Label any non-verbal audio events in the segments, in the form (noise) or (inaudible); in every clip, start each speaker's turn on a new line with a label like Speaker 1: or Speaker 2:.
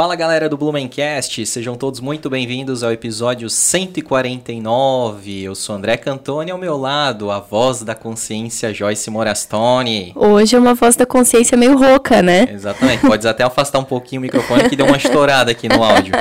Speaker 1: Fala galera do Blumencast, sejam todos muito bem-vindos ao episódio 149. Eu sou André Cantoni, ao meu lado, a voz da consciência Joyce Morastone.
Speaker 2: Hoje é uma voz da consciência meio rouca, né?
Speaker 1: Exatamente, pode até afastar um pouquinho o microfone que deu uma estourada aqui no áudio.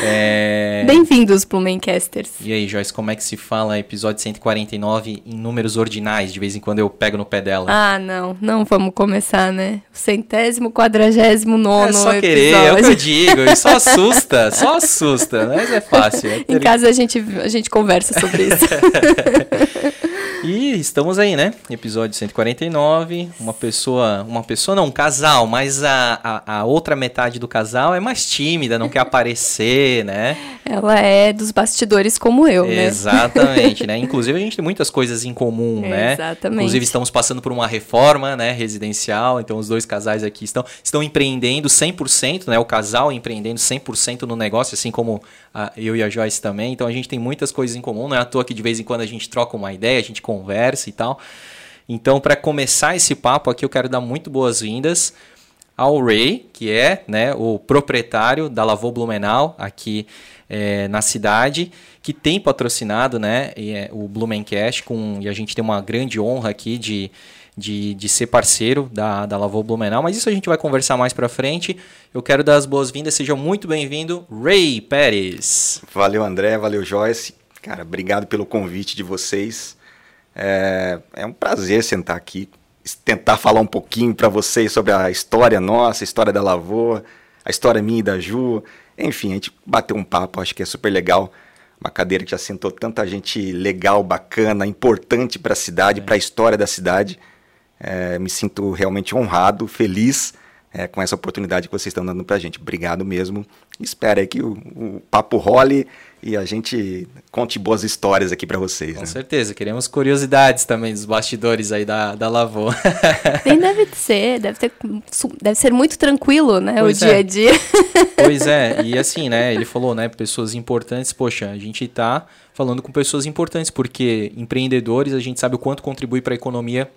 Speaker 2: É... Bem-vindos, Blumencasters.
Speaker 1: E aí, Joyce, como é que se fala episódio 149 em números ordinais? De vez em quando eu pego no pé dela.
Speaker 2: Ah, não, não vamos começar, né? O centésimo, quadragésimo nono. É
Speaker 1: só querer, é o que eu digo, e só assusta, só assusta, mas é fácil. É
Speaker 2: em casa a gente, a gente conversa sobre isso. (laughs)
Speaker 1: E estamos aí, né? Episódio 149. Uma pessoa. Uma pessoa não, um casal, mas a, a, a, outra metade do casal é mais tímida, não quer aparecer, né?
Speaker 2: Ela é dos bastidores como eu,
Speaker 1: né? Exatamente, né? (laughs) Inclusive a gente tem muitas coisas em comum, né?
Speaker 2: Exatamente.
Speaker 1: Inclusive estamos passando por uma reforma, né? Residencial, então os dois casais aqui estão, estão empreendendo 100%, né? O casal empreendendo 100% no negócio, assim como a, eu e a Joyce também. Então a gente tem muitas coisas em comum, não é à toa que de vez em quando a gente troca uma ideia, a gente conversa e tal. Então, para começar esse papo aqui, eu quero dar muito boas-vindas ao Ray, que é né, o proprietário da Lavô Blumenau aqui é, na cidade, que tem patrocinado né, é, o Blumencast, com, e a gente tem uma grande honra aqui de, de, de ser parceiro da, da Lavô Blumenau, mas isso a gente vai conversar mais para frente. Eu quero dar as boas-vindas, seja muito bem-vindo, Ray Pérez.
Speaker 3: Valeu, André, valeu, Joyce. Cara, obrigado pelo convite de vocês. É, é um prazer sentar aqui, tentar falar um pouquinho para vocês sobre a história nossa, a história da Lavoa, a história minha e da Ju. Enfim, a gente bateu um papo, acho que é super legal. Uma cadeira que já sentou tanta gente legal, bacana, importante para a cidade, é. para a história da cidade. É, me sinto realmente honrado, feliz é, com essa oportunidade que vocês estão dando para a gente. Obrigado mesmo. Espero que o, o papo role e a gente conte boas histórias aqui para vocês.
Speaker 1: Com
Speaker 3: né?
Speaker 1: certeza, queremos curiosidades também dos bastidores aí da, da Lavô. (laughs)
Speaker 2: Sim, deve ser, deve, ter, deve ser muito tranquilo, né, pois o é. dia a dia. (laughs)
Speaker 1: Pois é, e assim, né, ele falou, né, pessoas importantes, poxa, a gente tá falando com pessoas importantes, porque empreendedores, a gente sabe o quanto contribui para a economia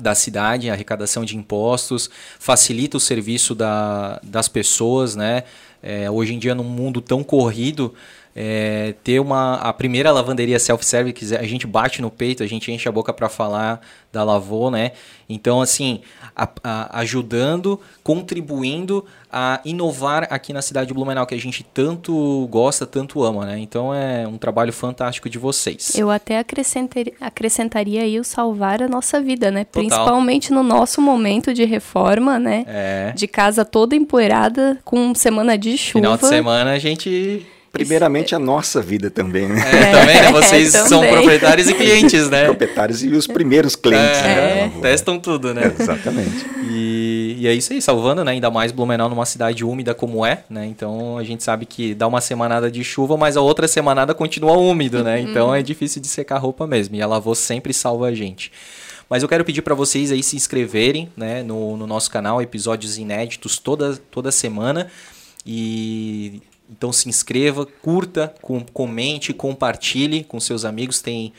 Speaker 1: da cidade, a arrecadação de impostos, facilita o serviço da, das pessoas, né? É, hoje em dia, num mundo tão corrido, é, ter uma a primeira lavanderia self-service, a gente bate no peito, a gente enche a boca para falar da Lavô, né? Então, assim, a, a, ajudando, contribuindo a inovar aqui na cidade de Blumenau, que a gente tanto gosta, tanto ama, né? Então, é um trabalho fantástico de vocês.
Speaker 2: Eu até acrescentaria, acrescentaria aí o salvar a nossa vida, né? Total. Principalmente no nosso momento de reforma, né?
Speaker 1: É.
Speaker 2: De casa toda empoeirada, com semana de chuva.
Speaker 1: Final de semana a gente
Speaker 3: Primeiramente a nossa vida também, né?
Speaker 1: É, também, né? Vocês (laughs) é, são proprietários e clientes, né? (laughs)
Speaker 3: Proprietários e os primeiros clientes,
Speaker 1: é, né? Testam tudo, né?
Speaker 3: exatamente.
Speaker 1: E, e, é isso aí, salvando, né? Ainda mais Blumenau numa cidade úmida como é, né? Então a gente sabe que dá uma semanada de chuva, mas a outra semanada continua úmido, né? Uhum. Então é difícil de secar a roupa mesmo. E a Lavô sempre salva a gente. Mas eu quero pedir para vocês aí se inscreverem né, no, no nosso canal, episódios inéditos toda, toda semana. E então se inscreva, curta, com, comente, compartilhe com seus amigos. Tem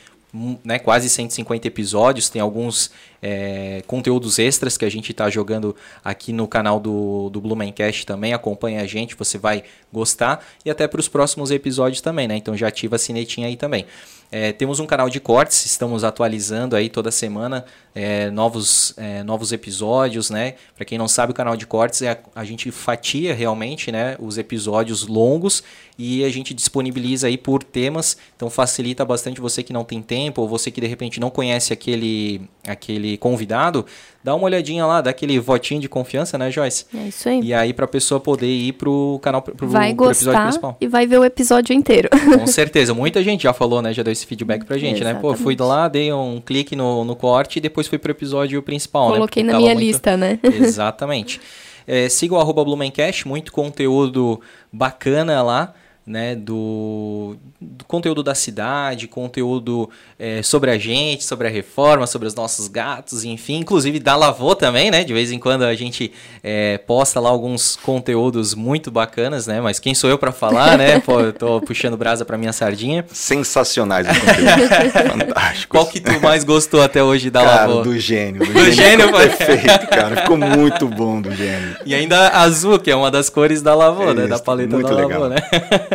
Speaker 1: né, quase 150 episódios, tem alguns é, conteúdos extras que a gente está jogando aqui no canal do, do Blumencast também. Acompanha a gente, você vai gostar. E até para os próximos episódios também, né? Então já ativa a sinetinha aí também. É, temos um canal de cortes, estamos atualizando aí toda semana é, novos, é, novos episódios, né? Para quem não sabe, o canal de cortes é a, a, gente fatia realmente, né? Os episódios longos e a gente disponibiliza aí por temas, então facilita bastante você que não tem tempo ou você que de repente não conhece aquele, aquele convidado, dá uma olhadinha lá, dá aquele votinho de confiança, né, Joyce?
Speaker 2: É isso aí.
Speaker 1: E aí pra pessoa poder ir pro canal, pro,
Speaker 2: vai
Speaker 1: pro
Speaker 2: gostar
Speaker 1: episódio principal.
Speaker 2: E vai ver o episódio inteiro.
Speaker 1: Com certeza. Muita gente já falou, né? Já deu esse feedback pra gente, Exatamente. né? Pô, fui lá, dei um clique no, no corte e depois fui pro episódio principal,
Speaker 2: Coloquei
Speaker 1: né?
Speaker 2: na minha muito... lista, né?
Speaker 1: Exatamente. É, siga o arroba Blumencast, muito conteúdo bacana lá né, do, do, conteúdo da cidade, conteúdo é, sobre a gente, sobre a reforma, sobre os nossos gatos, enfim, inclusive da Lavô também, né? De vez em quando a gente é, posta lá alguns conteúdos muito bacanas, né? Mas quem sou eu para falar, né? (laughs) Pô, eu tô puxando brasa para minha sardinha.
Speaker 3: Sensacionais. (laughs) Fantástico.
Speaker 1: Qual que tu mais gostou até hoje da
Speaker 3: cara,
Speaker 1: Lavô?
Speaker 3: do gênio. Do, do gênio, foi perfeito, cara. Ficou muito bom do gênio.
Speaker 1: E ainda azul, que é uma das cores da Lavô, é né? Isso, da paleta da Lavô, legal. né?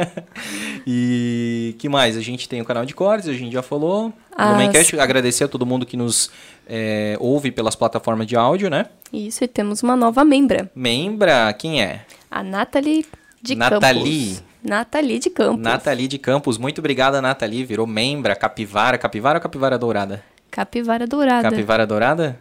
Speaker 1: (laughs) e que mais? A gente tem o canal de cortes, a gente já falou. As... Lumencast, agradecer a todo mundo que nos é, ouve pelas plataformas de áudio, né?
Speaker 2: Isso, e temos uma nova membra.
Speaker 1: Membra, quem é?
Speaker 2: A Nathalie de
Speaker 1: Nathalie.
Speaker 2: Campos. Nathalie de Campos.
Speaker 1: Nathalie de Campos, muito obrigada, Nathalie. Virou membra, capivara. Capivara ou capivara dourada?
Speaker 2: Capivara dourada.
Speaker 1: Capivara dourada?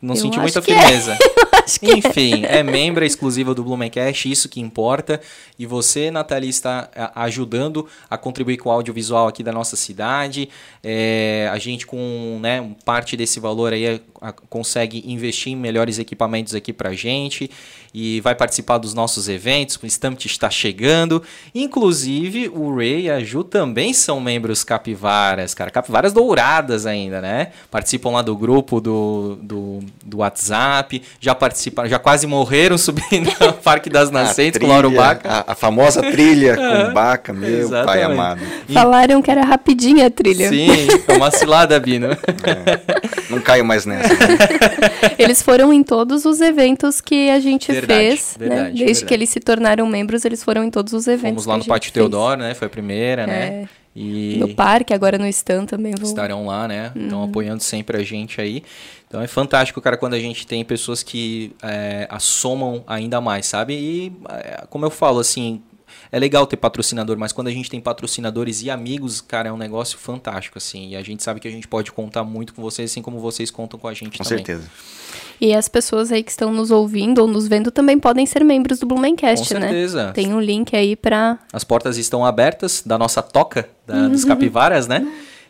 Speaker 1: Não Eu senti muita é. firmeza. (laughs) É. É. Enfim, é. é membro exclusiva do Blumencast, isso que importa. E você, Nathalie, está ajudando a contribuir com o audiovisual aqui da nossa cidade. É, a gente, com né, parte desse valor aí, consegue investir em melhores equipamentos aqui pra gente e vai participar dos nossos eventos. O Stamp está chegando. Inclusive, o Ray e a Ju também são membros capivaras, cara. Capivaras douradas ainda, né? Participam lá do grupo do, do, do WhatsApp. Já participaram, já quase morreram (laughs) subindo no Parque das Nascentes trilha, com Lauro Baca.
Speaker 3: A, a famosa trilha (laughs) com Baca, meu Exatamente. pai amado.
Speaker 2: Falaram que era rapidinha a trilha.
Speaker 1: Sim, é uma cilada, Bino.
Speaker 3: É, não caio mais nessa. Né? (laughs)
Speaker 2: Eles foram em todos os eventos que a gente verdade, fez, né? verdade, né? Desde verdade. que eles se tornaram membros, eles foram em todos os eventos.
Speaker 1: Fomos lá no Pátio Teodoro, né? Foi a primeira, né? é. né?
Speaker 2: E no parque, agora no stand também vão.
Speaker 1: Estarão lá, né? Estão uhum. apoiando sempre a gente aí. Então é fantástico, cara, quando a gente tem pessoas que é, assomam ainda mais, sabe? E é, como eu falo, assim, é legal ter patrocinador, mas quando a gente tem patrocinadores e amigos, cara, é um negócio fantástico, assim. E a gente sabe que a gente pode contar muito com vocês, assim como vocês contam com a gente
Speaker 3: com
Speaker 1: também.
Speaker 3: Com certeza.
Speaker 2: E as pessoas aí que estão nos ouvindo ou nos vendo também podem ser membros do Blumencast,
Speaker 1: né? Com certeza.
Speaker 2: Tem um link aí para
Speaker 1: As portas estão abertas da nossa toca, da, uhum. dos capivaras, né?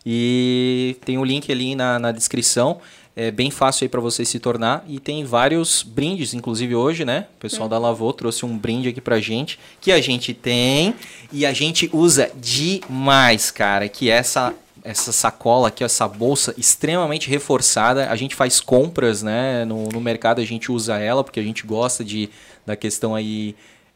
Speaker 1: E tem o um link ali na, na descrição é bem fácil aí para você se tornar e tem vários brindes, inclusive hoje, né? O pessoal é. da Lavô trouxe um brinde aqui pra gente que a gente tem e a gente usa demais, cara, que é essa essa sacola aqui, essa bolsa extremamente reforçada. A gente faz compras, né? No, no mercado a gente usa ela porque a gente gosta de da questão aí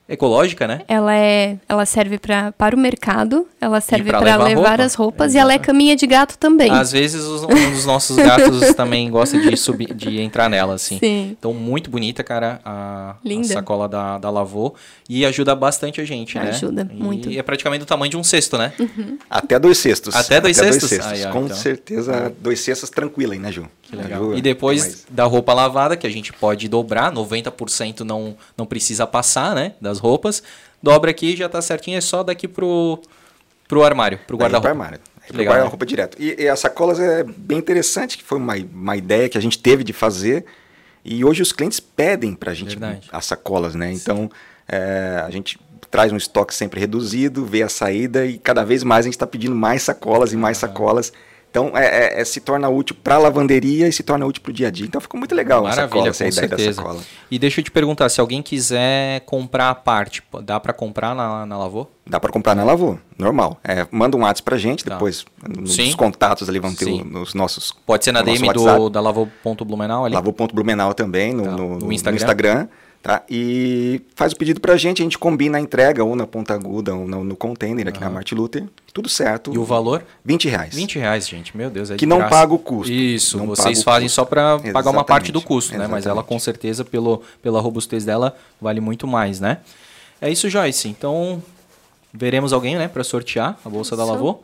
Speaker 1: ecológica, né?
Speaker 2: Ela é, ela serve pra, para o mercado, ela serve para levar, levar roupa. as roupas é, e ela é caminha de gato também.
Speaker 1: Às vezes os, um dos nossos gatos (laughs) também gosta de subir, de entrar nela, assim.
Speaker 2: Sim.
Speaker 1: Então muito bonita, cara, a, a sacola da, da Lavô e ajuda bastante a gente,
Speaker 2: ajuda,
Speaker 1: né?
Speaker 2: Ajuda muito.
Speaker 1: E é praticamente do tamanho de um cesto, né?
Speaker 3: Uhum. Até dois cestos.
Speaker 1: Até dois Até cestos. Dois cestos.
Speaker 3: Com então. certeza, dois cestos tranquilo aí, né, Ju?
Speaker 1: Que legal. e depois da roupa lavada, que a gente pode dobrar, 90% não, não precisa passar, né? Das roupas dobra aqui já tá certinho, é só daqui pro, pro armário, pro guarda-roupa. Pro armário.
Speaker 3: Pro guarda-roupa direto. E, e as sacolas é bem interessante, que foi uma, uma ideia que a gente teve de fazer. E hoje os clientes pedem pra gente Verdade. as sacolas, né? Então, é, a gente traz um estoque sempre reduzido, vê a saída e cada vez mais a gente está pedindo mais sacolas e mais sacolas. Então, é, é, é, se torna útil para a lavanderia e se torna útil para o dia a dia. Então, ficou muito legal
Speaker 1: Maravilha,
Speaker 3: sacola,
Speaker 1: essa ideia certeza. da sacola. E deixa eu te perguntar, se alguém quiser comprar a parte, dá para comprar na, na Lavô?
Speaker 3: Dá para comprar na Lavô, normal. É, manda um WhatsApp para a gente, tá. depois nos Sim. contatos ali vão ter o, os nossos
Speaker 1: Pode ser na DM do, da Lavô.blumenau ali?
Speaker 3: Lavô.blumenau também, no, tá. no, no, Instagram. No Instagram Tá? E faz o pedido pra gente, a gente combina a entrega ou na Ponta Aguda ou no, no container aqui uhum. na Martin Luther. Tudo certo.
Speaker 1: E o valor?
Speaker 3: 20 reais.
Speaker 1: 20 reais, gente. Meu Deus, é
Speaker 3: Que não graça. paga o custo.
Speaker 1: Isso, vocês fazem só para pagar uma parte do custo, Exatamente. né? Mas ela com certeza, pelo, pela robustez dela, vale muito mais, né? É isso, Joyce. Então, veremos alguém, né, para sortear a bolsa isso. da Lavô.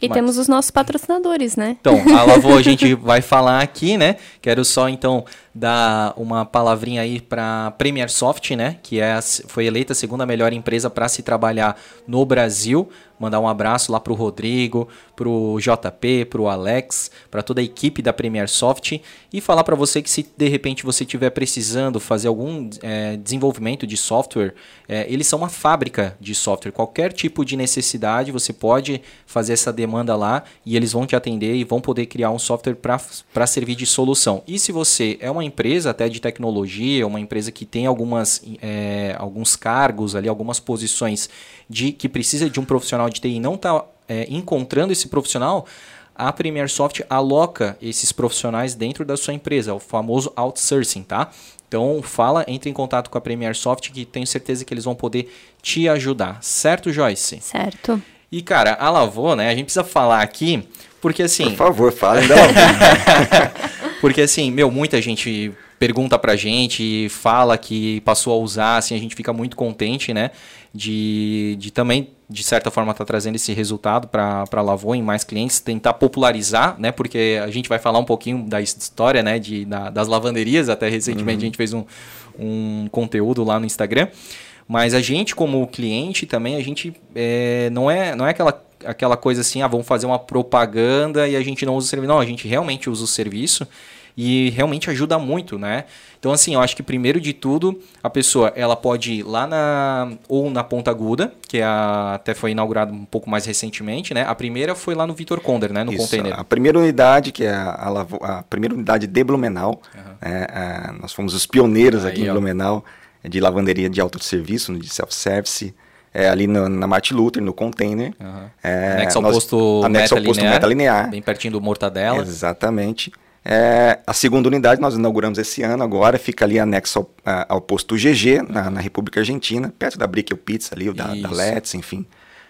Speaker 2: E Mas... temos os nossos patrocinadores, né?
Speaker 1: Então, a Lavô a gente (laughs) vai falar aqui, né? Quero só então dar uma palavrinha aí para Premier Soft, né? Que é, foi eleita a segunda melhor empresa para se trabalhar no Brasil. Mandar um abraço lá para o Rodrigo, para o JP, para o Alex, para toda a equipe da Premier Soft e falar para você que se de repente você estiver precisando fazer algum é, desenvolvimento de software, é, eles são uma fábrica de software. Qualquer tipo de necessidade você pode fazer essa demanda lá e eles vão te atender e vão poder criar um software para servir de solução. E se você é uma empresa até de tecnologia, uma empresa que tem algumas, é, alguns cargos ali, algumas posições de que precisa de um profissional de TI não está é, encontrando esse profissional, a Premier Soft aloca esses profissionais dentro da sua empresa, o famoso outsourcing, tá? Então fala, entre em contato com a Premier Soft que tenho certeza que eles vão poder te ajudar, certo, Joyce?
Speaker 2: Certo.
Speaker 1: E cara, a Lavô, né? A gente precisa falar aqui, porque assim.
Speaker 3: Por favor, falem da (laughs)
Speaker 1: porque assim, meu, muita gente pergunta pra gente, fala que passou a usar, assim, a gente fica muito contente, né? De, de também, de certa forma, estar tá trazendo esse resultado para a Lavô em mais clientes, tentar popularizar, né? Porque a gente vai falar um pouquinho da história, né? De, da, das lavanderias, até recentemente uhum. a gente fez um, um conteúdo lá no Instagram. Mas a gente, como cliente também, a gente é, não, é, não é aquela, aquela coisa assim, ah, vamos fazer uma propaganda e a gente não usa o serviço. Não, a gente realmente usa o serviço e realmente ajuda muito, né? Então, assim, eu acho que primeiro de tudo, a pessoa ela pode ir lá na. ou na Ponta Aguda, que é a, até foi inaugurado um pouco mais recentemente, né? A primeira foi lá no Vitor Conder, né? No
Speaker 3: Isso,
Speaker 1: container.
Speaker 3: A primeira unidade, que é a, a, a primeira unidade de Blumenau, uhum. é, nós fomos os pioneiros Aí, aqui em Blumenau de lavanderia de autosserviço, de self-service. É, ali no, na Martin Luther, no container.
Speaker 1: Uhum. É, anexo ao nós, posto, anexo meta, ao posto linear, meta linear. Bem pertinho do Mortadela.
Speaker 3: Exatamente. É, a segunda unidade nós inauguramos esse ano agora, fica ali anexo ao, ao posto GG, na, na, República Argentina, perto da Brickel Pizza ali, da, da Let's, enfim.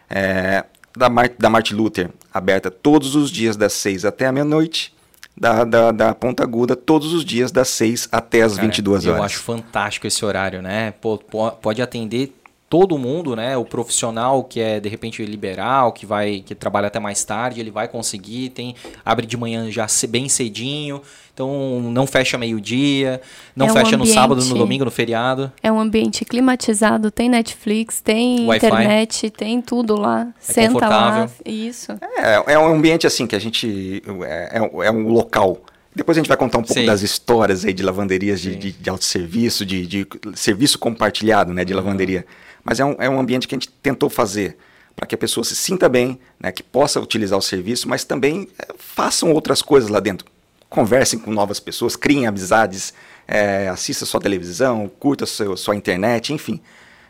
Speaker 3: É, da, Mar, da Martin Luther, aberta todos os dias das 6 até a meia-noite. Da, da, da, Ponta Aguda, todos os dias das 6 até as Cara, 22 horas.
Speaker 1: Eu acho fantástico esse horário, né? Pô, pode atender todo mundo, né? O profissional que é de repente liberal, que vai que trabalha até mais tarde, ele vai conseguir, tem abre de manhã já bem cedinho. Então não fecha meio-dia, não é um fecha ambiente, no sábado, no domingo, no feriado.
Speaker 2: É um ambiente climatizado, tem Netflix, tem internet, tem tudo lá. É Senta lá. Isso.
Speaker 3: É, é um ambiente assim que a gente é, é, é um local depois a gente vai contar um pouco Sim. das histórias aí de lavanderias de, de, de autosserviço, de, de serviço compartilhado né, de uhum. lavanderia. Mas é um, é um ambiente que a gente tentou fazer para que a pessoa se sinta bem, né, que possa utilizar o serviço, mas também é, façam outras coisas lá dentro. Conversem com novas pessoas, criem amizades, é, assista sua televisão, curta seu, sua internet, enfim.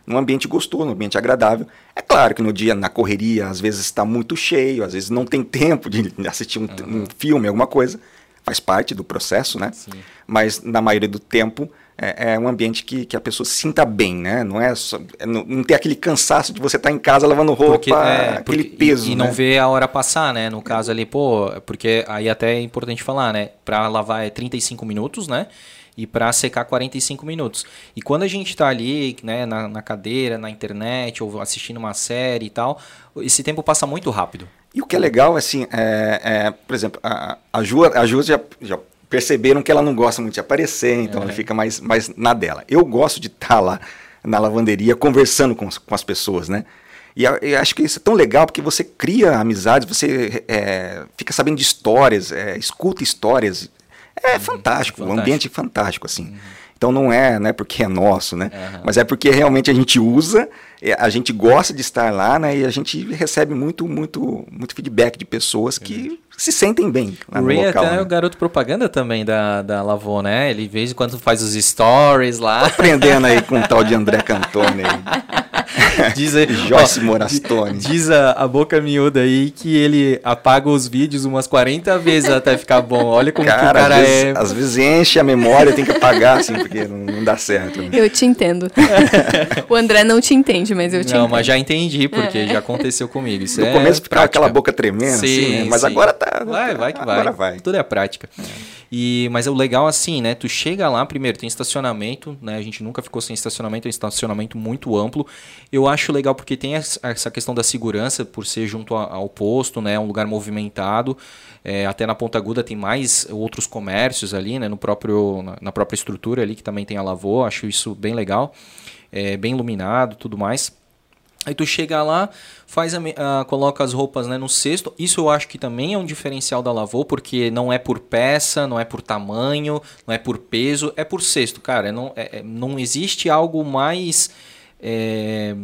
Speaker 3: Num ambiente gostoso, num ambiente agradável. É claro que no dia, na correria, às vezes está muito cheio, às vezes não tem (laughs) tempo de assistir um, uhum. um filme, alguma coisa. Faz parte do processo, né? Sim. Mas na maioria do tempo é, é, um ambiente que, que a pessoa se sinta bem, né? Não é só, é, não, não tem aquele cansaço de você estar tá em casa lavando roupa, porque, é, aquele porque, peso.
Speaker 1: E, e
Speaker 3: né?
Speaker 1: não ver a hora passar, né? No caso ali, pô, porque aí até é importante falar, né? Para lavar é 35 minutos, né? E para secar 45 minutos. E quando a gente está ali, né, na, na cadeira, na internet, ou assistindo uma série e tal, esse tempo passa muito rápido.
Speaker 3: E o que é legal, assim, é, é por exemplo, a, a Ju, a Ju já, já perceberam que ela não gosta muito de aparecer, então ela fica mais, mais na dela. Eu gosto de estar tá lá na lavanderia conversando com, com as pessoas, né? E eu acho que isso é tão legal porque você cria amizades, você é, fica sabendo de histórias, é, escuta histórias. É uhum, fantástico, fantástico, um ambiente fantástico, assim. Uhum. Então não é, não é porque é nosso, né? Uhum. Mas é porque realmente a gente usa, é, a gente gosta de estar lá, né? E a gente recebe muito, muito, muito feedback de pessoas que se sentem bem
Speaker 1: lá o Ray local, até né? é o garoto propaganda também da, da Lavô, né? Ele vez em quando faz os stories lá. Tô
Speaker 3: aprendendo aí com o tal de André (laughs) Cantone. (laughs)
Speaker 1: diz aí, (laughs)
Speaker 3: Joyce Morastone.
Speaker 1: Diz a, a, boca miúda aí que ele apaga os vídeos umas 40 vezes até ficar bom. Olha como cara, que o cara
Speaker 3: às
Speaker 1: é.
Speaker 3: Vezes, às vezes enche a memória, tem que apagar, assim, porque não, não dá certo. Né?
Speaker 2: Eu te entendo. (laughs) o André não te entende, mas eu te
Speaker 1: Não,
Speaker 2: entendo.
Speaker 1: mas já entendi, porque é. já aconteceu comigo. Isso
Speaker 3: no
Speaker 1: é
Speaker 3: começo ficava aquela boca tremendo, sim, assim, né? mas sim. agora tá.
Speaker 1: Vai, vai que vai. Agora vai. Tudo é prática. É. E, mas é o legal assim, né? Tu chega lá, primeiro, tem estacionamento, né? A gente nunca ficou sem estacionamento, é um estacionamento muito amplo. Eu acho legal porque tem essa questão da segurança, por ser junto ao posto, né? Um lugar movimentado. É, até na Ponta Aguda tem mais outros comércios ali, né? No próprio, na própria estrutura ali, que também tem a Lavô. Acho isso bem legal. É, bem iluminado tudo mais. Aí tu chega lá, faz a, a, coloca as roupas né, no cesto. Isso eu acho que também é um diferencial da Lavô, porque não é por peça, não é por tamanho, não é por peso, é por cesto, cara. Não, é, é não existe algo mais é,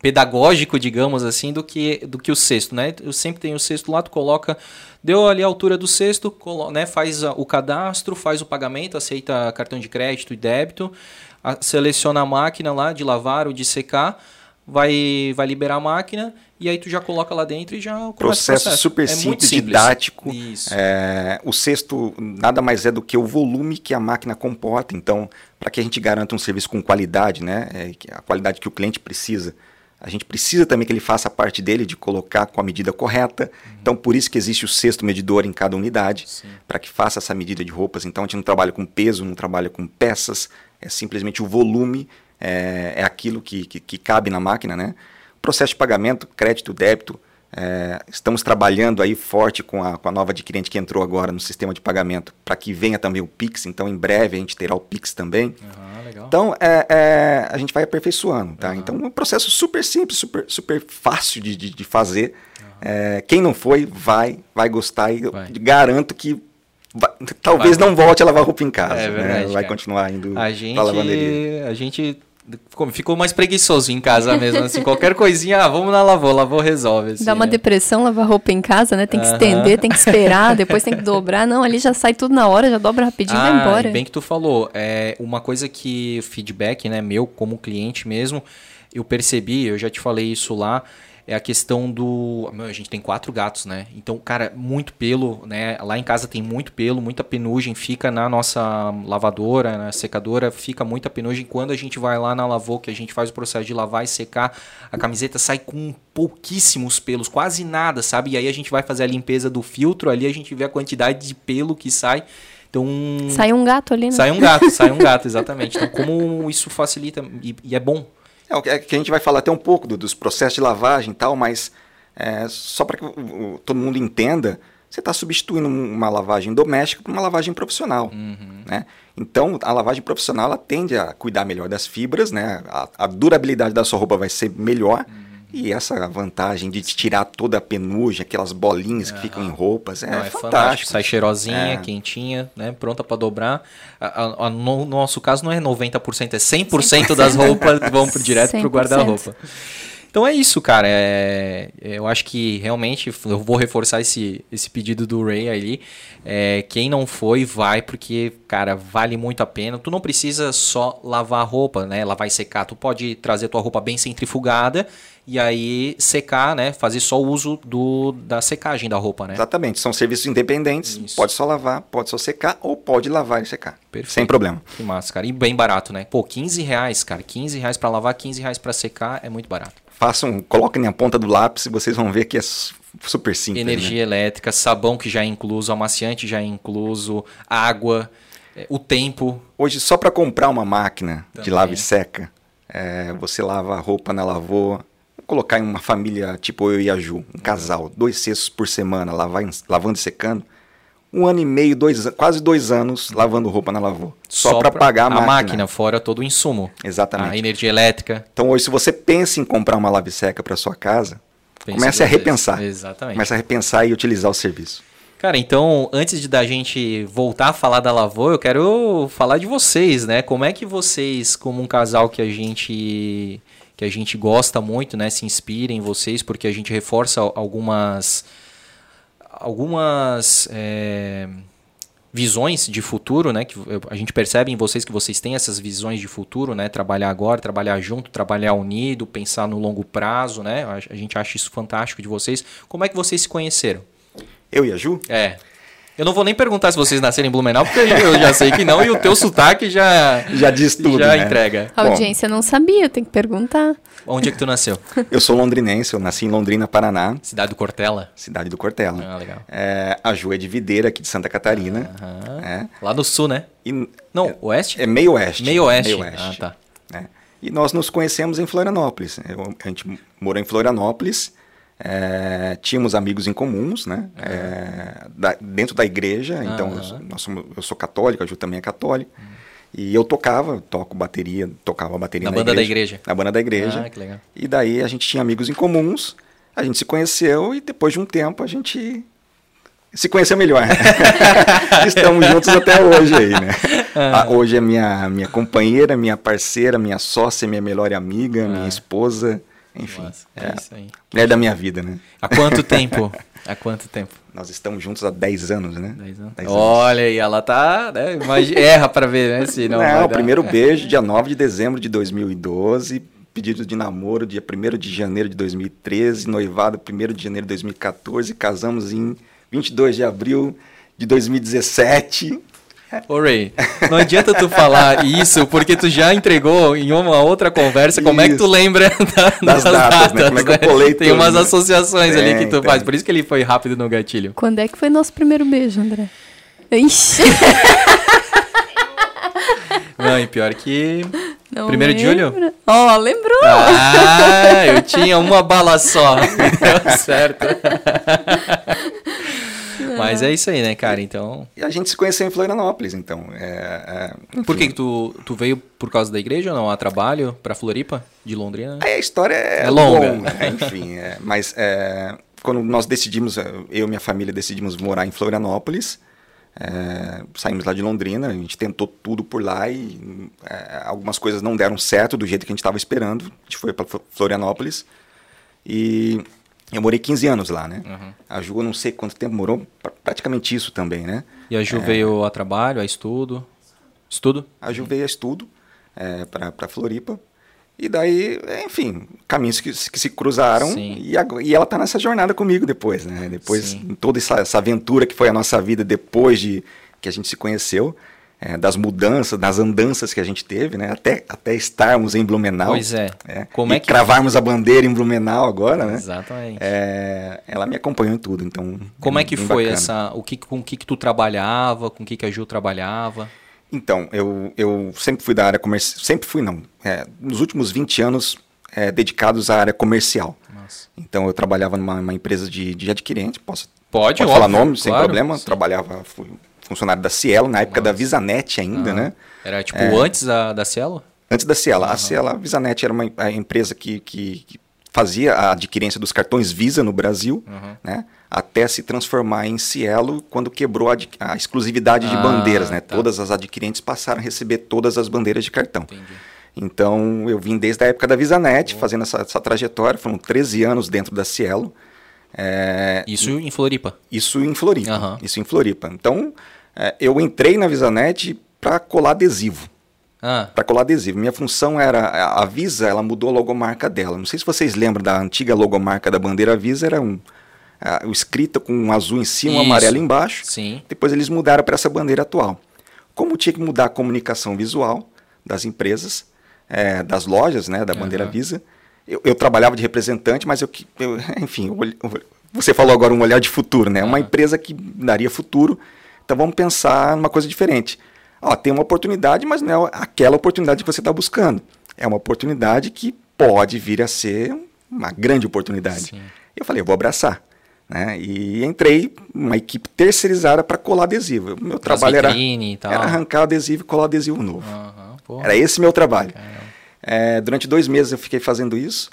Speaker 1: pedagógico, digamos assim, do que, do que o cesto, né? Eu sempre tenho o cesto lá, tu coloca, deu ali a altura do colo, né, faz o cadastro, faz o pagamento, aceita cartão de crédito e débito, a, seleciona a máquina lá de lavar ou de secar vai, vai liberar a máquina e aí tu já coloca lá dentro e já
Speaker 3: começa processo, o processo. super é simples, simples, didático. É, o sexto nada mais é do que o volume que a máquina comporta. Então, para que a gente garanta um serviço com qualidade, né, é, a qualidade que o cliente precisa, a gente precisa também que ele faça a parte dele de colocar com a medida correta. Uhum. Então, por isso que existe o sexto medidor em cada unidade, para que faça essa medida de roupas. Então, a gente não trabalha com peso, não trabalha com peças, é simplesmente o volume, é, é aquilo que, que, que cabe na máquina, né? Processo de pagamento, crédito, débito. É, estamos trabalhando aí forte com a, com a nova adquirente que entrou agora no sistema de pagamento para que venha também o Pix. Então, em breve a gente terá o Pix também. Uhum, então, é, é, a gente vai aperfeiçoando. Tá? Uhum. Então, é um processo super simples, super, super fácil de, de, de fazer. Uhum. quem não foi, vai, vai gostar e vai. garanto que Vai, talvez vai. não volte a lavar roupa em casa. É verdade, né? Vai cara. continuar indo
Speaker 1: a gente, lavanderia. A gente ficou mais preguiçoso em casa mesmo, assim, qualquer coisinha, ah, vamos na lavou, lavou resolve. Assim,
Speaker 2: Dá uma
Speaker 1: né?
Speaker 2: depressão lavar roupa em casa, né? Tem que uh -huh. estender, tem que esperar, (laughs) depois tem que dobrar. Não, ali já sai tudo na hora, já dobra rapidinho ah, e vai embora.
Speaker 1: bem que tu falou, é uma coisa que feedback, né, meu como cliente mesmo, eu percebi, eu já te falei isso lá, é a questão do. Meu, a gente tem quatro gatos, né? Então, cara, muito pelo, né? Lá em casa tem muito pelo, muita penugem, fica na nossa lavadora, na secadora, fica muita penugem. Quando a gente vai lá na lavou, que a gente faz o processo de lavar e secar, a camiseta sai com pouquíssimos pelos, quase nada, sabe? E aí a gente vai fazer a limpeza do filtro, ali a gente vê a quantidade de pelo que sai. Então,
Speaker 2: sai um gato ali, né?
Speaker 1: Sai um gato, sai um gato, exatamente. Então, como isso facilita e, e é bom,
Speaker 3: é, é que a gente vai falar até um pouco do, dos processos de lavagem e tal, mas é, só para que todo mundo entenda, você está substituindo uma lavagem doméstica por uma lavagem profissional. Uhum. Né? Então, a lavagem profissional ela tende a cuidar melhor das fibras, né? a, a durabilidade da sua roupa vai ser melhor. Uhum. E essa vantagem de tirar toda a penugem, aquelas bolinhas que ficam em roupas, é, Não, é fantástico. fantástico.
Speaker 1: Sai cheirosinha, é. quentinha, né? pronta para dobrar. A, a, a, no nosso caso não é 90%, é 100%, 100%. das roupas vão pro, direto para o guarda-roupa. Então é isso, cara. É, eu acho que realmente eu vou reforçar esse, esse pedido do Ray ali. É, quem não foi, vai, porque, cara, vale muito a pena. Tu não precisa só lavar a roupa, né? Lavar e secar. Tu pode trazer tua roupa bem centrifugada e aí secar, né? Fazer só o uso do, da secagem da roupa, né?
Speaker 3: Exatamente. São serviços independentes. Isso. Pode só lavar, pode só secar ou pode lavar e secar. Perfeito. Sem problema.
Speaker 1: Que massa, cara. E bem barato, né? Pô, 15 reais, cara. 15 reais para lavar, 15 reais para secar é muito barato.
Speaker 3: Façam, coloquem na ponta do lápis e vocês vão ver que é super simples.
Speaker 1: Né? Energia né? elétrica, sabão que já é incluso, amaciante já é incluso, água, é, o tempo.
Speaker 3: Hoje, só para comprar uma máquina Também. de lava e seca, é, você lava a roupa na lavou, colocar em uma família tipo eu e a Ju, um casal, dois cestos por semana, lavar, lavando e secando, um ano e meio, dois, quase dois anos lavando roupa na lavou. Só, só para pagar a, a máquina. máquina.
Speaker 1: fora todo o insumo.
Speaker 3: Exatamente.
Speaker 1: A energia elétrica.
Speaker 3: Então hoje, se você pensa em comprar uma lave seca para sua casa, Pense comece a repensar.
Speaker 1: Vezes. Exatamente.
Speaker 3: Comece a repensar e utilizar o serviço.
Speaker 1: Cara, então, antes de da gente voltar a falar da Lavô, eu quero falar de vocês, né? Como é que vocês, como um casal que a gente que a gente gosta muito, né, se inspira em vocês, porque a gente reforça algumas algumas é, visões de futuro, né, que a gente percebe em vocês que vocês têm essas visões de futuro, né, trabalhar agora, trabalhar junto, trabalhar unido, pensar no longo prazo, né, a gente acha isso fantástico de vocês. Como é que vocês se conheceram?
Speaker 3: Eu e a Ju?
Speaker 1: É. Eu não vou nem perguntar se vocês nasceram em Blumenau, porque eu já sei que não, e o teu sotaque já
Speaker 3: já diz tudo,
Speaker 1: já
Speaker 3: né?
Speaker 1: entrega.
Speaker 2: A audiência Bom, não sabia, tem que perguntar.
Speaker 1: Onde é que tu nasceu?
Speaker 3: Eu sou londrinense, eu nasci em Londrina, Paraná.
Speaker 1: Cidade do Cortella?
Speaker 3: Cidade do Cortella.
Speaker 1: Ah, legal.
Speaker 3: É, a Ju é de Videira, aqui de Santa Catarina.
Speaker 1: É. Lá no sul, né? E, não, é, oeste?
Speaker 3: É meio oeste.
Speaker 1: Meio oeste. Meio oeste. Ah, tá.
Speaker 3: É. E nós nos conhecemos em Florianópolis. Eu, a gente morou em Florianópolis é, tínhamos amigos em comuns, né? Uhum. É, da, dentro da igreja, uhum. então eu, somos, eu, sou católico, a Ju também é católica. Uhum. E eu tocava, toco bateria, tocava bateria
Speaker 1: na,
Speaker 3: na
Speaker 1: banda
Speaker 3: igreja,
Speaker 1: da igreja.
Speaker 3: Na banda da igreja.
Speaker 1: Ah, que legal.
Speaker 3: E daí a gente tinha amigos em comuns, a gente se conheceu e depois de um tempo a gente se conheceu melhor. (laughs) Estamos juntos até hoje aí, né? Ah. Hoje é minha, minha companheira, minha parceira, minha sócia, minha melhor amiga, ah. minha esposa. Enfim, Nossa, é, é, isso aí. Mulher da minha vida, né?
Speaker 1: Há quanto (laughs) tempo? Há quanto tempo?
Speaker 3: Nós estamos juntos há 10 anos, né?
Speaker 1: 10 anos. anos. Olha aí, ela tá, né? Erra para ver, né? Se
Speaker 3: não, não o primeiro beijo, dia 9 de dezembro de 2012. pedido de namoro dia 1 de janeiro de 2013, noivado 1 de janeiro de 2014, casamos em 22 de abril de 2017.
Speaker 1: Ô Ray, não adianta tu falar isso, porque tu já entregou em uma outra conversa como isso. é que tu lembra (laughs) da, das, das, datas, datas né? Como é que eu né? colei Tem tudo, umas né? associações tem, ali que tu tem. faz, por isso que ele foi rápido no gatilho.
Speaker 2: Quando é que foi nosso primeiro beijo, André? Ixi. (laughs)
Speaker 1: Não, e pior que. Não Primeiro lembra. de julho?
Speaker 2: Ó, oh, lembrou!
Speaker 1: Ah, eu tinha uma bala só. (laughs) Deu certo. Mas é isso aí, né, cara? Então.
Speaker 3: E a gente se conheceu em Florianópolis, então. É,
Speaker 1: é, por que, que tu, tu veio por causa da igreja ou não? A trabalho para Floripa, de Londrina?
Speaker 3: a história é, é longa. Longa, né? (laughs) enfim, é, mas é, quando nós decidimos, eu e minha família decidimos morar em Florianópolis. É, saímos lá de Londrina, a gente tentou tudo por lá e é, algumas coisas não deram certo do jeito que a gente estava esperando. A gente foi para Florianópolis e eu morei 15 anos lá, né? Uhum. A Ju, eu não sei quanto tempo morou, praticamente isso também, né?
Speaker 1: E a Ju é... veio a trabalho, a estudo? Estudo?
Speaker 3: A Ju veio a estudo é, para Floripa. E daí, enfim, caminhos que, que se cruzaram e, a, e, ela está nessa jornada comigo depois, né? Depois, Sim. toda essa, essa aventura que foi a nossa vida depois de que a gente se conheceu é, das mudanças, das andanças que a gente teve, né? Até, até estarmos em Blumenau.
Speaker 1: Pois é.
Speaker 3: é Como é que cravarmos a bandeira em Blumenau agora, né?
Speaker 1: Exatamente.
Speaker 3: É, ela me acompanhou em tudo, então.
Speaker 1: Como é que foi bacana. essa? O que com o que, que tu trabalhava? Com o que, que a Ju trabalhava?
Speaker 3: Então, eu, eu sempre fui da área comercial. Sempre fui, não. É, nos últimos 20 anos é, dedicados à área comercial. Nossa. Então, eu trabalhava numa empresa de, de adquirente. Posso,
Speaker 1: pode,
Speaker 3: pode falar nome, claro, sem problema. Sim. Trabalhava, fui funcionário da Cielo, na época Nossa. da Visanet ainda, né?
Speaker 1: Era tipo é, antes da, da Cielo?
Speaker 3: Antes da Cielo. Uhum. A Cielo, a Visanet era uma a empresa que, que, que, fazia a adquirência dos cartões Visa no Brasil, uhum. né? Até se transformar em Cielo quando quebrou a, a exclusividade de ah, bandeiras, né? Tá. Todas as adquirentes passaram a receber todas as bandeiras de cartão. Entendi. Então, eu vim desde a época da Visanet, oh. fazendo essa, essa trajetória, foram 13 anos dentro da Cielo.
Speaker 1: É, isso em Floripa?
Speaker 3: Isso em Floripa. Uhum. Isso em Floripa. Então, é, eu entrei na Visanet para colar adesivo. Ah. Para colar adesivo. Minha função era. A Visa, ela mudou a logomarca dela. Não sei se vocês lembram da antiga logomarca da bandeira Visa, era um. Uh, escrita com um azul em cima, um amarelo embaixo.
Speaker 1: Sim.
Speaker 3: Depois eles mudaram para essa bandeira atual. Como tinha que mudar a comunicação visual das empresas, é, das lojas, né, da bandeira uhum. Visa, eu, eu, trabalhava de representante, mas eu, eu (laughs) enfim, eu, você falou agora um olhar de futuro, né? Uhum. Uma empresa que daria futuro então vamos pensar numa coisa diferente. Ó, tem uma oportunidade, mas não é aquela oportunidade que você está buscando. É uma oportunidade que pode vir a ser uma grande oportunidade. Sim. Eu falei, eu vou abraçar. Né? E entrei uma equipe terceirizada para colar adesivo. Meu trabalho era, era, arrancar adesivo e colar adesivo novo. Uhum, era esse meu trabalho. É, durante dois meses eu fiquei fazendo isso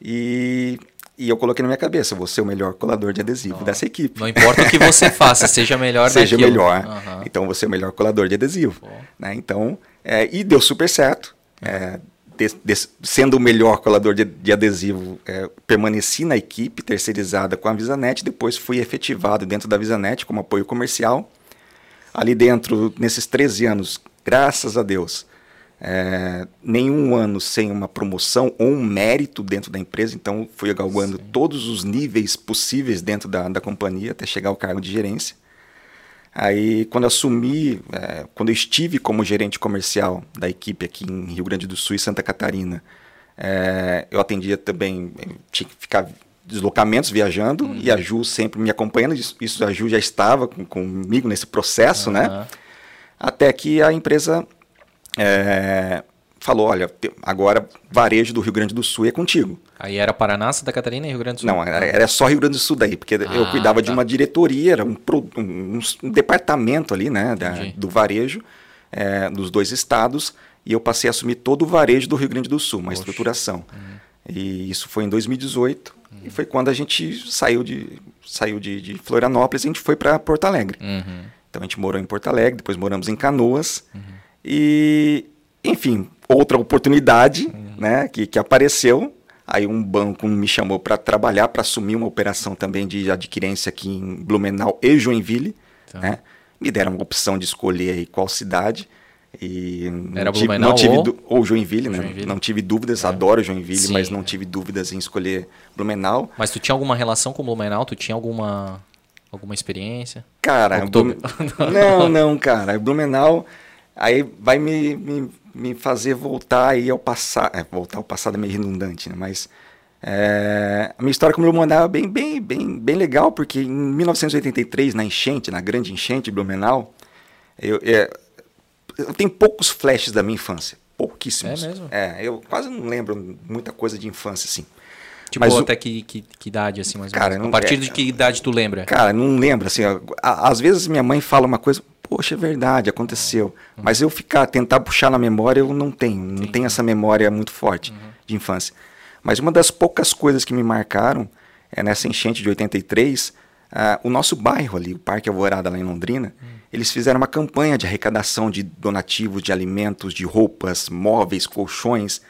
Speaker 3: e e eu coloquei na minha cabeça, vou ser o melhor colador de adesivo não, dessa equipe.
Speaker 1: Não importa o que você (laughs) faça, seja melhor
Speaker 3: Seja daquilo. melhor. Uhum. Então, você é o melhor colador de adesivo. Né? Então, é, e deu super certo. É, de, de, sendo o melhor colador de, de adesivo, é, permaneci na equipe terceirizada com a Visanet, depois fui efetivado dentro da Visanet como apoio comercial. Ali dentro, nesses 13 anos, graças a Deus, é, nenhum ano sem uma promoção ou um mérito dentro da empresa, então fui galgando Sim. todos os níveis possíveis dentro da, da companhia até chegar ao cargo de gerência. Aí, quando assumi, é, quando eu estive como gerente comercial da equipe aqui em Rio Grande do Sul e Santa Catarina, é, eu atendia também, tinha que ficar deslocamentos viajando uhum. e a Ju sempre me acompanhando. Isso, isso a Ju já estava com, comigo nesse processo, uhum. né? Até que a empresa é, falou: olha, agora varejo do Rio Grande do Sul é contigo.
Speaker 1: Aí era Paraná, Santa Catarina e Rio Grande do Sul?
Speaker 3: Não, era, só Rio Grande do Sul daí, porque ah, eu cuidava tá. de uma diretoria, era um, um, um departamento ali, né, da, do varejo é, dos dois estados, e eu passei a assumir todo o varejo do Rio Grande do Sul, uma Poxa. estruturação. Uhum. E isso foi em 2018, uhum. e foi quando a gente saiu de, saiu de, de Florianópolis e a gente foi para Porto Alegre. Uhum. Então a gente morou em Porto Alegre, depois moramos em Canoas, uhum. E, enfim, outra oportunidade uhum. né, que, que apareceu. Aí um banco me chamou para trabalhar, para assumir uma operação também de adquirência aqui em Blumenau e Joinville. Tá. Né? Me deram uma opção de escolher aí qual cidade. E
Speaker 1: Era
Speaker 3: não tive,
Speaker 1: Blumenau
Speaker 3: não tive
Speaker 1: ou-
Speaker 3: ou Joinville, né?
Speaker 1: Joinville.
Speaker 3: Não tive dúvidas, adoro Joinville,
Speaker 1: Sim.
Speaker 3: mas não tive dúvidas em escolher Blumenau.
Speaker 1: Mas tu tinha alguma relação com Blumenau? Tu tinha alguma, alguma experiência?
Speaker 3: Cara. Blumen- não, não, cara. Blumenau aí vai me, me, me fazer voltar aí ao passado. É, voltar ao passado é meio redundante, né? Mas é, a minha história com Blumenau é bem, bem, bem, bem legal, porque em 1983, na enchente, na grande enchente de Blumenau, eu, é, eu tenho poucos flashes da minha infância. Pouquíssimos.
Speaker 1: É mesmo?
Speaker 3: É, eu quase não lembro muita coisa de infância, assim.
Speaker 1: Tipo,
Speaker 3: Mas o-
Speaker 1: até que, que, que idade, assim, mais
Speaker 3: Cara, não-
Speaker 1: A partir
Speaker 3: é-
Speaker 1: de que idade tu lembra?
Speaker 3: Cara, não lembro, assim, ó, às vezes minha mãe fala uma coisa, poxa, é verdade, aconteceu.
Speaker 1: Uhum.
Speaker 3: Mas eu ficar, tentar puxar na memória, eu não tenho, não tenho essa memória muito forte
Speaker 1: Uhum.
Speaker 3: de infância. Mas uma das poucas coisas que me marcaram é nessa enchente de 83, ah, o nosso bairro ali, o Parque Alvorada lá em Londrina,
Speaker 1: Uhum.
Speaker 3: eles fizeram uma campanha de arrecadação de donativos de alimentos, de roupas, móveis, colchões.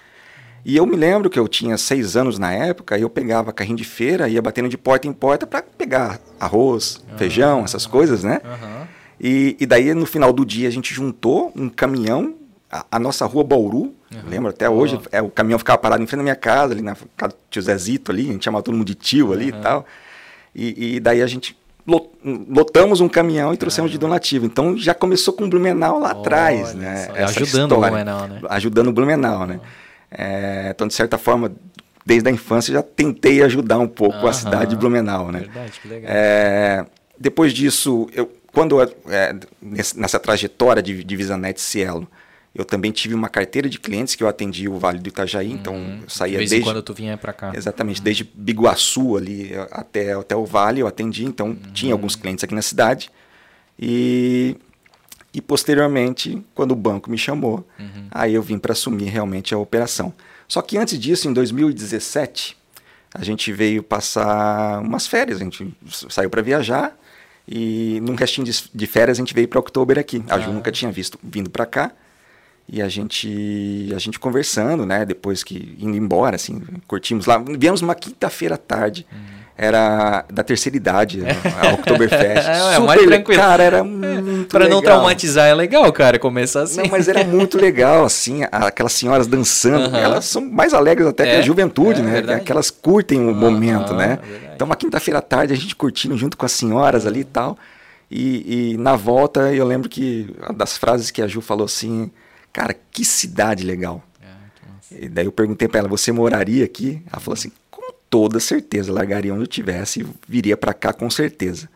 Speaker 3: E eu me lembro que eu tinha seis anos na época, e eu pegava carrinho de feira, ia batendo de porta em porta para pegar arroz, feijão, essas coisas, né?
Speaker 1: Aham.
Speaker 3: E, e daí no final do dia a gente juntou um caminhão, a, a nossa rua Bauru, lembro até hoje, é, o caminhão ficava parado em frente da minha casa, ali na casa do tio Zezito ali, a gente chamava todo mundo de tio ali e tal. E, e daí a gente lo- lotamos um caminhão e trouxemos de donativo. Então já começou com o Blumenau lá atrás, né? essa
Speaker 1: ajudando o
Speaker 3: história.
Speaker 1: Blumenau, né?
Speaker 3: Ajudando o Blumenau, né? É, então, de certa forma, desde a infância já tentei ajudar um pouco
Speaker 1: Aham.
Speaker 3: a cidade de Blumenau, né?
Speaker 1: Verdade, que legal.
Speaker 3: É, depois disso, eu, quando é, nesse- nessa trajetória de, de Visanet Cielo, eu também tive uma carteira de clientes que eu atendi o Vale do Itajaí, então eu
Speaker 1: de
Speaker 3: saía
Speaker 1: vez em
Speaker 3: desde
Speaker 1: quando tu vinha pra cá.
Speaker 3: exatamente desde Biguaçu ali até até o Vale eu atendi, então
Speaker 1: Uhum.
Speaker 3: tinha alguns clientes aqui na cidade e e posteriormente quando o banco me chamou,
Speaker 1: Uhum.
Speaker 3: aí eu vim para assumir realmente a operação. Só que antes disso, em 2017, a gente veio passar umas férias, a gente saiu para viajar e num restinho de, de férias a gente veio para Oktober aqui. A Ju
Speaker 1: Ah.
Speaker 3: nunca tinha visto vindo para cá. E a gente, a gente conversando, né? Depois que indo embora, assim, curtimos lá. Viemos uma quinta-feira à tarde. Era da terceira idade, a Oktoberfest. (laughs)
Speaker 1: É, é mais tranquilo.
Speaker 3: Cara, era muito
Speaker 1: Pra não
Speaker 3: legal.
Speaker 1: traumatizar é legal, cara, começar assim.
Speaker 3: Não, mas era muito (laughs) legal, assim, aquelas senhoras dançando.
Speaker 1: Aham.
Speaker 3: Elas são mais alegres até que
Speaker 1: É,
Speaker 3: a juventude,
Speaker 1: é
Speaker 3: né?
Speaker 1: verdade.
Speaker 3: Que elas curtem o momento, né?
Speaker 1: verdade.
Speaker 3: Então, uma quinta-feira à tarde, a gente curtindo junto com as senhoras ali e tal. E, e na volta, eu lembro que uma das frases que a Ju falou assim, cara, que cidade legal.
Speaker 1: É, que.
Speaker 3: E daí eu perguntei pra ela, você moraria aqui? Ela falou assim, toda certeza, largaria onde eu tivesse e viria pra cá com certeza.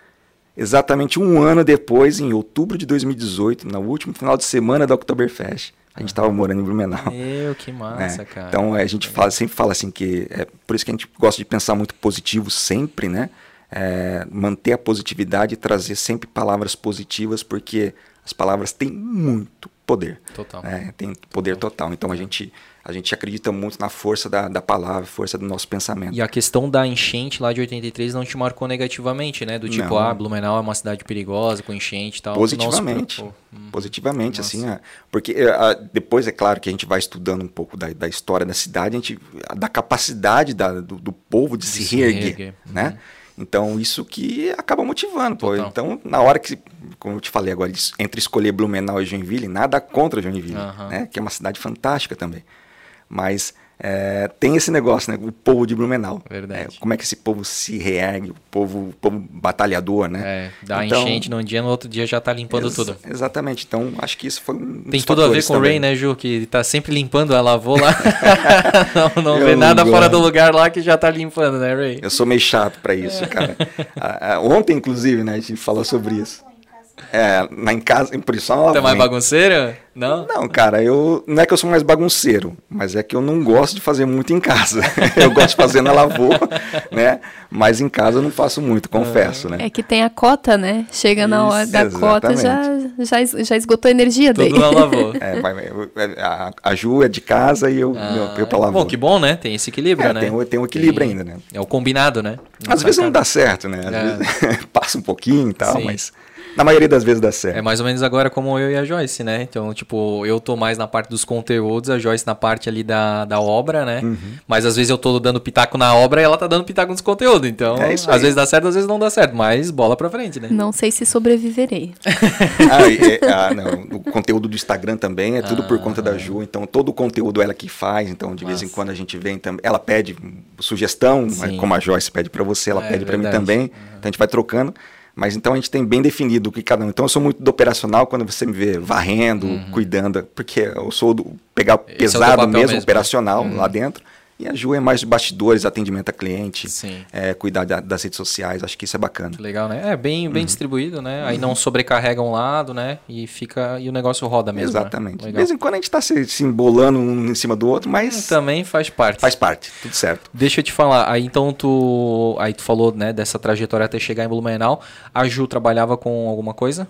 Speaker 3: Exatamente um ano depois, em outubro de 2018, no último final de semana da Oktoberfest, a gente estava morando em Blumenau.
Speaker 1: Meu, que massa,
Speaker 3: né?
Speaker 1: cara.
Speaker 3: Então a gente fala, sempre fala assim que é por isso que a gente gosta de pensar muito positivo sempre, né? É, manter a positividade e trazer sempre palavras positivas, porque as palavras têm muito poder.
Speaker 1: Total.
Speaker 3: né? Tem poder total. Então a gente, a gente acredita muito na força da, da palavra, força do nosso pensamento.
Speaker 1: E a questão da enchente lá de 83 não te marcou negativamente, né? Do tipo,
Speaker 3: Não.
Speaker 1: ah, Blumenau é uma cidade perigosa, com enchente e tal.
Speaker 3: Positivamente.
Speaker 1: Hum.
Speaker 3: Positivamente,
Speaker 1: Nossa.
Speaker 3: assim, é, porque é, a- depois é claro que a gente vai estudando um pouco da, da história da cidade, a gente, da capacidade da- do, do povo de, se
Speaker 1: se
Speaker 3: reerguer,
Speaker 1: reerguer,
Speaker 3: né? Então isso que acaba motivando, pô.
Speaker 1: Total.
Speaker 3: Então na hora que, como eu te falei agora, entre escolher Blumenau e Joinville, nada contra Joinville,
Speaker 1: Aham.
Speaker 3: né? Que é uma cidade fantástica também, mas é, tem esse negócio, né? O povo de Blumenau.
Speaker 1: Verdade.
Speaker 3: É, como é que esse povo se reergue, o povo, o povo batalhador, né?
Speaker 1: É, dá
Speaker 3: Então-
Speaker 1: enchente num dia, no outro dia já tá limpando
Speaker 3: Ex-
Speaker 1: tudo.
Speaker 3: Exatamente. Então, acho que isso foi um.
Speaker 1: Tem tudo a ver com o
Speaker 3: também.
Speaker 1: Ray, né, Ju? Que tá sempre limpando, ela lavou lá. (laughs) (laughs) não não
Speaker 3: Eu
Speaker 1: vê nada
Speaker 3: gosto.
Speaker 1: fora do lugar lá que já tá limpando, né, Ray?
Speaker 3: Eu sou meio chato pra isso, (laughs) cara. Ontem, inclusive, né, a gente falou sobre isso. É, na em casa, por isso ela
Speaker 1: Tá mais
Speaker 3: vem.
Speaker 1: bagunceiro? Não?
Speaker 3: Não, cara, eu não é que eu sou mais bagunceiro, mas é que eu não gosto de fazer muito em casa. (laughs) eu gosto de fazer na lavoura, né? Mas em casa eu não faço muito, confesso, né?
Speaker 2: É que tem a cota, né? Chega na hora
Speaker 3: Isso,
Speaker 2: da cota, já, já, já esgotou a energia
Speaker 1: Tudo
Speaker 2: dele.
Speaker 1: na lavoura.
Speaker 3: É, a, a Ju é de casa e eu,
Speaker 1: Ah,
Speaker 3: eu, eu pra lavoura.
Speaker 1: bom, que bom, né? Tem esse equilíbrio,
Speaker 3: É,
Speaker 1: né?
Speaker 3: tem, o- tem um equilíbrio ainda, né?
Speaker 1: É o combinado, né?
Speaker 3: Às vezes não dá certo, né? Às
Speaker 1: É.
Speaker 3: vezes (laughs) passa um pouquinho e tal,
Speaker 1: Sim.
Speaker 3: mas, Na maioria das vezes dá certo.
Speaker 1: É mais ou menos agora como eu e a Joyce, né? Então, tipo, eu tô mais na parte dos conteúdos, a Joyce na parte ali da, da obra, né? Uhum. Mas às vezes eu tô dando pitaco na obra e ela tá dando pitaco nos conteúdos. Então, é às vezes dá certo, às vezes não dá certo. Mas bola pra frente, né?
Speaker 2: Não sei se sobreviverei. (laughs)
Speaker 3: ah, e, ah, não. O conteúdo do Instagram também é tudo ah, por conta da Ju. Então, todo o conteúdo ela que faz. Então, de Nossa. vez em quando a gente vem também. Ela pede sugestão, como a Joyce pede para você, ela é, pede para mim também. Uhum. Então, a gente vai trocando. Mas então a gente tem bem definido o que cada um. Então eu sou muito do operacional quando você me vê varrendo, uhum. cuidando, porque eu sou do pegar Esse é pesado é mesmo, mesmo, operacional uhum. lá dentro. E a Ju é mais de bastidores, atendimento a cliente, é, cuidar da, das redes sociais, acho que isso é bacana.
Speaker 1: Legal, né? É bem, bem uhum. distribuído, né? Aí não sobrecarrega um lado, né? E fica e o negócio roda mesmo.
Speaker 3: Né? Exatamente. Né? De vez em quando a gente está se, se embolando um em cima do outro, mas.
Speaker 1: Também faz parte.
Speaker 3: Faz parte, tudo certo.
Speaker 1: Deixa eu te falar, aí então tu. Aí tu falou, né, dessa trajetória até chegar em Blumenau. A Ju trabalhava com alguma coisa?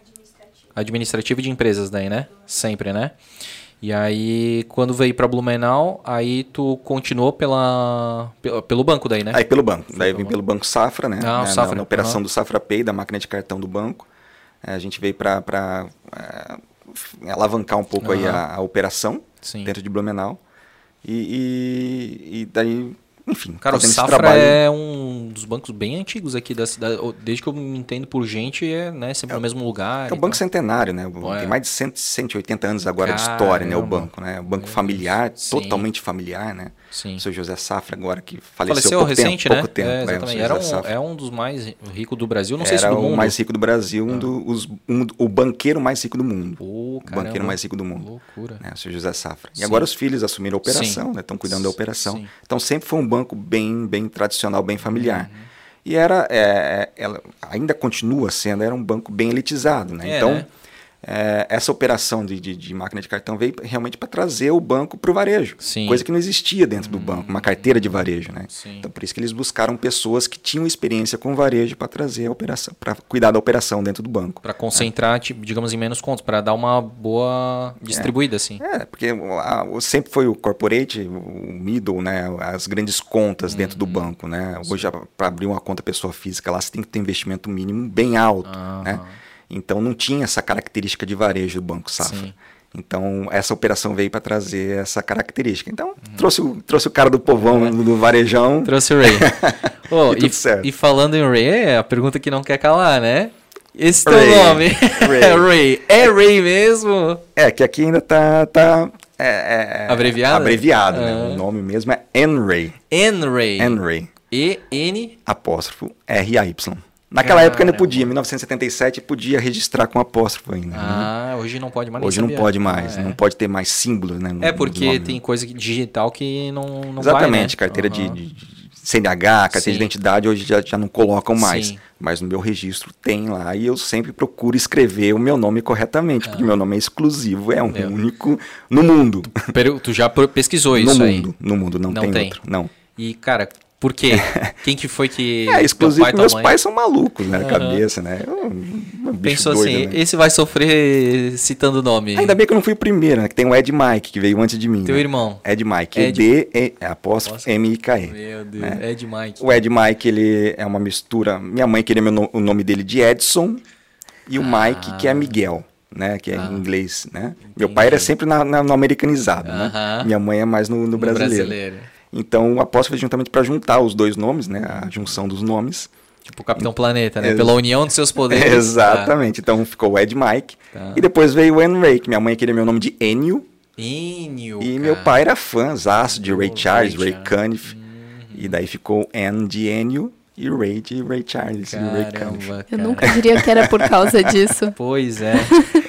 Speaker 1: Administrativo. Administrativo de empresas daí, né? Sempre, né? E aí, quando veio para Blumenau, aí tu continuou pela, pelo banco daí, né?
Speaker 3: Aí pelo banco. Daí vim pelo Banco Safra, né? Ah, Safra. Na, na operação uhum. do Safra Pay, da máquina de cartão do banco. É, a gente veio para é, alavancar um pouco uhum. aí a, a operação Sim. dentro de Blumenau. E, e, e daí enfim,
Speaker 1: cara, o Safra trabalho... é um dos bancos bem antigos aqui da cidade. Desde que eu me entendo por gente, é né, sempre é, no mesmo lugar.
Speaker 3: É o banco centenário, né? É. Tem mais de 100, 180 anos agora Caramba. de história, né? O banco, né? O banco familiar, Sim. totalmente familiar, né? Sim. O seu José Safra agora que faleceu, faleceu pouco
Speaker 1: recente,
Speaker 3: tempo,
Speaker 1: né?
Speaker 3: pouco tempo.
Speaker 1: É, exatamente. Era um, é um dos mais ricos do Brasil, não Era sei se do mundo.
Speaker 3: o mais rico do Brasil, um ah. do, os, um, o banqueiro mais rico do mundo.
Speaker 1: Oh,
Speaker 3: o banqueiro mais rico do mundo.
Speaker 1: Loucura.
Speaker 3: Né? O seu José Safra. E Sim. agora os filhos assumiram a operação, né? Estão cuidando da operação. Sim. Então sempre foi um banco bem, bem tradicional, bem familiar. Uhum. E era, é, é ela ainda continua sendo, era um banco bem elitizado, né? É, então, né? É, essa operação de, de, de, máquina de cartão veio realmente para trazer o banco para o varejo. Sim. Coisa que não existia dentro do banco, uma carteira de varejo. Né? Sim. Então, por isso que eles buscaram pessoas que tinham experiência com varejo para trazer a operação, para cuidar da operação dentro do banco.
Speaker 1: Para concentrar, é. tipo, digamos, em menos contas, para dar uma boa distribuída,
Speaker 3: é.
Speaker 1: assim.
Speaker 3: É, porque a, sempre foi o corporate, o middle, né? as grandes contas uhum. dentro do banco. Né? Hoje, para abrir uma conta pessoa física, lá você tem que ter investimento mínimo bem alto. Uhum. Né? Então não tinha essa característica de varejo do Banco Safra. Sim. Então, essa operação veio para trazer essa característica. Então, uhum. trouxe, o, trouxe o cara do povão, uhum. do varejão.
Speaker 1: Trouxe o Ray. (laughs) oh, e, e, e, falando em Ray, é a pergunta que não quer calar, né? Esse teu Ray. nome. Ray. (laughs) é Ray. É Ray mesmo?
Speaker 3: É, que aqui ainda tá. tá é,
Speaker 1: é, é abreviado?
Speaker 3: Abreviado, né? O nome mesmo é. N-Ray.
Speaker 1: N-Ray. E-N...
Speaker 3: Apóstrofo R-A-Y. Naquela época ainda podia, em 1977 podia registrar com apóstrofo ainda.
Speaker 1: Né? Ah, né? hoje não pode mais.
Speaker 3: Hoje não pode mais, ah, é. não pode ter mais símbolos, né?
Speaker 1: No, é porque tem coisa digital que não, não
Speaker 3: Exatamente,
Speaker 1: vai,
Speaker 3: né? carteira uhum. de, de, CNH, carteira Sim. de identidade hoje já, já não colocam mais. Sim. Mas no meu registro tem lá e eu sempre procuro escrever o meu nome corretamente, ah. porque meu nome é exclusivo, é um meu. único no mundo.
Speaker 1: Tu, tu já pesquisou isso
Speaker 3: no
Speaker 1: aí?
Speaker 3: No mundo, no mundo, não, não tem, tem outro, não.
Speaker 1: E, cara, por quê? (laughs) Quem que foi que.
Speaker 3: É, exclusivo pai, meus mãe? pais são malucos, né? Na uhum. cabeça, né?
Speaker 1: Um, um Pensou doido, assim, né? esse vai sofrer citando o nome.
Speaker 3: Ainda bem que eu não fui o primeiro, né? Que tem o Ed Mike, que veio antes de mim.
Speaker 1: Teu
Speaker 3: né?
Speaker 1: irmão.
Speaker 3: Ed Mike. Ed... D, e, é, apóstolo M-I-K-E.
Speaker 1: Meu Deus, né? Ed Mike.
Speaker 3: O Ed Mike, ele é uma mistura. Minha mãe queria meu, o nome dele de Edson e o ah. Mike, que é Miguel. Né, que é ah, em inglês, né? Entendi. Meu pai era sempre na, na, no americanizado, uh -huh. né? Minha mãe é mais no, no brasileiro. No brasileiro. Então o apóstolo fez juntamente para juntar os dois nomes, né? A junção dos nomes.
Speaker 1: Tipo o Capitão Planeta, né? Ex Pela união dos seus poderes. (laughs)
Speaker 3: Exatamente. Então ficou o Ed Mike. Tá. E depois veio o Enray, que minha mãe queria meu nome de Enio.
Speaker 1: Enio.
Speaker 3: E cara. meu pai era fã, zaço de Ray Charles, Ray, Cunniff. Uhum. E daí ficou N de Enio e Ray de Ray Charles Caramba, e Ray Cunniff.
Speaker 2: Eu nunca diria que era por causa disso. (laughs)
Speaker 1: Pois é.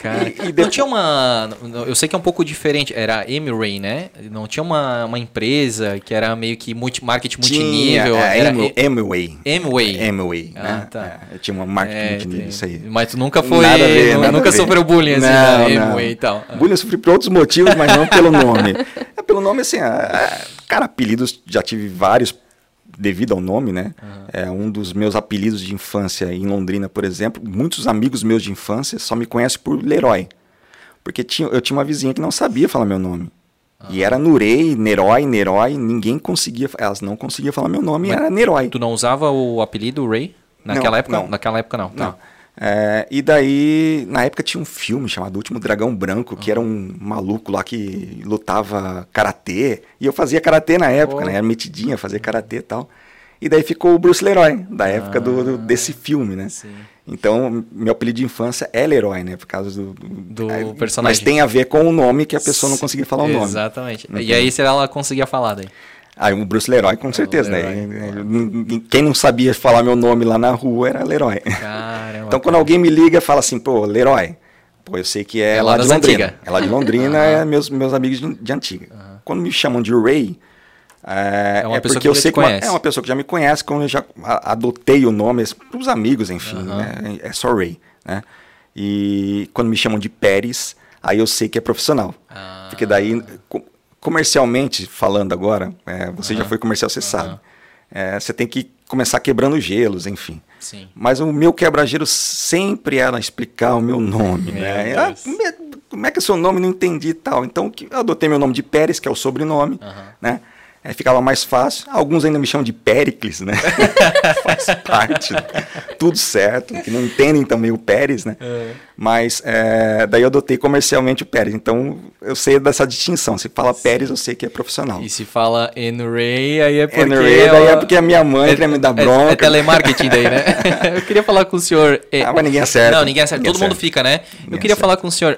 Speaker 1: Cara. E, (laughs) e não tinha uma. Eu sei que é um pouco diferente. Era Ray, né? Não tinha uma, uma empresa que era meio que multi, marketing multinível. Tinha,
Speaker 3: é,
Speaker 1: era
Speaker 3: Amway.
Speaker 1: Amway.
Speaker 3: Amway. Ah, né? tá. É, tinha uma marketing é, multinível, isso aí.
Speaker 1: Mas tu nunca foi. Nada a ver, nada nunca a ver. sofreu bullying assim não, Amway e tal.
Speaker 3: Bullying eu sofri por outros motivos, mas não pelo nome. (laughs) É pelo nome, assim. É, cara, apelidos já tive vários devido ao nome, né? Uhum. É um dos meus apelidos de infância em Londrina, por exemplo. Muitos amigos meus de infância só me conhecem por Leroy. Porque tinha, eu tinha uma vizinha que não sabia falar meu nome. Uhum. E era Nurei, Nerói, Nerói, ninguém conseguia, elas não conseguiam falar meu nome, Mas era Nerói.
Speaker 1: Tu não usava o apelido Ray? Naquela
Speaker 3: não,
Speaker 1: época?
Speaker 3: Não.
Speaker 1: Naquela época não.
Speaker 3: Não. É, e daí, na época tinha um filme chamado Último Dragão Branco, que era um maluco lá que lutava karatê. E eu fazia karatê na época, oh. né? Era metidinha, fazia karatê e tal. E daí ficou o Bruce Leroy, da época ah, do, do, desse filme, né? Sim. Então, meu apelido de infância é Leroy, né? Por causa do,
Speaker 1: do é, personagem.
Speaker 3: Mas tem a ver com o nome que a pessoa não conseguia falar o nome.
Speaker 1: Exatamente. E aí, se ela conseguia falar daí?
Speaker 3: Ah, o Bruce Leroy, com certeza, né? Leroy. Quem não sabia falar meu nome lá na rua era Leroy. Caramba, então, quando alguém me liga, fala assim, pô, Leroy. Pô, eu sei que é, é lá, lá de Londrina. Antiga. É lá de Londrina, é meus, meus amigos de, de antiga. Uhum. Quando me chamam de Ray, é, é, é porque eu sei que uma, é uma pessoa que já me conhece, quando eu já adotei o nome para os amigos, enfim, uhum. né? é só Ray, né? E quando me chamam de Pérez, aí eu sei que é profissional. Ah. Porque daí comercialmente falando agora, é, você uhum. já foi comercial, você uhum. sabe. É, você tem que começar quebrando gelos, enfim. Sim. Mas o meu quebra-gelo sempre era explicar o meu nome. né? Ah, como é que é seu nome? Não entendi e tal. Então eu adotei meu nome de Pérez, que é o sobrenome, né? É, ficava mais fácil. Alguns ainda me chamam de Péricles, né? (laughs) Faz parte. Né? Tudo certo. Que não entendem também o Pérez, né? É. Mas é, daí eu adotei comercialmente o Pérez. Então eu sei dessa distinção. Se fala Sim. Pérez, eu sei que é profissional.
Speaker 1: E se fala N-Ray, aí é porque.
Speaker 3: N-Ray, daí é porque a minha mãe é, me dar bronca.
Speaker 1: É, é telemarketing daí, né? (laughs) eu queria falar com o senhor.
Speaker 3: ah, mas ninguém acerta.
Speaker 1: Não, ninguém acerta. Ninguém Todo acerta. mundo fica, né? Ninguém eu queria acerta. falar com o senhor.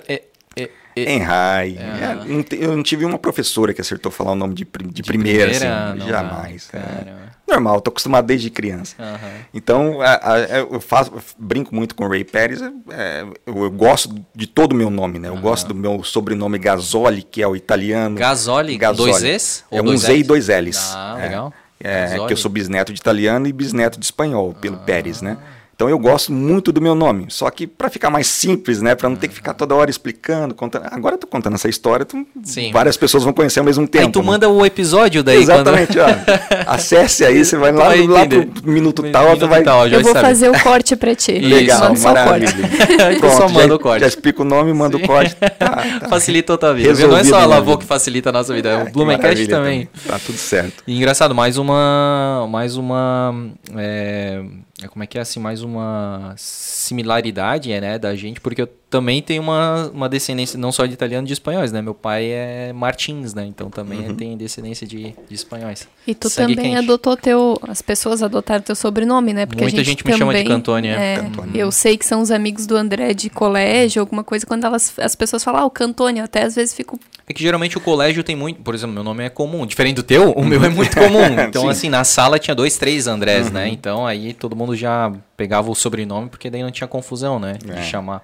Speaker 3: Em Rai. É, eu não tive uma professora que acertou falar o nome de, de, de primeira, primeira, assim. Jamais. É. Normal, tô acostumado desde criança. Uhum. Então, a, a, eu faço, eu brinco muito com o Ray Pérez. É, eu, eu, gosto de todo o meu nome, né? Eu uhum. gosto do meu sobrenome Gasoli, que é o italiano.
Speaker 1: Gasoli? Gasoli. Dois Es?
Speaker 3: É um Z e dois L's. Ah, legal. É, que eu sou bisneto de italiano e bisneto de espanhol, pelo ah. Pérez, né? Então eu gosto muito do meu nome, só que para ficar mais simples, né, para não ter que ficar toda hora explicando, contando. Agora eu tô contando essa história, tu, várias pessoas vão conhecer ao mesmo tempo.
Speaker 1: Aí tu
Speaker 3: né?
Speaker 1: manda o episódio daí.
Speaker 3: Exatamente, quando... ó, (laughs) acesse aí, você vai lá, vai lá pro minuto tal, minuto vai...
Speaker 2: Tal, eu vou sabe. fazer o corte para ti.
Speaker 3: Legal, maravilha. (laughs) Pronto, só manda já, o corte. Já explico o nome, manda Sim. o corte. Tá, (laughs)
Speaker 1: tá. Facilita a tua vida. Resolvido Não é só a Lavô que facilita a nossa vida, é o Blumencast também. também.
Speaker 3: Tá tudo certo.
Speaker 1: E engraçado, mais uma mais uma é, é, como é que é assim, mais uma similaridade, né, da gente, porque eu também tenho uma, uma descendência não só de italiano, de espanhóis, né? Meu pai é Martins, né? Então também uhum. tem descendência de, de espanhóis.
Speaker 2: E tu Sangue também quente. adotou teu, as pessoas adotaram teu sobrenome, né?
Speaker 1: Porque Muita gente, gente me também, chama de Cantônia. É, Cantônia.
Speaker 2: Eu sei que são os amigos do André de colégio, alguma coisa, quando elas, as pessoas falam, ah, o Cantônia, até às vezes fico
Speaker 1: é que geralmente o colégio tem muito. Por exemplo, meu nome é comum. Diferente do teu, o meu é muito comum. (laughs) Então, assim, na sala tinha dois, três Andrés, né? uhum. né? Então aí todo mundo já pegava o sobrenome, porque daí não tinha confusão, né? De é. chamar.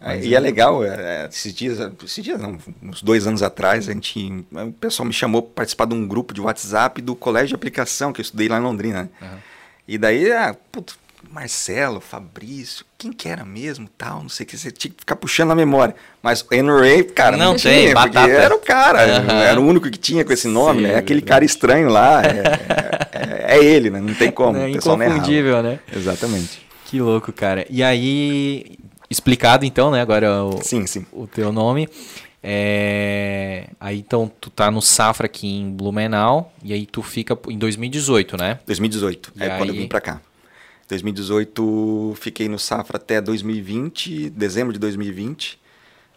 Speaker 3: Mas, e é legal, é, esses dias, esses dias não, uns dois anos atrás, a gente, o pessoal me chamou para participar de um grupo de WhatsApp do colégio de aplicação, que eu estudei lá em Londrina. Uhum. E daí, ah, puto, Marcelo, Fabrício, quem que era mesmo, tal, não sei o que, você tinha que ficar puxando a memória. Mas Henry, cara, não, não tem, tinha, batata. era o cara, uhum. era o único que tinha com esse nome, Sim, né? Aquele cara estranho lá, é, é, é, ele, né? Não tem como. É
Speaker 1: inconfundível, né?
Speaker 3: Exatamente.
Speaker 1: Que louco, cara. E aí, explicado então, né, agora o,
Speaker 3: sim, sim.
Speaker 1: o teu nome. É... Aí então tu tá no Safra aqui em Blumenau e aí tu fica em 2018, né?
Speaker 3: 2018, e é aí... quando eu vim pra cá. 2018 fiquei no Safra até 2020, dezembro de 2020.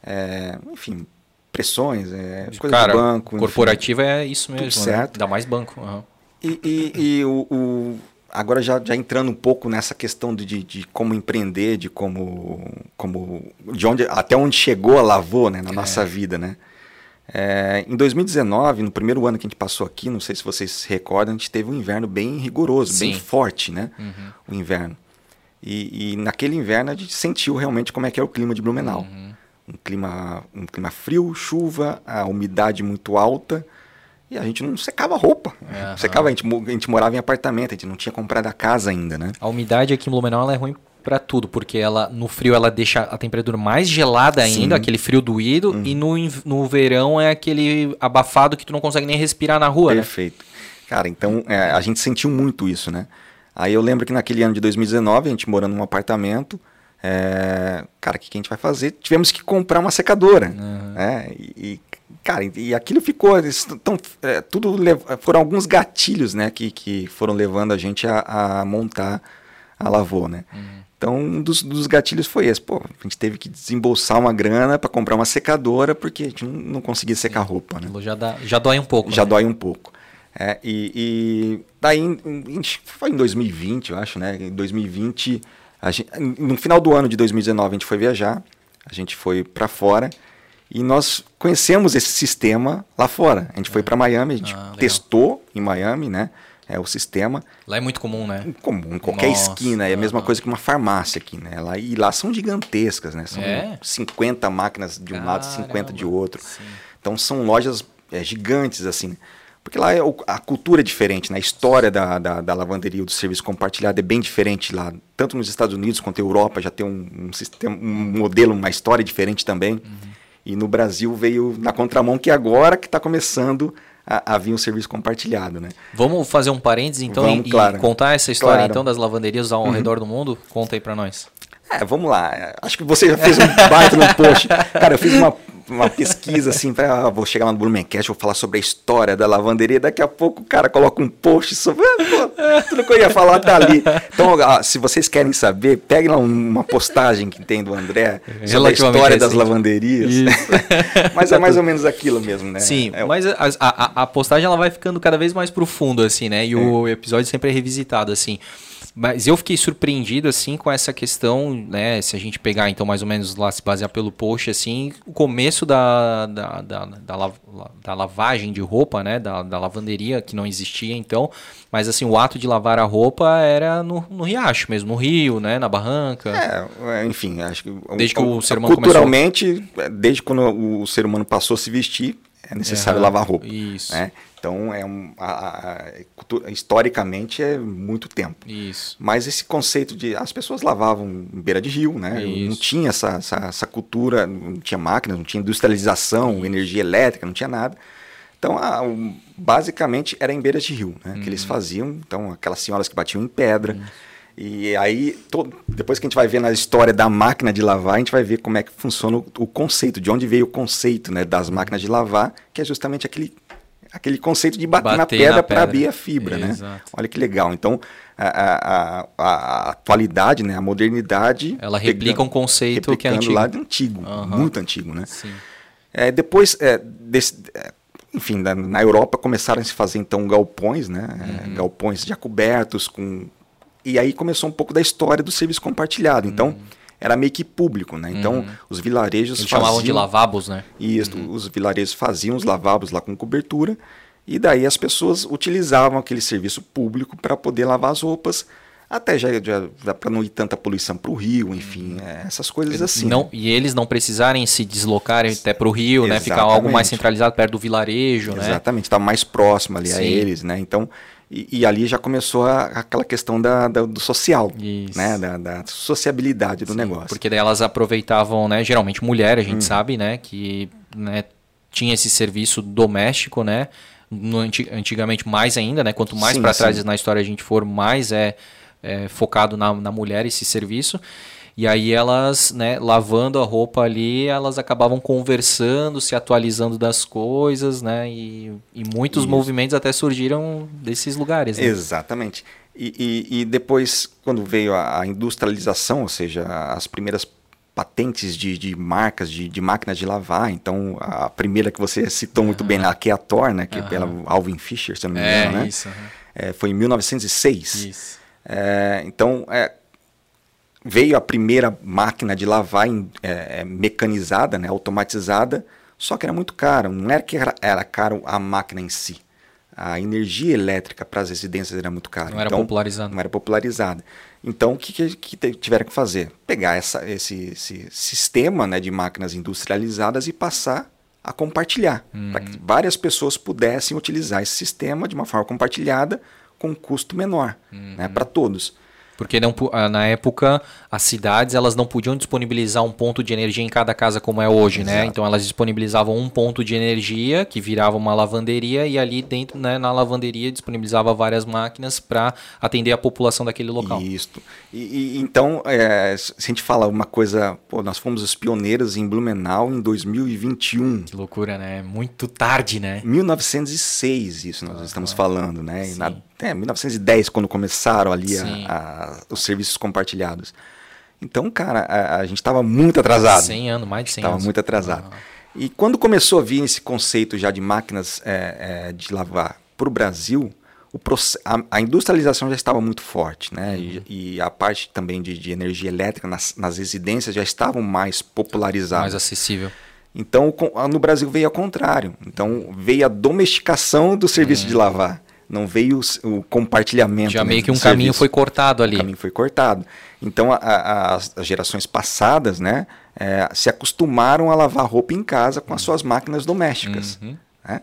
Speaker 3: É, enfim, pressões, é, coisas Cara, banco.
Speaker 1: Corporativa enfim, é isso mesmo,
Speaker 3: tudo né? certo.
Speaker 1: Dá mais banco. Uhum.
Speaker 3: E, e, e o, o, agora já, já entrando um pouco nessa questão de, de, de, como empreender, de como, como de onde até onde chegou a Lavô né, na é. nossa vida, né? É, em 2019, no primeiro ano que a gente passou aqui, não sei se vocês se recordam, a gente teve um inverno bem rigoroso, Sim. bem forte, né? Uhum. O inverno. E, e, naquele inverno a gente sentiu realmente como é que é o clima de Blumenau. Uhum. Um, clima, um clima frio, chuva, a umidade muito alta. E a gente não secava roupa. Uhum. Secava, a gente, a gente morava em apartamento, a gente não tinha comprado a casa ainda, né?
Speaker 1: A umidade aqui em Blumenau é ruim para tudo, porque ela no frio ela deixa a temperatura mais gelada ainda, Sim. aquele frio doído, uhum. e no, no verão é aquele abafado que tu não consegue nem respirar na rua,
Speaker 3: né? Perfeito. Né? Cara, então é, a gente sentiu muito isso, né? Aí eu lembro que naquele ano de 2019, a gente morando num apartamento, é, cara, o que, que, a gente vai fazer? Tivemos que comprar uma secadora, uhum. né? E, cara, e aquilo ficou, tão, é, tudo foram alguns gatilhos, né, que, que foram levando a gente a, a montar a Lavô, né? Uhum. Então, um dos, dos, gatilhos foi esse. Pô, a gente teve que desembolsar uma grana para comprar uma secadora porque a gente não, não conseguia secar roupa, né?
Speaker 1: Já, dá, já dói um pouco.
Speaker 3: Já
Speaker 1: né?
Speaker 3: dói um pouco. É, e, e, daí, em, foi em 2020, eu acho, né? Em 2020, gente, no final do ano de 2019, a gente foi viajar, a gente foi para fora e nós conhecemos esse sistema lá fora. A gente foi para Miami, a gente ah, testou em Miami, né? É o sistema.
Speaker 1: Lá é muito comum, né?
Speaker 3: Comum, em qualquer Nossa, esquina. É a mesma coisa que uma farmácia aqui, né? Lá, e lá são gigantescas, né? São é? 50 máquinas de um Caramba, lado, 50 de outro. Sim. Então são lojas é, gigantes, assim. Porque lá é, a cultura é diferente, né? a história da, da, da lavanderia, do serviço compartilhado é bem diferente lá. Tanto nos Estados Unidos quanto na Europa já tem um, um, sistema, um modelo, uma história diferente também. Uhum. E no Brasil veio na contramão que agora que está começando a, a, vir um serviço compartilhado, né?
Speaker 1: Vamos fazer um parênteses então Vamos, e, claro. contar essa história claro. então das lavanderias ao uhum. redor do mundo? Conta aí para nós.
Speaker 3: É, vamos lá. Acho que você já fez um baita no post. Cara, eu fiz uma uma pesquisa assim, pra, ah, vou chegar lá no Blumencast, vou falar sobre a história da lavanderia, daqui a pouco o cara coloca um post sobre, ah, pô, tudo que eu ia falar tá ali. Então, ah, se vocês querem saber, peguem lá uma postagem que tem do André sobre a história das lavanderias. mas é mais ou menos aquilo mesmo, né?
Speaker 1: Sim,
Speaker 3: é,
Speaker 1: mas a, a, a, postagem ela vai ficando cada vez mais profundo, assim, né? E é. o episódio sempre é revisitado, assim. Mas eu fiquei surpreendido, assim, com essa questão, né? Se a gente pegar, então, mais ou menos lá, se basear pelo post, assim, o começo da, da, da, da, da lavagem de roupa, né? Da, da lavanderia, que não existia, então. Mas, assim, o ato de lavar a roupa era no, no riacho mesmo, no rio, né? Na barranca.
Speaker 3: É, enfim, acho que...
Speaker 1: Desde que o ser humano
Speaker 3: Culturalmente, começou... desde quando o ser humano passou a se vestir, é necessário é, lavar roupa.
Speaker 1: Isso.
Speaker 3: Né? Então, é um, a, a, historicamente é muito tempo.
Speaker 1: Isso.
Speaker 3: Mas esse conceito de. As pessoas lavavam em beira de rio, né? Isso. Não tinha essa, essa, essa, cultura, não tinha máquinas, não tinha industrialização, Isso. energia elétrica, não tinha nada. Então, a, basicamente era em beira de rio, né? Uhum. Que eles uhum. faziam. Então, aquelas senhoras que batiam em pedra. Uhum. E aí, todo, depois que a gente vai ver na história da máquina de lavar, a gente vai ver como é que funciona o, o conceito, de onde veio o conceito né, das máquinas de lavar, que é justamente aquele aquele conceito de bater, bater na pedra para abrir a fibra, né? Olha que legal. Então, a, a, a, atualidade, né, a modernidade...
Speaker 1: Ela replica pegando, um conceito que é antigo.
Speaker 3: lá de antigo, uhum. muito antigo, né? Sim. É, depois, é, desse, é, enfim, na, na, Europa começaram a se fazer, então, galpões, né? É, uhum. galpões já cobertos com... E aí começou um pouco da história do serviço compartilhado. Então... Uhum era meio que público, né? Então, uhum. os vilarejos
Speaker 1: Eles faziam... chamavam de lavabos, né?
Speaker 3: Isso, uhum. os vilarejos faziam os lavabos lá com cobertura, e daí as pessoas utilizavam aquele serviço público para poder lavar as roupas, até já, já, já para não ir tanta poluição para o rio, enfim, uhum. é, essas coisas assim.
Speaker 1: Não, né? E eles não precisarem se deslocarem até para o rio, Exatamente. né? Ficar algo mais centralizado perto do vilarejo,
Speaker 3: Exatamente, né? Exatamente, estava mais próximo ali Sim. a eles, né? Então, e, e, ali já começou a, aquela questão da, da do social, Isso. né? Da, da, sociabilidade do Sim, negócio.
Speaker 1: Porque daí elas aproveitavam, né? Geralmente mulher, a gente hum. sabe, né? Que né, tinha esse serviço doméstico, né? No, antigamente mais ainda, né? Quanto mais para trás na história a gente for, mais é, é focado na, na mulher esse serviço. E aí elas, né, lavando a roupa ali, elas acabavam conversando, se atualizando das coisas, né? E, e muitos Isso. movimentos até surgiram desses lugares. Né?
Speaker 3: Exatamente. E, e, e, depois, quando veio a, industrialização, ou seja, as primeiras patentes de, de marcas de, de, máquinas de lavar. Então, a primeira que você citou muito bem lá, que é a Thor, né? Que é pela Alvin Fisher, se não me engano, é, né? Isso, é, foi em 1906. Isso. É, então, é, veio a primeira máquina de lavar é, é, mecanizada, né, automatizada, só que era muito caro. Não era que era, era caro a máquina em si. A energia elétrica para as residências era muito cara.
Speaker 1: Não era então, popularizada.
Speaker 3: Não era popularizada. Então, o que, que, que tiveram que fazer? Pegar essa, esse, esse sistema né, de máquinas industrializadas e passar a compartilhar, uhum. para que várias pessoas pudessem utilizar esse sistema de uma forma compartilhada com um custo menor né, uhum. né, para todos.
Speaker 1: Porque não, ah, na época as cidades elas não podiam disponibilizar um ponto de energia em cada casa como é hoje, né? Exato. né? Então elas disponibilizavam um ponto de energia que virava uma lavanderia e ali dentro, né, na lavanderia disponibilizava várias máquinas para atender a população daquele local.
Speaker 3: Isso. E, e, então, é, se a gente fala uma coisa, pô, nós fomos os pioneiros em Blumenau em 2021.
Speaker 1: Que loucura, né? Muito tarde, né?
Speaker 3: 1906 isso nós ah, estamos falando, né? Na, é, 1910 quando começaram ali a, a, os serviços compartilhados. Então, cara, a, a gente estava muito atrasado.
Speaker 1: 100 anos, mais de 100
Speaker 3: anos.
Speaker 1: Estava
Speaker 3: muito atrasado. Ah. E quando começou a vir esse conceito já de máquinas é, é, de lavar para o Brasil, a, a, industrialização já estava muito forte, né? Uhum. E, e, a parte também de, de energia elétrica nas, nas, residências já estavam mais popularizadas.
Speaker 1: Mais acessível.
Speaker 3: Então, no Brasil veio ao contrário. Então, veio a domesticação do serviço uhum. de lavar. Não veio o, o compartilhamento.
Speaker 1: Já meio que um caminho foi cortado ali. O
Speaker 3: caminho foi cortado. Então, a, a, as gerações passadas, né, é, se acostumaram a lavar roupa em casa com as suas máquinas domésticas. Uhum. Né?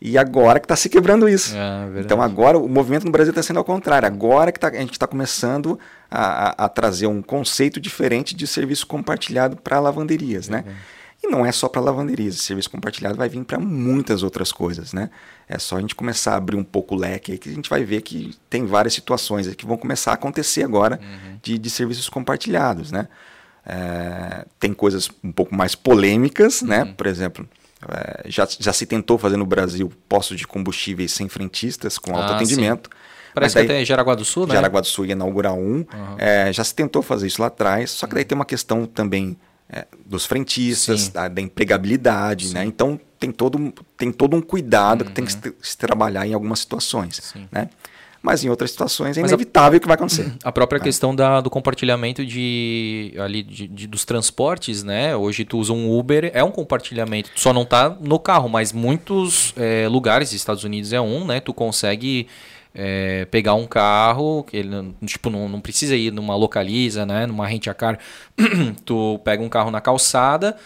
Speaker 3: E agora que está se quebrando isso. É, então agora o movimento no Brasil está sendo ao contrário. Agora que tá, a gente está começando a, a, trazer um conceito diferente de serviço compartilhado para lavanderias, né? E não é só para lavanderias. serviço compartilhado vai vir para muitas outras coisas, né? É só a gente começar a abrir um pouco o leque aí que a gente vai ver que tem várias situações que vão começar a acontecer agora uhum. de, de serviços compartilhados, né? É, tem coisas um pouco mais polêmicas, né? uhum. né? Por exemplo, é, já, já se tentou fazer no Brasil postos de combustíveis sem frentistas, com ah, autoatendimento.
Speaker 1: Parece daí, que até Jaraguá do Sul, né?
Speaker 3: Jaraguá do Sul ia inaugurar um. Uhum. É, já se tentou fazer isso lá atrás, só que daí tem uma questão também é, dos frentistas, da, da, empregabilidade, né? Então tem todo, tem todo um cuidado uhum. que tem que se, se, trabalhar em algumas situações, Sim. né? mas em outras situações é mas inevitável a, que vai acontecer. (clears throat)
Speaker 1: A própria é. questão da, do compartilhamento de, ali, de, de, dos transportes, né? Hoje tu usa um Uber, é um compartilhamento. Tu só não está no carro, mas muitos é, lugares, Estados Unidos é um, né? Tu consegue é, pegar um carro, que ele tipo, não, não precisa ir numa localiza, né? Numa rent a car. (clears throat) tu pega um carro na calçada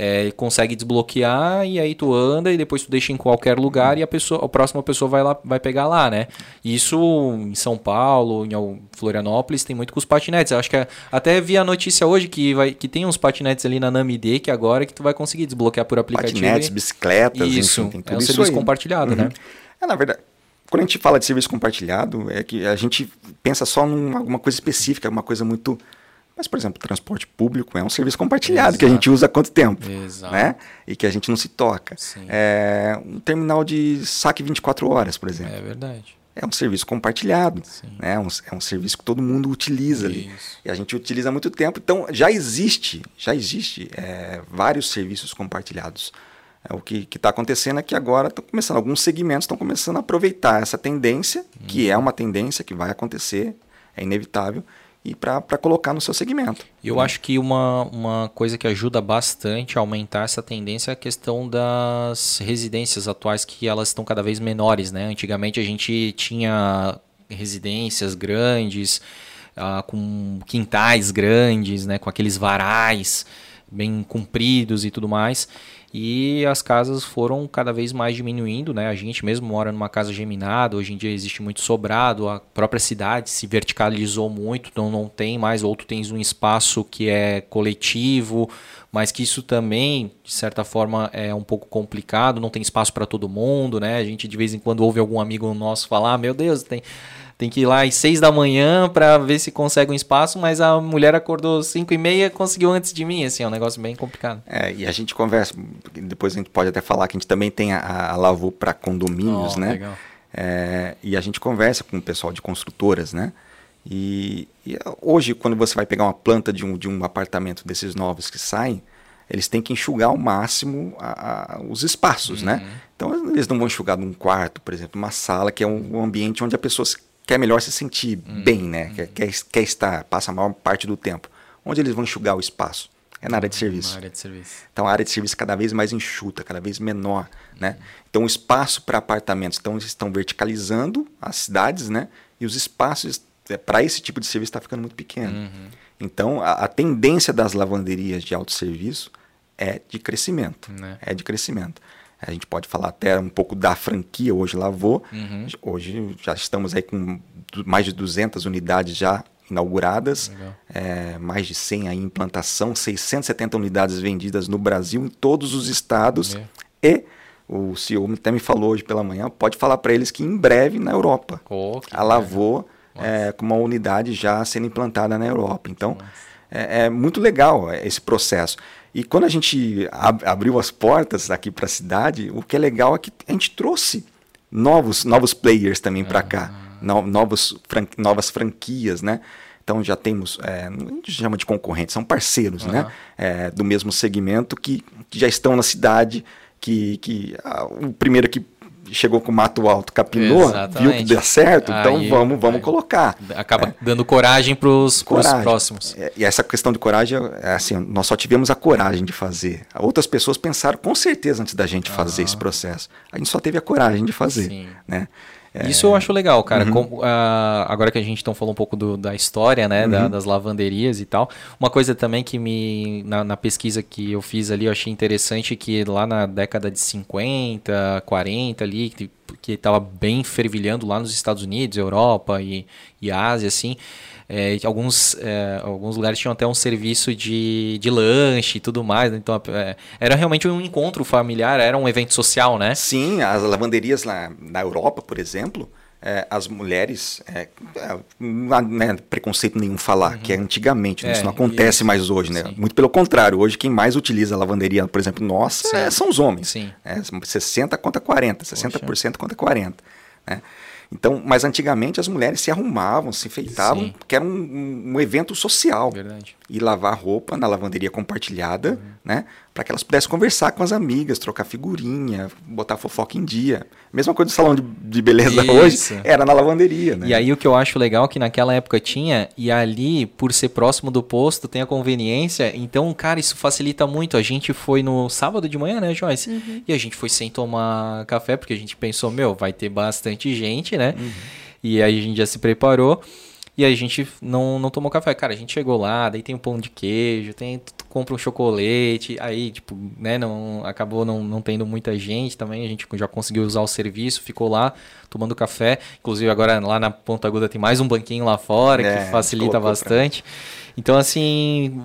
Speaker 1: é, consegue desbloquear e aí tu anda e depois tu deixa em qualquer lugar e a pessoa, a próxima pessoa vai lá, vai pegar lá, né? Isso em São Paulo, em Florianópolis tem muito com os patinetes. Eu acho que é, até vi a notícia hoje que vai que tem uns patinetes ali na Namide que agora que tu vai conseguir desbloquear por aplicativo.
Speaker 3: Patinetes, e... bicicletas,
Speaker 1: isso, enfim, tem tudo é um isso serviço aí. compartilhado, né? uhum. né?
Speaker 3: É, na verdade, quando a gente fala de serviço compartilhado, é que a gente pensa só em alguma coisa específica, uma coisa muito mas, por exemplo, transporte público é um serviço compartilhado Exato. que a gente usa há quanto tempo, Exato. né? E que a gente não se toca. É um terminal de saque 24 horas, por exemplo.
Speaker 1: É verdade.
Speaker 3: É um serviço compartilhado, né? É um, é um serviço que todo mundo utiliza ali. E a gente utiliza há muito tempo. Então, já existe, já existe é, vários serviços compartilhados. É, o que está acontecendo é que agora estão começando, alguns segmentos estão começando a aproveitar essa tendência, que é uma tendência que vai acontecer, é inevitável, e para colocar no seu segmento.
Speaker 1: Eu né? acho que uma, uma coisa que ajuda bastante a aumentar essa tendência é a questão das residências atuais, que elas estão cada vez menores. Né? Antigamente a gente tinha residências grandes, uh, com quintais grandes, né? com aqueles varais bem compridos e tudo mais e as casas foram cada vez mais diminuindo, né? A gente mesmo mora numa casa geminada, hoje em dia existe muito sobrado, a própria cidade se verticalizou muito, então não tem mais, ou tu tens um espaço que é coletivo, mas que isso também, de certa forma, é um pouco complicado, não tem espaço para todo mundo, né? A gente de vez em quando ouve algum amigo nosso falar, ah, meu Deus, tem tem que ir lá às seis da manhã para ver se consegue um espaço, mas a mulher acordou cinco e meia conseguiu antes de mim, assim, é um negócio bem complicado.
Speaker 3: É, e a gente conversa, depois a gente pode até falar que a gente também tem a, a Lavu para condomínios, oh, né? Legal. É, e a gente conversa com o pessoal de construtoras, né? E, e, hoje, quando você vai pegar uma planta de um, de um apartamento desses novos que saem, eles têm que enxugar ao máximo a, a, os espaços, né? uhum. né? Então, eles não vão enxugar num quarto, por exemplo, uma sala, que é um, um ambiente onde a pessoa quer melhor se sentir uhum. bem, né? Uhum. Quer, quer, quer, estar, passa a maior parte do tempo. Onde eles vão enxugar o espaço? É na área de uhum, serviço.
Speaker 1: Na área de serviço.
Speaker 3: Então a área de serviço é cada vez mais enxuta, cada vez menor, né? Então o espaço para apartamentos, então eles estão verticalizando as cidades, né? E os espaços é, para esse tipo de serviço está ficando muito pequeno. Uhum. Então a, a, tendência das lavanderias de autosserviço é de crescimento, né? é de crescimento. A gente pode falar até um pouco da franquia hoje Lavô. Uhum. Hoje já estamos aí com mais de 200 unidades já inauguradas, é, mais de 100 em implantação, 670 unidades vendidas no Brasil, em todos os estados. E o CEO até me falou hoje pela manhã, pode falar para eles que em breve na Europa. Oh, a Lavô é, com uma unidade já sendo implantada na Europa. Então, é, é, muito legal esse processo. E quando a gente ab abriu as portas aqui para a cidade, o que é legal é que a gente trouxe novos, novos players também para cá, no, novos fran novas franquias, né? Então já temos, é, a gente chama de concorrentes, são parceiros uhum. né? É, do mesmo segmento que, que, já estão na cidade, que, que a, o primeiro que chegou com o mato alto, capinou, Exatamente. viu que deu certo, então aí, então vamos, vamos aí, colocar.
Speaker 1: Acaba é. dando coragem para os próximos.
Speaker 3: É, e essa questão de coragem, é assim, nós só tivemos a coragem de fazer. Outras pessoas pensaram com certeza antes da gente fazer esse processo. A gente só teve a coragem de fazer. Sim. Né?
Speaker 1: É... Isso eu acho legal, cara. Uhum. uh, agora que a gente então falou um pouco do, da história, né, uhum. da, das lavanderias e tal. Uma coisa também que me na, na, pesquisa que eu fiz ali eu achei interessante que lá na década de 50, 40 ali, que, que tava bem fervilhando lá nos Estados Unidos, Europa e, e Ásia, assim. É, alguns, é, alguns lugares tinham até um serviço de, de lanche e tudo mais. Né? Então, é, era realmente um encontro familiar, era um evento social, né?
Speaker 3: Sim, as lavanderias lá na Europa, por exemplo, é, as mulheres, é, é não né, preconceito nenhum falar, uhum. que é antigamente, né, isso não acontece isso. mais hoje, né? Sim. Muito pelo contrário, hoje quem mais utiliza a lavanderia, por exemplo, nossa, são os homens. Sim. 60 contra 40, 60% Poxa. contra 40%. Né? Então, mas antigamente as mulheres se arrumavam, se enfeitavam, Sim. porque era um, um, evento social. Verdade. E lavar roupa na lavanderia compartilhada, uhum. Né? Para que elas pudessem conversar com as amigas, trocar figurinha, botar fofoca em dia. Mesma coisa do salão de, de beleza (laughs) Isso. hoje, era na lavanderia, né?
Speaker 1: E aí o que eu acho legal é que naquela época tinha, e ali, por ser próximo do posto, tem a conveniência. Então, cara, isso facilita muito. A gente foi no sábado de manhã, né, Joyce? Uhum. E a gente foi sem tomar café, porque a gente pensou, meu, vai ter bastante gente, né? Uhum. E aí a gente já se preparou. E a gente não, não tomou café. Cara, a gente chegou lá, daí tem um pão de queijo, tem compra um chocolate, aí, tipo, né, não, acabou não, não tendo muita gente também, a gente já conseguiu usar o serviço, ficou lá tomando café. Inclusive agora lá na Ponta Aguda tem mais um banquinho lá fora, é, que facilita bastante. Então, assim,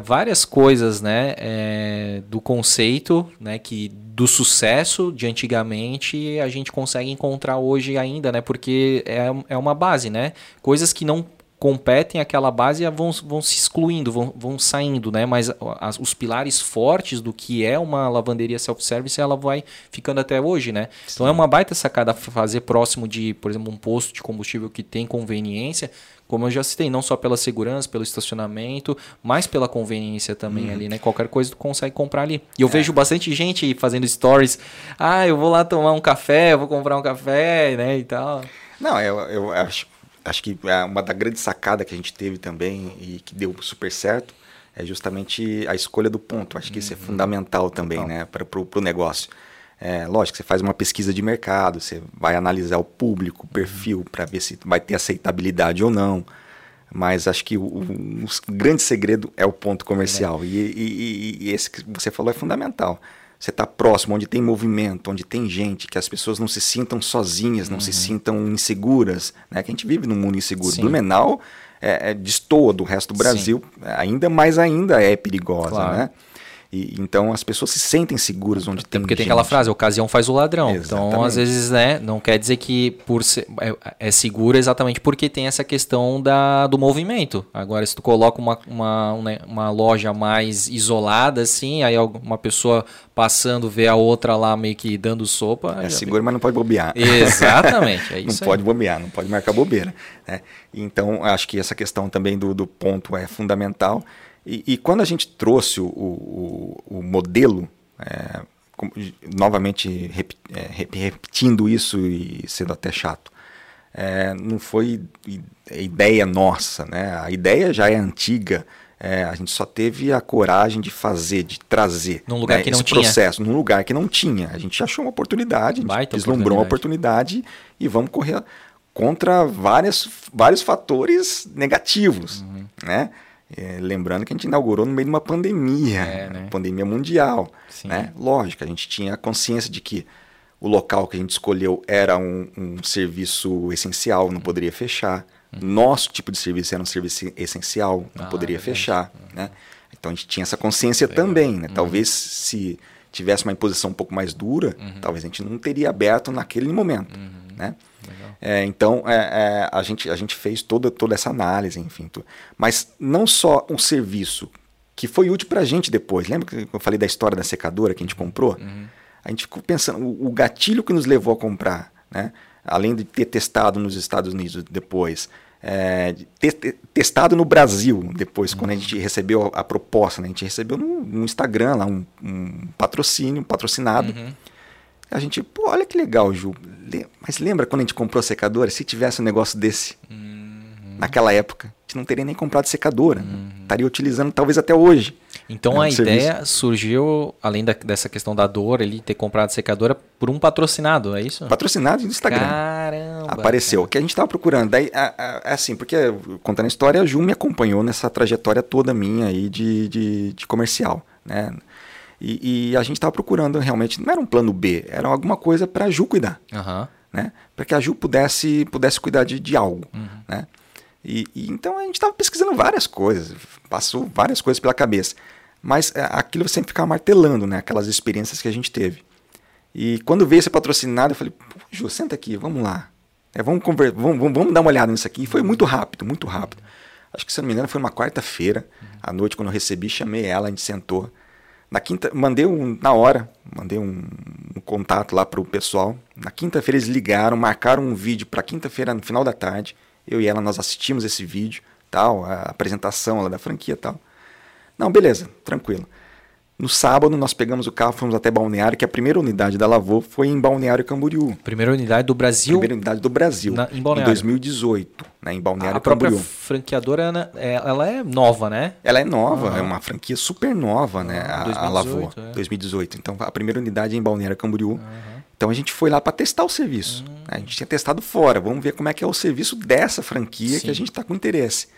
Speaker 1: várias coisas, né, é, do conceito, né, que do sucesso de antigamente a gente consegue encontrar hoje ainda, né, porque é, é uma base, né, coisas que não competem aquela base vão, vão se excluindo, vão, vão saindo, né? Mas as, os pilares fortes do que é uma lavanderia self-service, ela vai ficando até hoje, né? Sim. Então é uma baita sacada fazer próximo de, por exemplo, um posto de combustível que tem conveniência, como eu já citei, não só pela segurança, pelo estacionamento, mas pela conveniência também uhum. ali, né? Qualquer coisa tu consegue comprar ali. E eu é. vejo bastante gente fazendo stories. Ah, eu vou lá tomar um café, eu vou comprar um café, né? E tal.
Speaker 3: Não, eu, eu acho, acho que é uma da grande sacada que a gente teve também e que deu super certo é justamente a escolha do ponto. Acho que isso é uhum. fundamental também, né? Para o negócio. É, lógico, você faz uma pesquisa de mercado, você vai analisar o público, o perfil, para ver se vai ter aceitabilidade ou não. Mas acho que o, o, o grande segredo é o ponto comercial. É. E, e, e, esse que você falou é fundamental. Você está próximo, onde tem movimento, onde tem gente, que as pessoas não se sintam sozinhas, não uhum. se sintam inseguras. Né? Que a gente vive num mundo inseguro. Sim. Blumenau é, é, destoa do resto do Brasil, Sim. ainda mais ainda é perigosa. Claro. Né? E, então as pessoas se sentem seguras onde tem
Speaker 1: Porque tem aquela frase, ocasião faz o ladrão. Exatamente. Então, às vezes, né, não quer dizer que por ser, é, é, seguro exatamente porque tem essa questão da, do movimento. Agora, se tu coloca uma, uma, uma loja mais isolada, assim, aí uma pessoa passando vê a outra lá meio que dando sopa.
Speaker 3: É seguro, mas não pode bobear.
Speaker 1: Exatamente, é (laughs) isso
Speaker 3: Não pode bobear, não pode marcar bobeira. Né? Então, acho que essa questão também do, do ponto é fundamental. E, e quando a gente trouxe o, o, o modelo, é, novamente rep, é, repetindo isso e sendo até chato, é, não foi ideia nossa, né? A ideia já é antiga. É, a gente só teve a coragem de fazer, de trazer
Speaker 1: num lugar
Speaker 3: né,
Speaker 1: que não
Speaker 3: esse processo, num lugar que não tinha. A gente achou uma oportunidade, a gente vislumbrou uma oportunidade e vamos correr contra várias, vários fatores negativos, uhum. né? É, lembrando que a gente inaugurou no meio de uma pandemia, é, né? pandemia mundial. Né? Lógico, a gente tinha consciência de que o local que a gente escolheu era um, um serviço essencial, não poderia fechar. Uhum. Nosso tipo de serviço era um serviço essencial, não ah, poderia é fechar. Uhum. Né? Então a gente tinha essa consciência Legal. também. Né? Uhum. Talvez se tivesse uma imposição um pouco mais dura, uhum. talvez a gente não teria aberto naquele momento. Uhum. Né? É, então, é, é, a, gente, a gente fez toda, toda essa análise, enfim. Mas não só um serviço que foi útil para a gente depois. Lembra que eu falei da história da secadora que a gente comprou? Uhum. A gente ficou pensando, o, o, gatilho que nos levou a comprar, né? além de ter testado nos Estados Unidos depois, é, te, testado no Brasil depois, uhum. quando a gente recebeu a, a proposta. Né? A gente recebeu no, no Instagram lá um, um, patrocínio, patrocinado. Uhum. A gente, pô, olha que legal, Ju. Mas lembra quando a gente comprou a secadora? Se tivesse um negócio desse uhum. naquela época, a gente não teria nem comprado secadora. Uhum. Estaria utilizando talvez até hoje.
Speaker 1: Então né, a ideia serviço. surgiu, além da, dessa questão da dor, ele ter comprado secadora por um patrocinado, é isso?
Speaker 3: Patrocinado no Instagram.
Speaker 1: Caramba!
Speaker 3: Apareceu. O que a gente estava procurando. Daí, é assim, porque contando a história, a Ju me acompanhou nessa trajetória toda minha aí de, de, de comercial, né? E, e, a gente estava procurando realmente, não era um plano B, era alguma coisa para a Ju cuidar. Uhum. Né? Para que a Ju pudesse, pudesse cuidar de, de algo. Uhum. Né? E, e, então a gente estava pesquisando várias coisas, passou várias coisas pela cabeça. Mas é, aquilo sempre ficava martelando, né? Aquelas experiências que a gente teve. E quando veio esse patrocinado, eu falei, Ju, senta aqui, vamos lá. É, vamos, conver vamos, vamos, vamos, dar uma olhada nisso aqui. E foi muito rápido, muito rápido. Acho que, se não me engano, foi uma quarta-feira, à noite, quando eu recebi, chamei ela, a gente sentou. Na quinta, mandei um, na hora, mandei um, um contato lá para o pessoal. Na quinta-feira eles ligaram, marcaram um vídeo para quinta-feira, no final da tarde. Eu e ela, nós assistimos esse vídeo, tal, a apresentação lá da franquia tal. Não, beleza, tranquilo. No sábado, nós pegamos o carro, fomos até Balneário, que a primeira unidade da Lavô foi em Balneário Camboriú.
Speaker 1: Primeira unidade do Brasil?
Speaker 3: Primeira unidade do Brasil. Na, em Balneário. Em 2018, né, em Balneário a
Speaker 1: Camboriú. A própria franqueadora, é, ela é nova, né?
Speaker 3: Ela é nova, é uma franquia super nova, né? A, 2018, a Lavô, é. 2018. Então, a primeira unidade é em Balneário Camboriú. Uhum. Então, a gente foi lá para testar o serviço. Uhum. A gente tinha testado fora. Vamos ver como é que é o serviço dessa franquia Sim. que a gente está com interesse.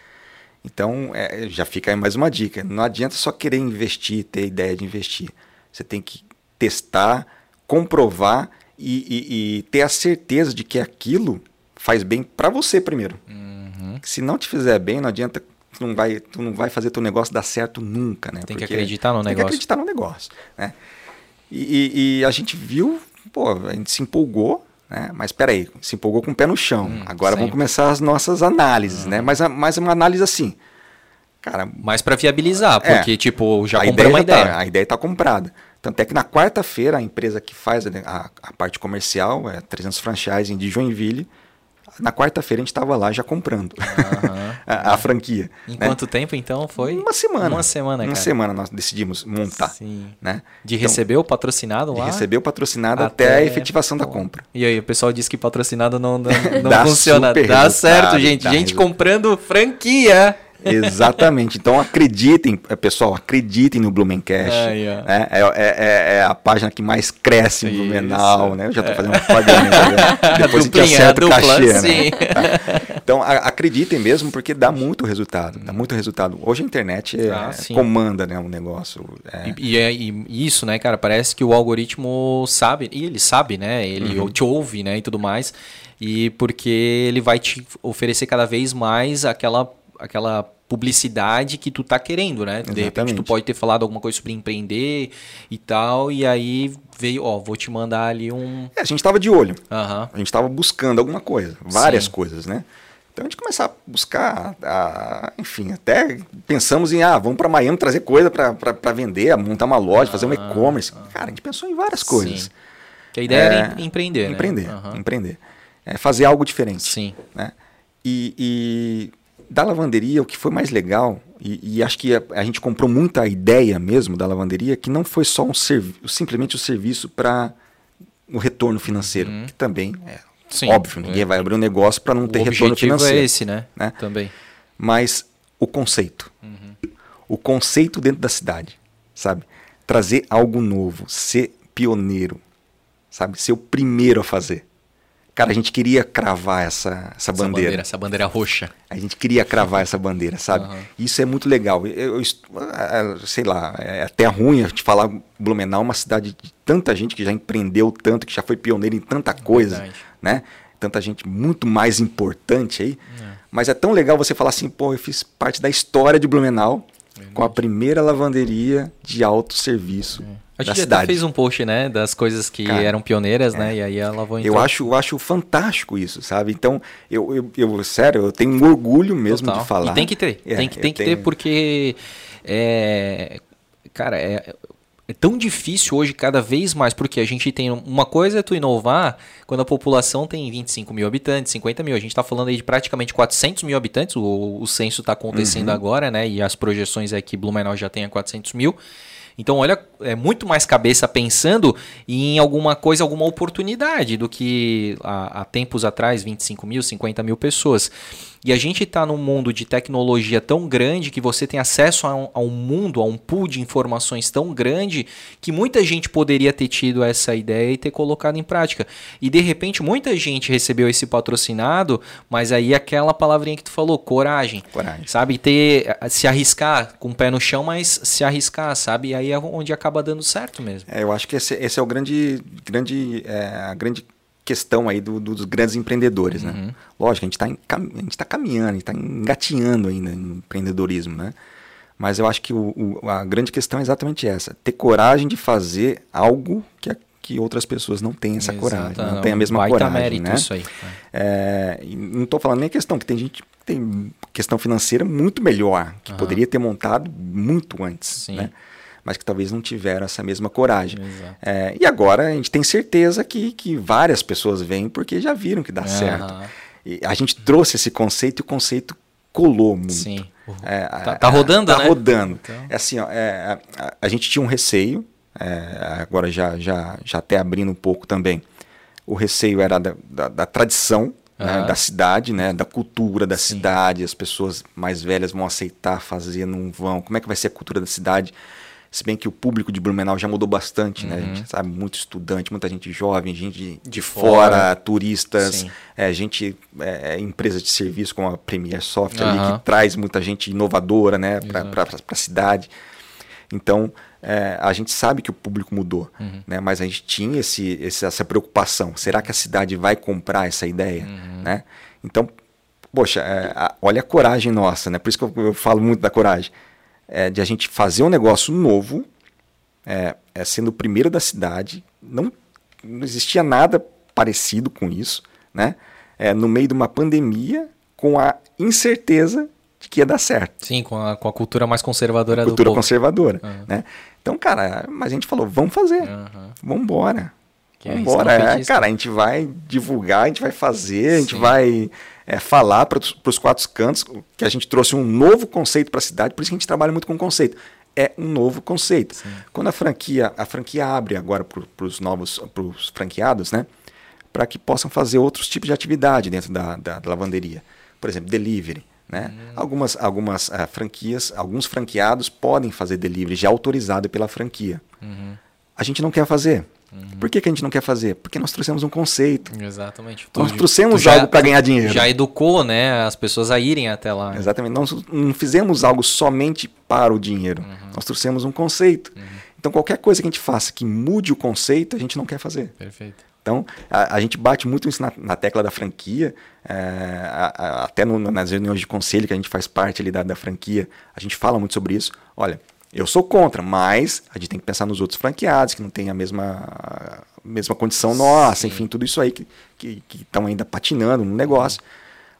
Speaker 3: Então, é, já fica aí mais uma dica. Não adianta só querer investir, ter ideia de investir. Você tem que testar, comprovar e, e, e ter a certeza de que aquilo faz bem para você primeiro. Uhum. Se não te fizer bem, não adianta tu não vai, tu não vai fazer teu negócio dar certo nunca, né?
Speaker 1: Tem Porque que acreditar no
Speaker 3: tem
Speaker 1: negócio.
Speaker 3: Tem que acreditar no negócio, né? E, e, a gente viu, pô, a gente se empolgou, né? Mas espera aí, se empolgou com o pé no chão. Hum, Agora sempre. vamos começar as nossas análises, né? Hum. Mas, mas uma análise assim,
Speaker 1: cara... Mais para viabilizar, é. porque, é, tipo, já
Speaker 3: comprou uma ideia. Tá, a ideia está comprada. Tanto é que na quarta-feira, a empresa que faz a, a, parte comercial, é 300 Franchising de Joinville, na quarta-feira a gente estava lá já comprando uhum. (laughs) a, a, franquia.
Speaker 1: Em né? quanto tempo então foi?
Speaker 3: Uma semana.
Speaker 1: Uma semana,
Speaker 3: Uma semana nós decidimos montar. Sim. Né?
Speaker 1: De então, receber o patrocinado lá?
Speaker 3: De receber o patrocinado até, até a efetivação da compra.
Speaker 1: E aí o pessoal disse que patrocinado não, não, (laughs) não funciona. Dá certo, gente. Gente comprando franquia.
Speaker 3: Exatamente. Então acreditem, eh, pessoal, acreditem no Blumencast. É, né? é, é, é, a página que mais cresce em Blumenau, né? Eu já estou fazendo um pagamento. (laughs) Né? Depois a gente acerta o cachê, né? (laughs) Então acreditem mesmo, porque dá muito resultado. Dá muito resultado. Hoje a internet ah, comanda né, um negócio.
Speaker 1: E, e, e, isso, né, cara? Parece que o algoritmo sabe, e ele sabe, né? Ele uhum. te ouve, né? E tudo mais. E porque ele vai te oferecer cada vez mais aquela aquela publicidade que tu tá querendo, né? Exatamente. De repente tu pode ter falado alguma coisa sobre empreender e tal, e aí veio, ó, vou te mandar ali um.
Speaker 3: É, a gente tava de olho. Uhum. A gente tava buscando alguma coisa, várias Sim. coisas, né? Então a gente começar a buscar, a, enfim, até pensamos em, ah, vamos para Miami trazer coisa para vender, montar uma loja, fazer um ah, e-commerce. Ah. Cara, a gente pensou em várias coisas. Sim.
Speaker 1: Que a ideia é, era empreender,
Speaker 3: empreender,
Speaker 1: né?
Speaker 3: Empreender, empreender. É fazer algo diferente.
Speaker 1: Sim.
Speaker 3: Né? E, e da lavanderia, o que foi mais legal, e, e acho que a, a, gente comprou muita ideia mesmo da lavanderia, que não foi só um simplesmente o um serviço para o retorno financeiro, uhum. que também é Sim, óbvio, ninguém é. vai abrir um negócio para não ter retorno financeiro.
Speaker 1: é esse, né? né? Também.
Speaker 3: Mas o conceito. Uhum. O conceito dentro da cidade, sabe? Trazer algo novo, ser pioneiro, sabe? Ser o primeiro a fazer. Cara, a gente queria cravar essa, essa, bandeira. bandeira.
Speaker 1: Essa bandeira roxa.
Speaker 3: A gente queria cravar essa bandeira, sabe? Uhum. Isso é muito legal. Eu, eu, sei lá, é até ruim a gente falar Blumenau, uma cidade de tanta gente que já empreendeu tanto, que já foi pioneiro em tanta coisa, Verdade. né? Tanta gente muito mais importante aí. É. Mas é tão legal você falar assim, pô, eu fiz parte da história de Blumenau Verdade. com a primeira lavanderia de autosserviço. É
Speaker 1: a gente até fez um post, né, das coisas que Cara, eram pioneiras, né, é. né, e aí ela vai
Speaker 3: Eu acho, eu acho fantástico isso, sabe? Então, eu, eu, eu sério, eu tenho um orgulho mesmo Total. de falar.
Speaker 1: E tem que ter, é, tem que, tem que ter porque, é, cara, é, é tão difícil hoje, cada vez mais, porque a gente tem. Uma coisa é tu inovar quando a população tem 25 mil habitantes, 50 mil. A gente está falando aí de praticamente 400 mil habitantes, o, o censo está acontecendo uhum. agora, né? E as projeções é que Blumenau já tenha 400 mil. Então, olha, é muito mais cabeça pensando em alguma coisa, alguma oportunidade do que há, há tempos atrás, 25 mil, 50 mil pessoas. E a gente está num mundo de tecnologia tão grande que você tem acesso a um, a um, mundo, a um pool de informações tão grande que muita gente poderia ter tido essa ideia e ter colocado em prática. E de repente muita gente recebeu esse patrocinado, mas aí aquela palavrinha que tu falou, coragem. Coragem. Sabe? Ter, se arriscar com o pé no chão, mas se arriscar, sabe? E aí é onde acaba dando certo mesmo.
Speaker 3: É, eu acho que esse, esse é o grande, grande, é, a grande questão aí do, do, dos grandes empreendedores, né? Uhum. Lógico, a gente está a gente tá caminhando, a gente está engatinhando ainda em empreendedorismo, né? Mas eu acho que o, o, a grande questão é exatamente essa: ter coragem de fazer algo que, a, que outras pessoas não têm essa Exato, coragem, não, não têm a mesma coragem, mérito né? Isso aí. É, não estou falando nem questão que tem gente que tem questão financeira muito melhor, que uhum. poderia ter montado muito antes, Sim. né? Mas que talvez não tiveram essa mesma coragem. É, e agora a gente tem certeza que, que várias pessoas vêm porque já viram que dá uhum. certo. E a gente trouxe esse conceito e o conceito colou muito. Sim.
Speaker 1: É, tá, tá, rodando,
Speaker 3: tá
Speaker 1: né?
Speaker 3: rodando. Então... É assim, ó, é, a, a, gente tinha um receio, é, agora já, já, já até abrindo um pouco também. O receio era da, da, da tradição uhum. né, da cidade, né, da cultura da Sim. cidade. As pessoas mais velhas vão aceitar fazer, não vão. Como é que vai ser a cultura da cidade? Se bem que o público de Blumenau já mudou bastante, uhum. né? A gente uhum. sabe, muito estudante, muita gente jovem, gente de, de fora, fora, turistas, é, gente, é, é, empresas de serviço como a Premier Software uhum. ali, que traz muita gente inovadora, né, para a cidade. Então, é, a gente sabe que o público mudou, uhum. né? Mas a gente tinha esse, esse, essa preocupação. Será que a cidade vai comprar essa ideia, uhum. né? Então, poxa, é, a, olha a coragem nossa, né? Por isso que eu, eu falo muito da coragem é, de a gente fazer um negócio novo, é, é, sendo o primeiro da cidade, não, não existia nada parecido com isso, né? É, no meio de uma pandemia, com a incerteza de que ia dar certo.
Speaker 1: Sim, com a, com a cultura mais conservadora a
Speaker 3: cultura do conservadora, uhum. né? Então, cara, mas a gente falou, vamos fazer, uhum. vamos embora. Vamos embora, é, cara, a gente vai divulgar, a gente vai fazer, a gente vai é, falar para os quatro cantos que a gente trouxe um novo conceito para a cidade, por isso que a gente trabalha muito com conceito. É um novo conceito. Sim. Quando a franquia, a franquia abre agora para os novos pros franqueados, né? Para que possam fazer outros tipos de atividade dentro da, da, da lavanderia. Por exemplo, delivery. Né? Uhum. Algumas, algumas uh, franquias, alguns franqueados podem fazer delivery já autorizado pela franquia. Uhum. A gente não quer fazer. Uhum. Por que, que a gente não quer fazer? Porque nós trouxemos um conceito.
Speaker 1: Exatamente.
Speaker 3: nós trouxemos algo para ganhar dinheiro.
Speaker 1: Já educou né, as pessoas a irem até lá.
Speaker 3: Exatamente. Nós não fizemos algo somente para o dinheiro. Uhum. Nós trouxemos um conceito. Uhum. Então, qualquer coisa que a gente faça que mude o conceito, a gente não quer fazer.
Speaker 1: Perfeito.
Speaker 3: Então, a, a gente bate muito isso na, na tecla da franquia, é, a, a, até no, nas reuniões de conselho que a gente faz parte ali da, da franquia, a gente fala muito sobre isso. Olha, eu sou contra, mas a gente tem que pensar nos outros franqueados que não têm a mesma, a mesma condição nossa, Sim. enfim, tudo isso aí que estão ainda patinando no negócio.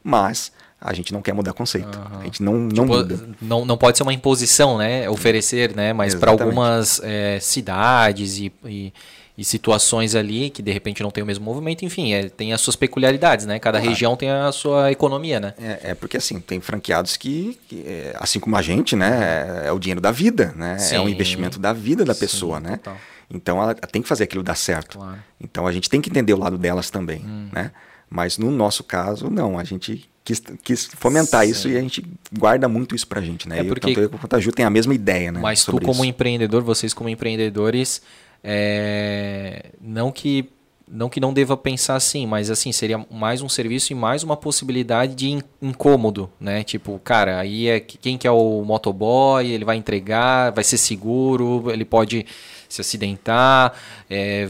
Speaker 3: Mas a gente não quer mudar conceito. Uhum. A gente não, não tipo, muda.
Speaker 1: Não, não pode ser uma imposição, né? Oferecer, né? Mas para algumas é, cidades e, e e situações ali que de repente não tem o mesmo movimento, enfim, é, tem as suas peculiaridades, né? Cada claro. região tem a sua economia, né?
Speaker 3: É, é porque assim, tem franqueados que, que é, assim como a gente, né, é, é o dinheiro da vida, né? Sim. É um investimento da vida da pessoa, Sim, né? Total. Então ela tem que fazer aquilo dar certo. Claro. Então a gente tem que entender o lado delas também, hum. né? Mas no nosso caso, não, a gente quis, quis fomentar Sim. isso e a gente guarda muito isso pra gente, né? É porque... Eu, tanto eu quanto a Ju tem a mesma ideia, né?
Speaker 1: Mas tu como isso. empreendedor, vocês como empreendedores, é, não que não que não deva pensar assim, mas assim, seria mais um serviço e mais uma possibilidade de incômodo, né? Tipo, cara, aí é quem que é o motoboy, ele vai entregar, vai ser seguro, ele pode se acidentar, é,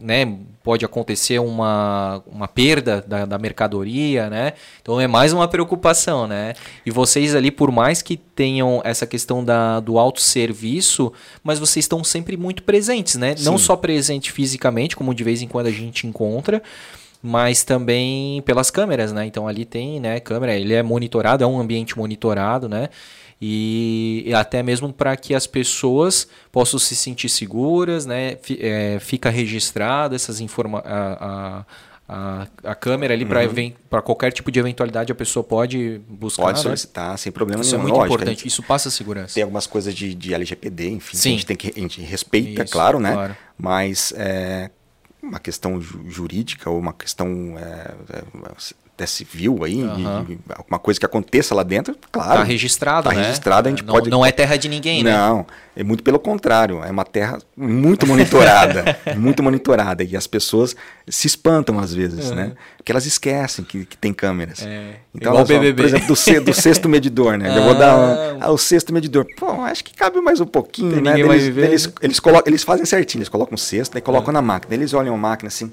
Speaker 1: né? Pode acontecer uma, uma perda da, da, mercadoria, né? Então é mais uma preocupação, né? E vocês ali, por mais que tenham essa questão da, do autosserviço, mas vocês estão sempre muito presentes, né? Sim. Não só presente fisicamente, como de vez em quando a gente encontra, mas também pelas câmeras, né? Então ali tem, né, câmera, ele é monitorado, é um ambiente monitorado, né? E, até mesmo para que as pessoas possam se sentir seguras, né? F, é, fica registrado essas informações a, a câmera ali uhum. para qualquer tipo de eventualidade a pessoa pode buscar.
Speaker 3: Pode né? solicitar, né? sem problema
Speaker 1: isso é nenhum. Isso é muito Lógico, importante, isso passa segurança.
Speaker 3: Tem algumas coisas de, de LGPD, enfim, Sim. a gente tem que a gente respeita, isso, claro, né? Claro. Mas é, uma questão jurídica ou uma questão é, é até civil aí, uhum. e, alguma coisa que aconteça lá dentro, claro. Está
Speaker 1: registrado,
Speaker 3: tá
Speaker 1: né?
Speaker 3: registrado, a gente
Speaker 1: não,
Speaker 3: pode...
Speaker 1: Não é terra de ninguém,
Speaker 3: né? Não, é muito pelo contrário, é uma terra muito monitorada, (laughs) muito monitorada, e as pessoas se espantam às vezes, uhum. né? Porque elas esquecem que, que tem câmeras. É,
Speaker 1: então, igual BBB.
Speaker 3: por exemplo, do, do sexto medidor, né? Ah. Eu vou dar um, ah, o sexto medidor. Pô, acho que cabe mais um pouquinho, tem né? Eles, eles, eles, colocam, eles fazem certinho, eles colocam o sexto, e colocam na máquina, eles olham a máquina assim...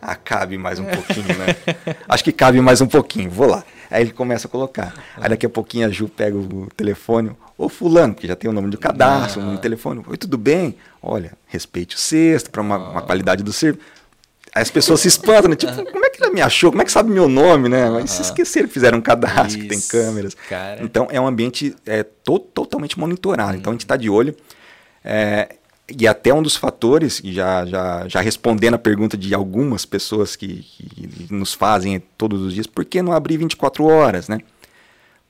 Speaker 3: Ah, cabe mais um pouquinho, né? (laughs) Acho que cabe mais um pouquinho, vou lá. Aí ele começa a colocar. Aí daqui a pouquinho a Ju pega o telefone, ô fulano, que já tem o nome do cadastro, o nome do telefone. Oi, tudo bem? Olha, respeite o sexto, para uma, uma, qualidade do serviço. Aí as pessoas se espantam, né? Tipo, (laughs) como é que ele me achou? Como é que sabe meu nome, né? Mas se esqueceram que fizeram um cadastro, Isso, que tem câmeras. Cara. Então é um ambiente é, to totalmente monitorado. Hum. Então a gente está de olho. É, e até um dos fatores, já, já, já respondendo a pergunta de algumas pessoas que, que nos fazem todos os dias, por que não abrir 24 horas, né?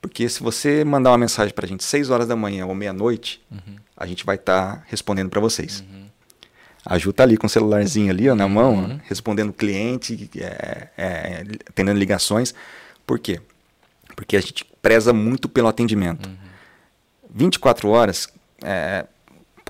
Speaker 3: Porque se você mandar uma mensagem para a gente 6 horas da manhã ou meia-noite, uhum. a gente vai estar tá respondendo para vocês. Uhum. A Ju tá ali com o celularzinho ali ó, na mão, uhum. respondendo o cliente, é, é, atendendo ligações. Por quê? Porque a gente preza muito pelo atendimento. 24 uhum. horas, é,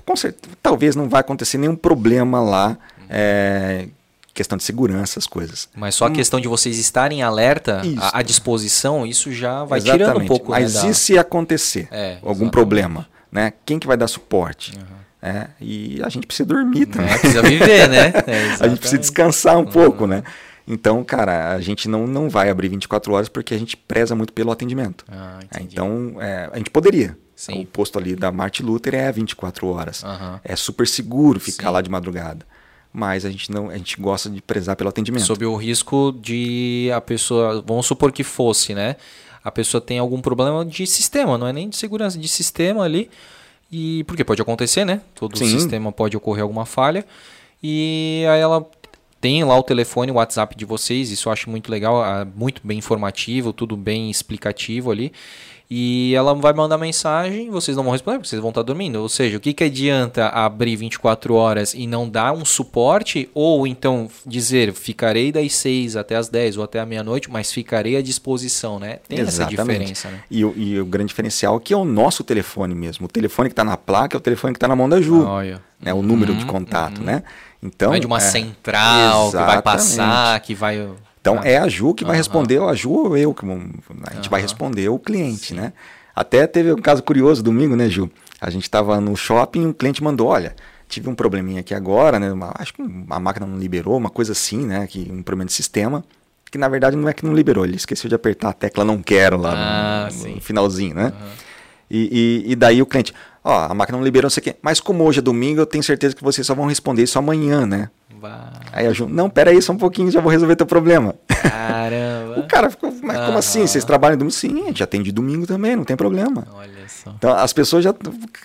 Speaker 3: com certeza, talvez não vai acontecer nenhum problema lá. É, questão de segurança, as coisas.
Speaker 1: Mas só a hum. questão de vocês estarem alerta, à, à disposição, isso já vai exatamente. tirando um pouco.
Speaker 3: Mas né, e da... se acontecer é, algum exatamente. problema? Né? Quem que vai dar suporte? Uhum. É, e a gente precisa dormir também. É,
Speaker 1: precisa viver, né? (laughs)
Speaker 3: É, a gente precisa descansar um uhum. pouco, né? Então, cara, a gente não, não vai abrir 24 horas porque a gente preza muito pelo atendimento. Ah, então, é, a gente poderia, Sim. O posto ali da Martin Luther é 24 horas. Uhum. É super seguro ficar Sim. lá de madrugada. Mas a gente não, a gente gosta de prezar pelo atendimento.
Speaker 1: Sob o risco de a pessoa, vamos supor que fosse, né? A pessoa tem algum problema de sistema, não é nem de segurança, de sistema ali. E porque pode acontecer, né? Todo Sim. sistema pode ocorrer alguma falha. E aí ela tem lá o telefone, o WhatsApp de vocês, isso eu acho muito legal, ah, muito bem informativo, tudo bem explicativo ali. E ela vai mandar mensagem, vocês não vão responder porque vocês vão estar dormindo. Ou seja, o que, que adianta abrir 24 horas e não dar um suporte? Ou então dizer, ficarei das 6 até as 10 ou até a meia-noite, mas ficarei à disposição, né? Tem Exatamente. essa diferença, né?
Speaker 3: E o, e o grande diferencial é que é o nosso telefone mesmo. O telefone que está na placa é o telefone que está na mão da Ju. Olha. Né? O número uhum, de contato, uhum. né?
Speaker 1: Então, não é de uma é, central exatamente. que vai passar, que vai
Speaker 3: então ah, é a Ju que vai responder, a Ju ou eu, que a gente vai responder o cliente, Sim. né? Até teve um caso curioso domingo, né, Ju? A gente estava no shopping e um cliente mandou, olha, tive um probleminha aqui agora, né? Uma, acho que a máquina não liberou, uma coisa assim, né? Que, um problema de sistema, que na verdade não é que não liberou, ele esqueceu de apertar a tecla não quero lá ah, no, no, finalzinho, né? Uhum. E, e, e, daí o cliente, ó, a máquina não liberou, não sei o quê, mas como hoje é domingo, eu tenho certeza que vocês só vão responder isso amanhã, né? Aí a Ju, não, pera aí só um pouquinho, já vou resolver teu problema.
Speaker 1: Caramba. (laughs)
Speaker 3: o cara ficou, mas como assim? Vocês trabalham domingo? Sim, a gente atende domingo também, não tem problema. Olha só. Então as pessoas já,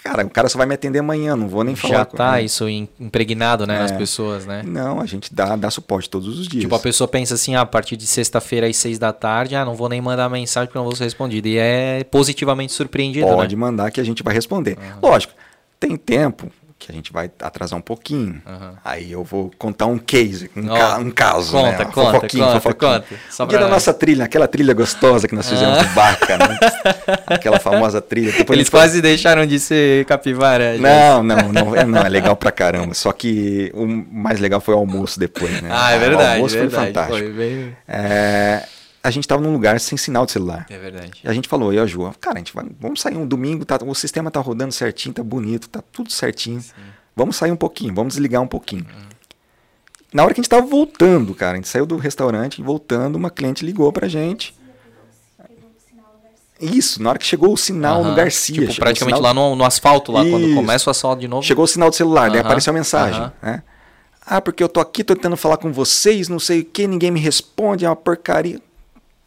Speaker 3: cara, o cara só vai me atender amanhã, não vou nem já falar.
Speaker 1: Já tá isso impregnado, né, é. nas pessoas, né?
Speaker 3: Não, a gente dá, dá suporte todos os dias.
Speaker 1: Tipo, a pessoa pensa assim, ah, a partir de sexta-feira às seis da tarde, ah, não vou nem mandar mensagem porque não vou ser respondido. E é positivamente surpreendido,
Speaker 3: Pode
Speaker 1: né?
Speaker 3: mandar que a gente vai responder. Uhum. Lógico, tem tempo, que a gente vai atrasar um pouquinho. Uhum. Aí eu vou contar um case, um, oh, ca um caso.
Speaker 1: Conta,
Speaker 3: né?
Speaker 1: conta, fofoquinho, conta, fofoquinho. conta.
Speaker 3: Só dia da nossa trilha, aquela trilha gostosa que nós fizemos ah. Baca, né? (laughs) Aquela famosa trilha.
Speaker 1: Depois Eles quase deixaram de ser capivara.
Speaker 3: Não, não, não, é, não, é legal pra caramba. Só que o mais legal foi o almoço depois, né?
Speaker 1: Ah, é verdade. O
Speaker 3: almoço
Speaker 1: verdade,
Speaker 3: foi fantástico. Foi bem... é, a gente estava num lugar sem sinal de celular.
Speaker 1: É verdade.
Speaker 3: E a gente falou, eu e a Ju, cara, a gente vai, vamos sair um domingo, tá, o sistema tá rodando certinho, tá bonito, tá tudo certinho. Sim. Vamos sair um pouquinho, vamos desligar um pouquinho. Uhum. Na hora que a gente estava voltando, cara, a gente saiu do restaurante, voltando, uma cliente ligou pra gente. Isso, na hora que chegou o sinal uhum. no Garcia.
Speaker 1: Tipo, praticamente lá no, no, asfalto, lá, Isso. quando começa o asfalto de novo.
Speaker 3: Chegou o sinal do celular, uhum. daí apareceu a mensagem. Né? Ah, porque eu tô aqui, tô tentando falar com vocês, não sei o que, ninguém me responde, é uma porcaria.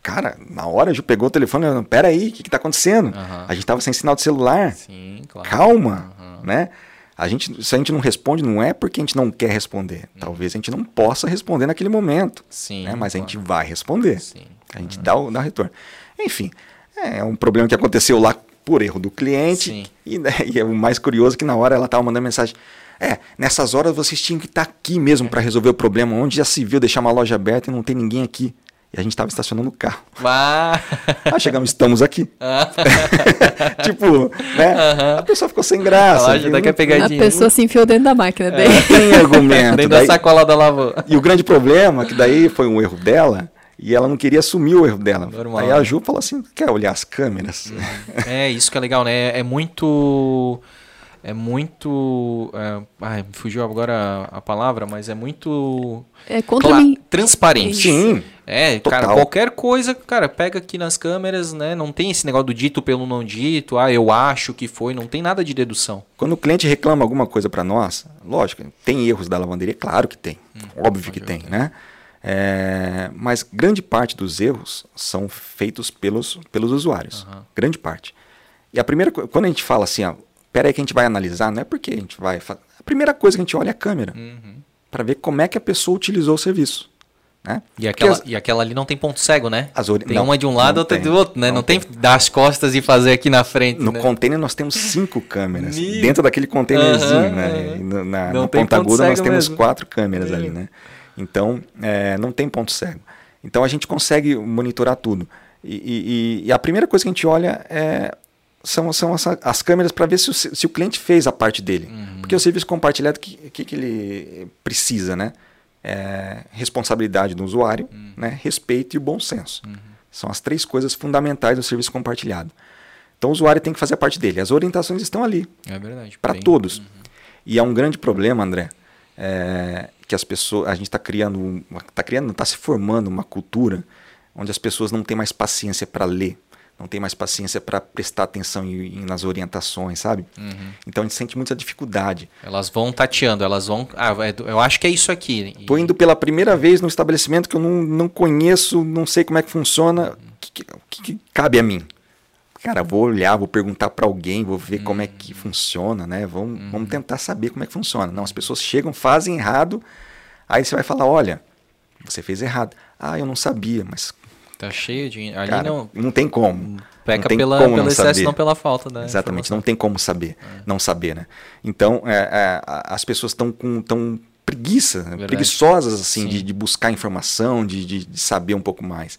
Speaker 3: Cara, na hora Ju pegou o telefone, e pera aí, o que, que tá acontecendo? Uhum. A gente tava sem sinal de celular. Sim, claro. Calma, uhum. né? A gente, se a gente não responde, não é porque a gente não quer responder. Uhum. Talvez a gente não possa responder naquele momento. Sim, né? Mas claro. a gente vai responder. Sim. A gente dá, o, dá o retorno. Enfim, é um problema que aconteceu lá por erro do cliente. E, né, e, é o mais curioso que na hora ela estava mandando mensagem. É, nessas horas vocês tinham que estar tá aqui mesmo para resolver o problema. Onde já se viu deixar uma loja aberta e não tem ninguém aqui? E a gente estava estacionando o carro. Ah. ah, chegamos, estamos aqui. Ah. (laughs) tipo, né? A pessoa ficou sem graça. A,
Speaker 2: a pegadinha. A pessoa se enfiou dentro da máquina é.
Speaker 3: dele. Tem argumento.
Speaker 1: dentro daí... da sacola da lavoura.
Speaker 3: E o grande problema, que daí foi um erro dela, e ela não queria assumir o erro dela. Normal. Aí a Ju falou assim: quer olhar as câmeras?
Speaker 1: É, isso que é legal, né? É muito. É muito. É, ai, fugiu agora a, a, palavra, mas é muito.
Speaker 2: É contra mim.
Speaker 1: Transparente.
Speaker 3: Sim.
Speaker 1: É, total. cara, qualquer coisa, cara, pega aqui nas câmeras, né? Não tem esse negócio do dito pelo não dito, ah, eu acho que foi, não tem nada de dedução.
Speaker 3: Quando o cliente reclama alguma coisa para nós, lógico, tem erros da lavanderia, claro que tem. Hum, óbvio que tem, né? É, mas grande parte dos erros são feitos pelos, pelos usuários. Uhum. Grande parte. E a primeira quando a gente fala assim, ó, pera aí que a gente vai analisar, não é porque a gente vai. A primeira coisa que a gente olha é a câmera. Uhum. Para ver como é que a pessoa utilizou o serviço. Né?
Speaker 1: E, aquela, as, e aquela ali não tem ponto cego, né? Ori... Tem não, uma de um lado, outra do outro, né? Não, não tem, tem dar as costas e fazer aqui na frente.
Speaker 3: No
Speaker 1: né?
Speaker 3: container nós temos cinco (laughs) câmeras. dentro daquele containerzinho, né? Na, na, na ponta aguda nós temos mesmo. quatro câmeras ali, né? Então, é, não tem ponto cego. Então, a gente consegue monitorar tudo. E, e, e a primeira coisa que a gente olha é, são, são as, as câmeras para ver se o, se o cliente fez a parte dele. Uhum. Porque o serviço compartilhado, o que, que, que, ele precisa, né? É, responsabilidade do usuário, uhum. né? respeito e o bom senso. Uhum. São as três coisas fundamentais do serviço compartilhado. Então, o usuário tem que fazer a parte dele. As orientações estão ali.
Speaker 1: É verdade.
Speaker 3: Para todos. Uhum. E é um grande problema, André, é, que as pessoas, a gente está criando, está criando, está se formando uma cultura onde as pessoas não têm mais paciência para ler, não tem mais paciência para prestar atenção em, em, nas orientações, sabe? Uhum. Então a gente sente muita dificuldade.
Speaker 1: Elas vão tateando, elas vão. Ah, é eu acho que é isso aqui.
Speaker 3: Estou indo pela primeira vez no estabelecimento que eu não, não conheço, não sei como é que funciona. O que, que, que, cabe a mim? Cara, vou olhar, vou perguntar para alguém, vou ver uhum. como é que uhum. funciona, né? Vamos, uhum. vamos tentar saber como é que funciona. Não, as pessoas chegam, fazem errado, aí você vai falar, olha, você fez errado. Ah, eu não sabia, mas...
Speaker 1: Tá cheio de... Ali
Speaker 3: cara,
Speaker 1: não...
Speaker 3: Não tem como.
Speaker 1: Peca
Speaker 3: não tem
Speaker 1: pela,
Speaker 3: como
Speaker 1: pelo
Speaker 3: não
Speaker 1: excesso,
Speaker 3: saber.
Speaker 1: não pela falta da
Speaker 3: Exatamente, informação. não tem como saber, é. não saber, né? Então, é, é, as pessoas estão com tão preguiça, preguiçosas assim, de, de, buscar informação, de, de, de saber um pouco mais.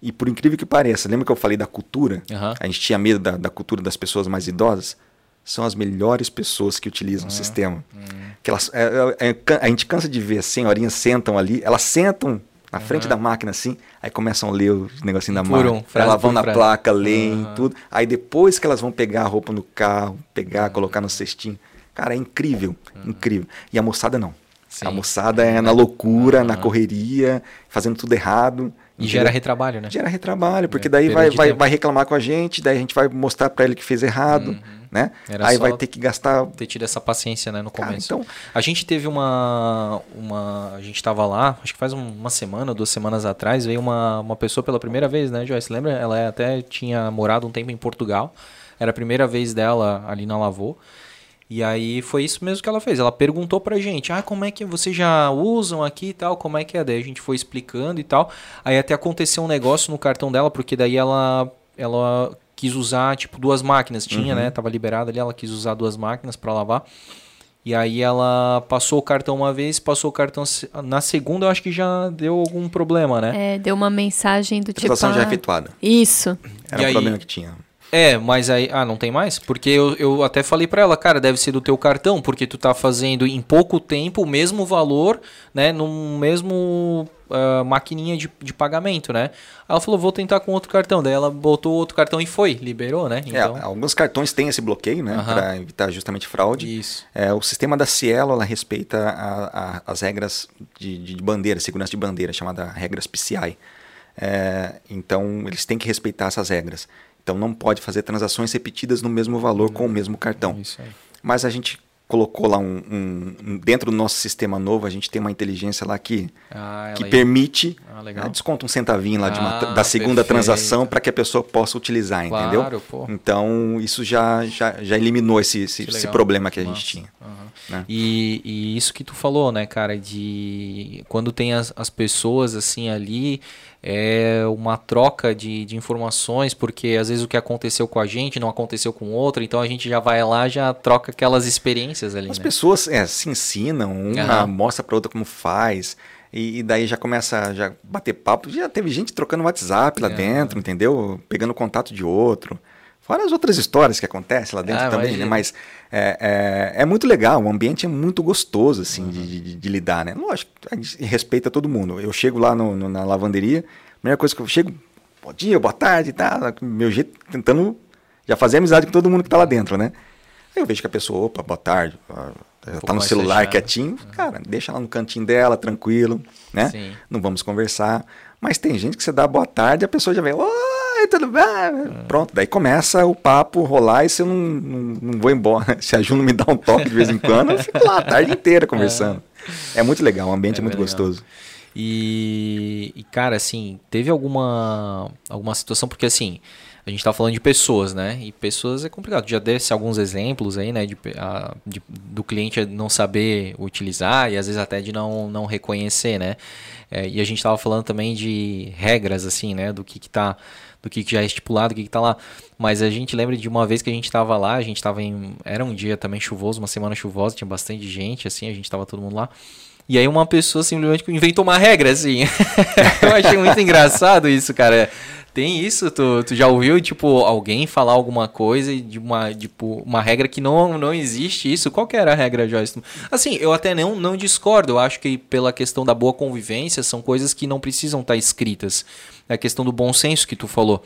Speaker 3: E por incrível que pareça, lembra que eu falei da cultura? Uhum. A gente tinha medo da, da, cultura das pessoas mais idosas? São as melhores pessoas que utilizam o sistema. Uhum. Que elas, é, é, é a gente cansa de ver as senhorinhas sentam ali, elas sentam na frente da máquina assim, aí começam a ler o negocinho da máquina. Um, elas vão na frase. placa, leem tudo. Aí depois que elas vão pegar a roupa no carro, pegar, colocar no cestinho. Cara, é incrível, incrível. E a moçada não. Sim. A moçada é na loucura, na correria, fazendo tudo errado.
Speaker 1: E gera retrabalho, né?
Speaker 3: Gera retrabalho, porque é, daí vai, vai, vai, reclamar com a gente, daí a gente vai mostrar para ele que fez errado, uhum. né? Era Aí vai ter que gastar...
Speaker 1: Ter tido essa paciência, né, no começo. Cara, então... A gente teve uma... uma a gente estava lá, acho que faz uma semana, duas semanas atrás, veio uma, uma pessoa pela primeira vez, né, Joyce? Lembra? Ela até tinha morado um tempo em Portugal. Era a primeira vez dela ali na Lavô. E aí foi isso mesmo que ela fez. Ela perguntou pra gente: "Ah, como é que vocês já usam aqui e tal? Como é que é?" Daí a gente foi explicando e tal. Aí até aconteceu um negócio no cartão dela, porque daí ela ela quis usar tipo duas máquinas, tinha, uhum. né? Tava liberada ali, ela quis usar duas máquinas para lavar. E aí ela passou o cartão uma vez, passou o cartão na segunda, eu acho que já deu algum problema, né?
Speaker 2: É, deu uma mensagem do tipo.
Speaker 3: Transação já efetuada.
Speaker 2: Isso.
Speaker 3: Era o um problema que tinha.
Speaker 1: É, mas aí. Ah, não tem mais? Porque eu, eu até falei para ela, cara, deve ser do teu cartão, porque tu tá fazendo em pouco tempo o mesmo valor, né? No mesmo uh, maquininha de, de pagamento, né? Ela falou, vou tentar com outro cartão. Daí ela botou outro cartão e foi, liberou, né?
Speaker 3: É, então... É, alguns cartões têm esse bloqueio, né? Para evitar justamente fraude.
Speaker 1: Isso.
Speaker 3: É, o sistema da Cielo, ela respeita a, a, as regras de, de bandeira, segurança de bandeira, chamada regras PCI. É, então, eles têm que respeitar essas regras. Então não pode fazer transações repetidas no mesmo valor com o mesmo cartão. Mas a gente colocou lá um, um, dentro do nosso sistema novo a gente tem uma inteligência lá que ah, que permite ah, né, desconta um centavinho lá ah, uma, da segunda perfeito. transação para que a pessoa possa utilizar claro, entendeu pô. então isso já, já, já eliminou esse, esse, esse problema que a gente tinha uhum.
Speaker 1: né? e, e, isso que tu falou né cara de quando tem as, as pessoas assim ali é uma troca de, de informações, porque às vezes o que aconteceu com a gente não aconteceu com outro, então a gente já vai lá já troca aquelas experiências ali.
Speaker 3: As
Speaker 1: né?
Speaker 3: pessoas é, se ensinam, uma uhum. mostra para outra como faz. E, daí já começa a já bater papo. Já teve gente trocando WhatsApp lá é. dentro, entendeu? Pegando contato de outro. Fora as outras histórias que acontecem lá dentro ah, também, né? Mas é, é, é, muito legal, o ambiente é muito gostoso, assim, uhum. de, de, de, lidar, né? Lógico, a gente respeita todo mundo. Eu chego lá no, no, na lavanderia, a primeira coisa que eu chego, bom dia, boa tarde, tá? Meu jeito, tentando já fazer amizade com todo mundo que tá lá dentro, né? Aí eu vejo que a pessoa, opa, boa tarde, tá no celular quietinho, uhum. cara, deixa lá no cantinho dela, tranquilo, né? Sim. Não vamos conversar. Mas tem gente que você dá boa tarde, a pessoa já vem, oi, tudo bem? Pronto, daí começa o papo rolar e se eu não, não, não, vou embora. (laughs) Se a Ju não me dá um toque de vez em quando, eu fico lá a tarde inteira conversando. É, é muito legal, o ambiente é, é muito legal. gostoso.
Speaker 1: E, e, cara, assim, teve alguma, alguma situação, porque assim, a gente tá falando de pessoas, né? E pessoas é complicado. Já desse alguns exemplos aí, né? De, a, de, do cliente não saber utilizar e às vezes até de não, não reconhecer, né? É, e a gente tava falando também de regras, assim, né? Do que que tá do que, já é estipulado, o que, que tá lá. Mas a gente lembra de uma vez que a gente tava lá, a gente tava em. Era um dia também chuvoso, uma semana chuvosa, tinha bastante gente, assim, a gente tava todo mundo lá. E aí uma pessoa simplesmente inventou uma regra, assim. (laughs) eu achei muito engraçado isso, cara. Tem isso? Tu, tu já ouviu, tipo, alguém falar alguma coisa de uma, tipo, uma regra que não, não existe isso? Qual que era a regra, Joyce? Assim, eu até não, não discordo. Eu acho que pela questão da boa convivência, são coisas que não precisam estar escritas. É a questão do bom senso que tu falou.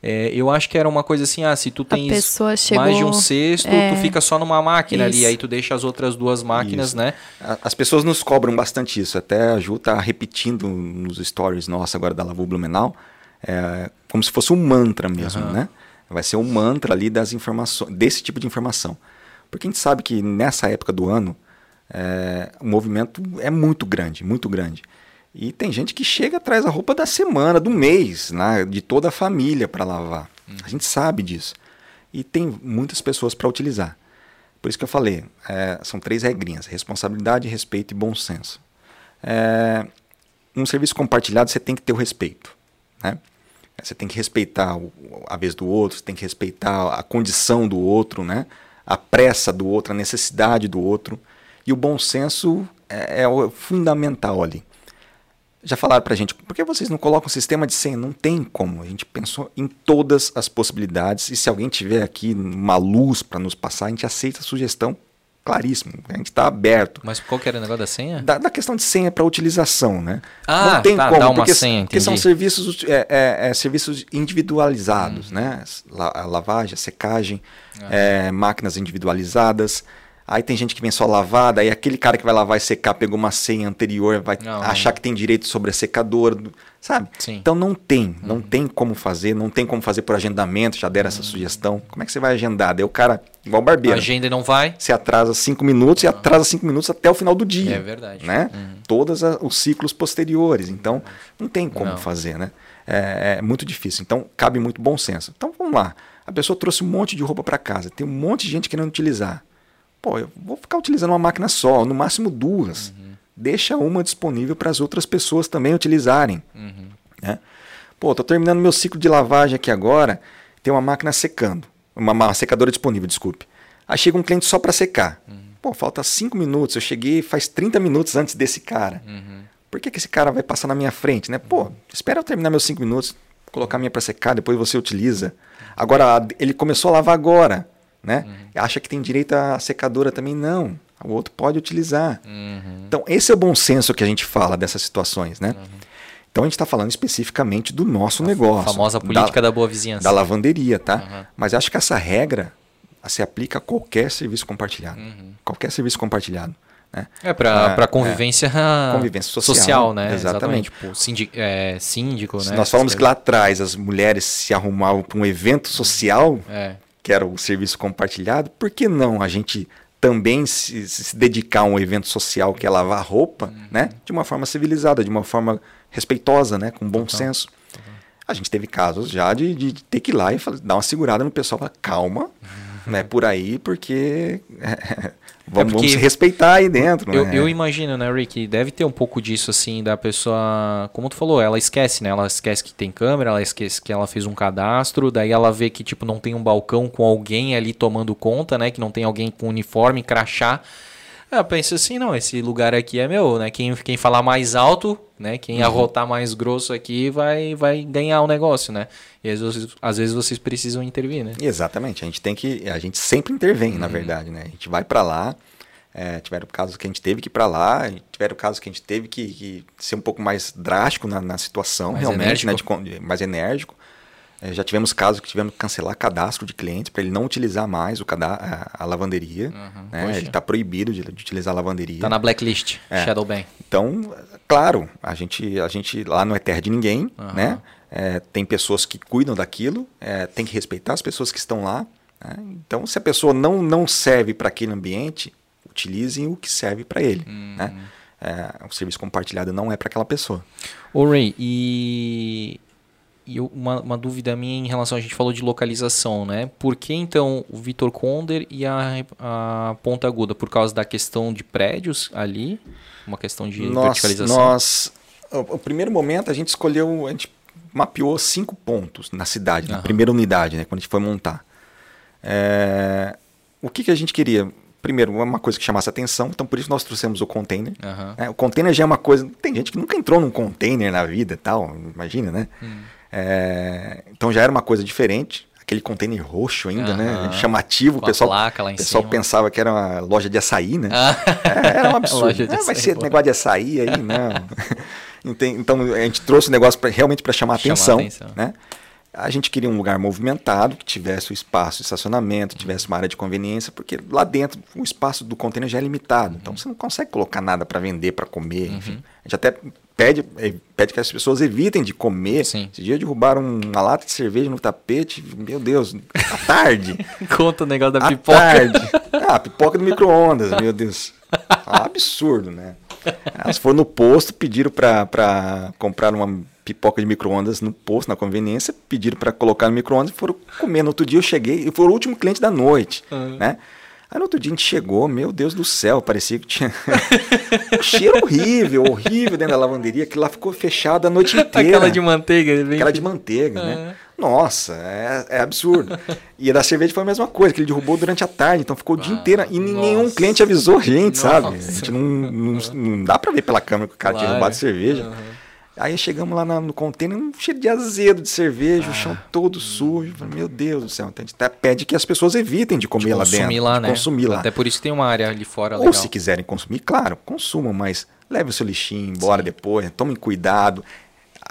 Speaker 1: É, eu acho que era uma coisa assim, ah, se tu tens chegou, mais de um sexto, é, tu fica só numa máquina isso. ali, aí tu deixa as outras duas máquinas, isso. né?
Speaker 3: As pessoas nos cobram bastante isso. Até a Ju tá repetindo nos stories nossa agora da Lavu Blumenau, é, como se fosse um mantra mesmo, uhum. né? Vai ser um mantra ali das informações, desse tipo de informação. Porque a gente sabe que nessa época do ano é, o movimento é muito grande, muito grande. E tem gente que chega atrás da roupa da semana, do mês, né, de toda a família para lavar. Uhum. A gente sabe disso. E tem muitas pessoas para utilizar. Por isso que eu falei, é, são três regrinhas: responsabilidade, respeito e bom senso. É, um serviço compartilhado você tem que ter o respeito. Né? Você tem que respeitar a vez do outro, você tem que respeitar a condição do outro, né? a pressa do outro, a necessidade do outro. E o bom senso é, é o fundamental ali. Já falaram para a gente, por que vocês não colocam um sistema de senha? Não tem como. A gente pensou em todas as possibilidades e se alguém tiver aqui uma luz para nos passar, a gente aceita a sugestão claríssimo. A gente está aberto.
Speaker 1: Mas qual que era o negócio da senha?
Speaker 3: Da, da questão de senha para utilização, né?
Speaker 1: Ah, não tem tá, como, dá uma porque, senha, porque
Speaker 3: são serviços, é, é, é, serviços individualizados, hum. né? La, lavagem, secagem, ah. máquinas individualizadas. Aí tem gente que vem só lavar, daí aquele cara que vai lavar e secar pegou uma senha anterior, vai não, achar não. que tem direito sobre a secadora, sabe? Sim. Então não tem, não uhum. tem como fazer, não tem como fazer por agendamento, já deram uhum. essa sugestão. Como é que você vai agendar? Daí o cara, igual o barbeiro.
Speaker 1: Agenda e não vai?
Speaker 3: Você atrasa cinco minutos e atrasa cinco minutos até o final do dia.
Speaker 1: É verdade.
Speaker 3: Né? Uhum. Todos os ciclos posteriores. Então não tem como não. fazer, né? É, é muito difícil. Então cabe muito bom senso. Então vamos lá. A pessoa trouxe um monte de roupa para casa, tem um monte de gente querendo utilizar. Pô, eu vou ficar utilizando uma máquina só, no máximo duas. Uhum. Deixa uma disponível para as outras pessoas também utilizarem. Uhum. Né? Pô, tô terminando meu ciclo de lavagem aqui agora, tem uma máquina secando, uma, uma secadora disponível, desculpe. Aí chega um cliente só para secar. Uhum. Pô, falta cinco minutos, eu cheguei faz 30 minutos antes desse cara. Uhum. Por que, que esse cara vai passar na minha frente, né? Pô, espera eu terminar meus cinco minutos, colocar a minha para secar, depois você utiliza. Agora, ele começou a lavar agora né? Uhum. Acha que tem direito à secadora também, não. O outro pode utilizar. Uhum. Então, esse é o bom senso que a gente fala dessas situações, né? Uhum. Então, a gente está falando especificamente do nosso a negócio.
Speaker 1: A famosa política da, da boa vizinhança.
Speaker 3: Da lavanderia, tá? Mas acho que essa regra se aplica a qualquer serviço compartilhado. Uhum. Qualquer serviço compartilhado. Né?
Speaker 1: É para ah, convivência,
Speaker 3: é, convivência social, social
Speaker 1: né?
Speaker 3: Exatamente.
Speaker 1: Tipo, síndico, é, síndico né?
Speaker 3: Nós falamos que lá atrás as mulheres se arrumavam para um evento social. É que era o serviço compartilhado, por que não a gente também se, se, dedicar a um evento social que é lavar roupa, uhum. né? De uma forma civilizada, de uma forma respeitosa, né? Com bom senso. A gente teve casos já de, de, ter que ir lá e falar, dar uma segurada no pessoal, falar, calma, uhum. Né? Por aí, porque (laughs) Vamos, é vamos, se respeitar aí dentro,
Speaker 1: eu,
Speaker 3: né?
Speaker 1: Eu imagino, né, Rick? Deve ter um pouco disso, assim, da pessoa. Como tu falou, ela esquece, né? Ela esquece que tem câmera, ela esquece que ela fez um cadastro, daí ela vê que, tipo, não tem um balcão com alguém ali tomando conta, né? Que não tem alguém com uniforme, crachá. Eu penso assim, não, esse lugar aqui é meu, né? Quem, quem falar mais alto, né? Quem uhum. arrotar mais grosso aqui vai, vai ganhar o negócio, né? E às vezes, às vezes vocês precisam intervir, né?
Speaker 3: Exatamente. A gente tem que. A gente sempre intervém, uhum. na verdade, né? A gente vai para lá. É, tiveram casos que a gente teve que ir para lá, tiveram casos que a gente teve que, que ser um pouco mais drástico na, na situação, mais realmente, né, enérgico. Né, de, mais enérgico. É, já tivemos casos que tivemos que cancelar cadastro de cliente para ele não utilizar mais o a, a lavanderia. Uhum, né? Ele está proibido de, de, utilizar a lavanderia. Está
Speaker 1: na blacklist, é. Shadow Ban.
Speaker 3: Então, claro, a gente, a gente lá não é terra de ninguém, uhum. né? É, tem pessoas que cuidam daquilo, é, tem que respeitar as pessoas que estão lá. Né? Então, se a pessoa não, não serve para aquele ambiente, utilizem o que serve para ele. Uhum. Né? É, o serviço compartilhado não é para aquela pessoa.
Speaker 1: Ô Ray, e e uma, uma, dúvida minha em relação a gente falou de localização, né? Por que então o Vitor Conder e a, a Ponta Aguda? Por causa da questão de prédios ali? Uma questão de
Speaker 3: nós,
Speaker 1: verticalização?
Speaker 3: Nós, o, o, primeiro momento a gente escolheu, a gente mapeou cinco pontos na cidade, na primeira unidade, né? Quando a gente foi montar. É, o que, que a gente queria? primeiro, uma coisa que chamasse atenção, então por isso nós trouxemos o container. Uhum. É, o container já é uma coisa. Tem gente que nunca entrou num container na vida e tal, imagina, né? Hum. É, então já era uma coisa diferente. Aquele container roxo ainda, uhum. né? Chamativo. o pessoal, o pessoal pensava que era uma loja de açaí, né? Ah. É, era um (laughs) absurdo. Ah, vai ser negócio de açaí aí, (laughs) não. então a gente trouxe o negócio pra, realmente para chamar, chamar atenção, atenção. Né? A gente queria um lugar movimentado, que tivesse o espaço de estacionamento, tivesse uma área de conveniência, porque lá dentro o espaço do container já é limitado. Então você não consegue colocar nada para vender, para comer, enfim. Uhum. A gente até pede, eh, pede que as pessoas evitem de comer. Sim. Esse dia derrubaram uma lata de cerveja no tapete, meu Deus, à tarde. (laughs)
Speaker 1: Conta o negócio da à pipoca. Tarde.
Speaker 3: Ah, pipoca do micro-ondas, meu Deus. É um absurdo, né? Elas foram no posto, pediram para comprar uma pipoca de micro-ondas no posto, na conveniência, pediram para colocar no micro-ondas e foram comer. No outro dia eu cheguei e foi o último cliente da noite, uhum. né? Aí no outro dia a gente chegou, meu Deus do céu, parecia que tinha um (laughs) cheiro horrível, horrível dentro da lavanderia, que lá ficou fechado a noite (laughs) inteira.
Speaker 1: Aquela de manteiga.
Speaker 3: Bem... Aquela de manteiga, né? Nossa, é, é, absurdo. E a da cerveja foi a mesma coisa, que ele derrubou durante a tarde, então ficou o dia inteiro e nossa. nenhum cliente avisou a gente, nossa. sabe? A gente não, não, não, dá pra ver pela câmera que o cara claro. tinha roubado cerveja. Uhum. Aí chegamos lá no container, um cheiro de azedo de cerveja, ah. o chão todo sujo. Meu Deus do céu. Então a gente até pede que as pessoas evitem de comer de lá dentro.
Speaker 1: Lá, de
Speaker 3: né? consumir lá.
Speaker 1: Até por isso tem uma área ali fora
Speaker 3: Ou se quiserem consumir, claro, consumam, mas leve o seu lixinho embora Sim. depois, tomem cuidado.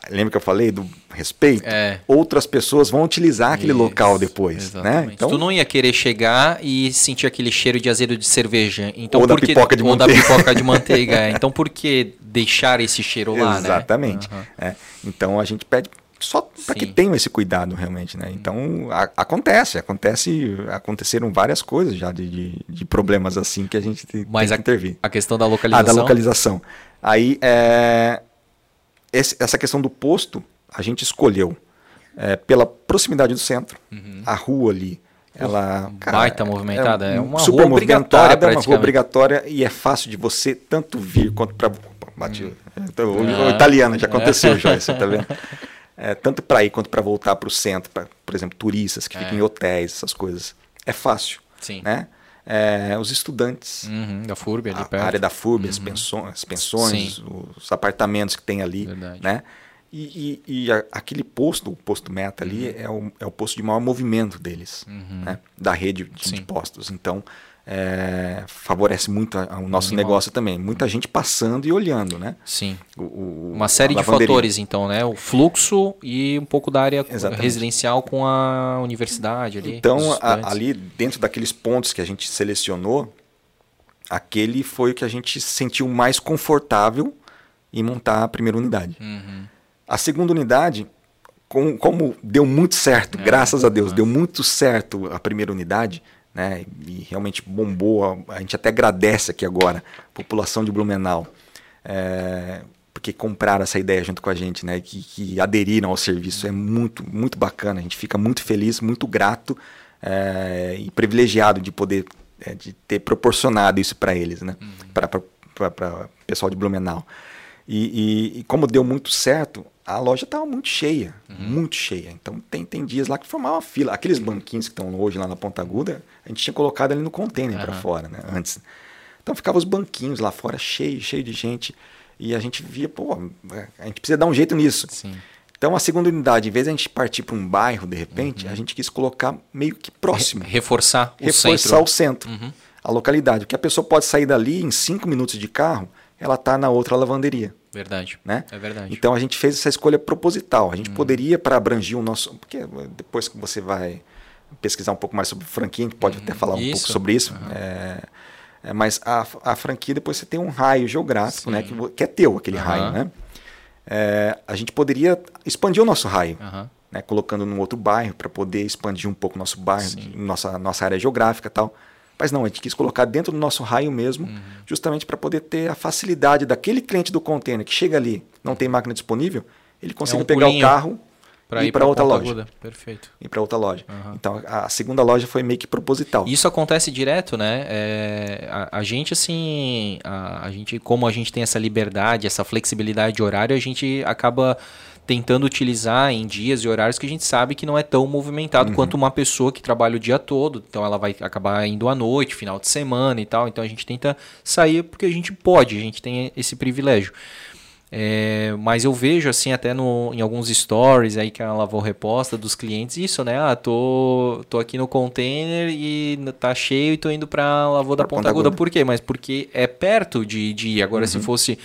Speaker 3: Lembra que eu falei do respeito? É. Outras pessoas vão utilizar aquele Isso, local depois, né? exatamente. né?
Speaker 1: Então, tu não ia querer chegar e sentir aquele cheiro de azedo de cerveja. Então,
Speaker 3: ou da pipoca de ou manteiga.
Speaker 1: da pipoca de manteiga. (laughs) É. então, por que deixar esse cheiro lá,
Speaker 3: né? Exatamente.
Speaker 1: Né?
Speaker 3: Uhum. É. Então, a gente pede só para que tenham esse cuidado realmente, né? Então a, acontece, acontece, aconteceram várias coisas já de, de, de problemas assim que a gente tem,
Speaker 1: Mas
Speaker 3: tem que intervir.
Speaker 1: A questão da localização.
Speaker 3: Ah, da localização. Aí é, esse, essa questão do posto a gente escolheu é, pela proximidade do centro, uhum. a rua ali. Ela
Speaker 1: cara, baita movimentada, é, é uma super rua obrigatória,
Speaker 3: uma rua obrigatória e é fácil de você tanto vir quanto para bate hum. então, o, o, italiano já aconteceu, é. Joyce, tá vendo? (laughs) É, tanto para ir quanto para voltar para o centro, pra, por exemplo, turistas que é. ficam em hotéis, essas coisas. É fácil, Sim. né? É, os estudantes.
Speaker 1: Uhum, da FURB ali
Speaker 3: a,
Speaker 1: perto.
Speaker 3: A área da FURB, uhum. as pensões, as pensões os apartamentos que tem ali, Verdade. né? E, e, e a, aquele posto, o posto meta ali, uhum. é, o, é o posto de maior movimento deles, uhum. né? da rede de, de, postos. Então, é, favorece muito o nosso negócio também. Muita gente passando e olhando, né?
Speaker 1: Sim. O, o, Uma série de fatores, então, né? O fluxo e um pouco da área Exatamente. residencial com a universidade ali.
Speaker 3: Então, a, ali dentro daqueles pontos que a gente selecionou, aquele foi o que a gente sentiu mais confortável em montar a primeira unidade. Uhum. A segunda unidade, com, como deu muito certo, é, graças a Deus, nossa. deu muito certo a primeira unidade, né? E realmente bombou. A gente até agradece aqui agora, população de Blumenau. É, porque compraram essa ideia junto com a gente, né? Que, que, aderiram ao serviço. É muito, muito bacana. A gente fica muito feliz, muito grato é, e privilegiado de poder é, de ter proporcionado isso para eles, né? Uhum. Para o pessoal de Blumenau. E, e, e, como deu muito certo, a loja estava muito cheia, uhum. muito cheia. Então tem, tem dias lá que formava fila. Aqueles banquinhos que estão hoje lá na Ponta Aguda, a gente tinha colocado ali no container uhum. para fora, né? Antes. Então ficava os banquinhos lá fora, cheio, cheio de gente. E a gente via, pô, a gente precisa dar um jeito nisso. Sim. Então a segunda unidade, em vez de a gente partir para um bairro de repente, uhum. a gente quis colocar meio que próximo.
Speaker 1: Re reforçar
Speaker 3: o reforçar centro. Reforçar o centro, uhum. a localidade. Porque a pessoa pode sair dali em cinco minutos de carro, ela está na outra lavanderia.
Speaker 1: Verdade.
Speaker 3: Né?
Speaker 1: É verdade.
Speaker 3: Então a gente fez essa escolha proposital. A gente uhum. poderia, para abranger o nosso. Porque depois que você vai pesquisar um pouco mais sobre franquia, a gente pode até uhum. falar um isso. pouco sobre isso. É, é, mas a, a franquia, depois você tem um raio geográfico, né? Que, que, é teu, aquele uhum. raio, né? É, a gente poderia expandir o nosso raio, uhum. né? colocando num outro bairro para poder expandir um pouco o nosso bairro, nossa, nossa área geográfica e tal. Mas não, a gente quis colocar dentro do nosso raio mesmo, uhum. justamente para poder ter a facilidade daquele cliente do container que chega ali, não tem máquina disponível, ele consegue é um pegar o carro para ir para outra loja. Aguda.
Speaker 1: Perfeito.
Speaker 3: Ir para outra loja. Uhum. Então a segunda loja foi meio que proposital.
Speaker 1: Isso acontece direto, né? É, a, a, gente assim, a, a, gente como a gente tem essa liberdade, essa flexibilidade de horário, a gente acaba tentando utilizar em dias e horários que a gente sabe que não é tão movimentado uhum. quanto uma pessoa que trabalha o dia todo. Então ela vai acabar indo à noite, final de semana e tal. Então a gente tenta sair porque a gente pode, a gente tem esse privilégio. É, mas eu vejo assim até no, em alguns stories aí que a Lavou reposta dos clientes isso, né? Ah, tô, tô aqui no container e tá cheio e tô indo para Lavou da Ponta, Ponta Aguda. Por quê? Mas porque é perto de, de ir. Agora, uhum. se fosse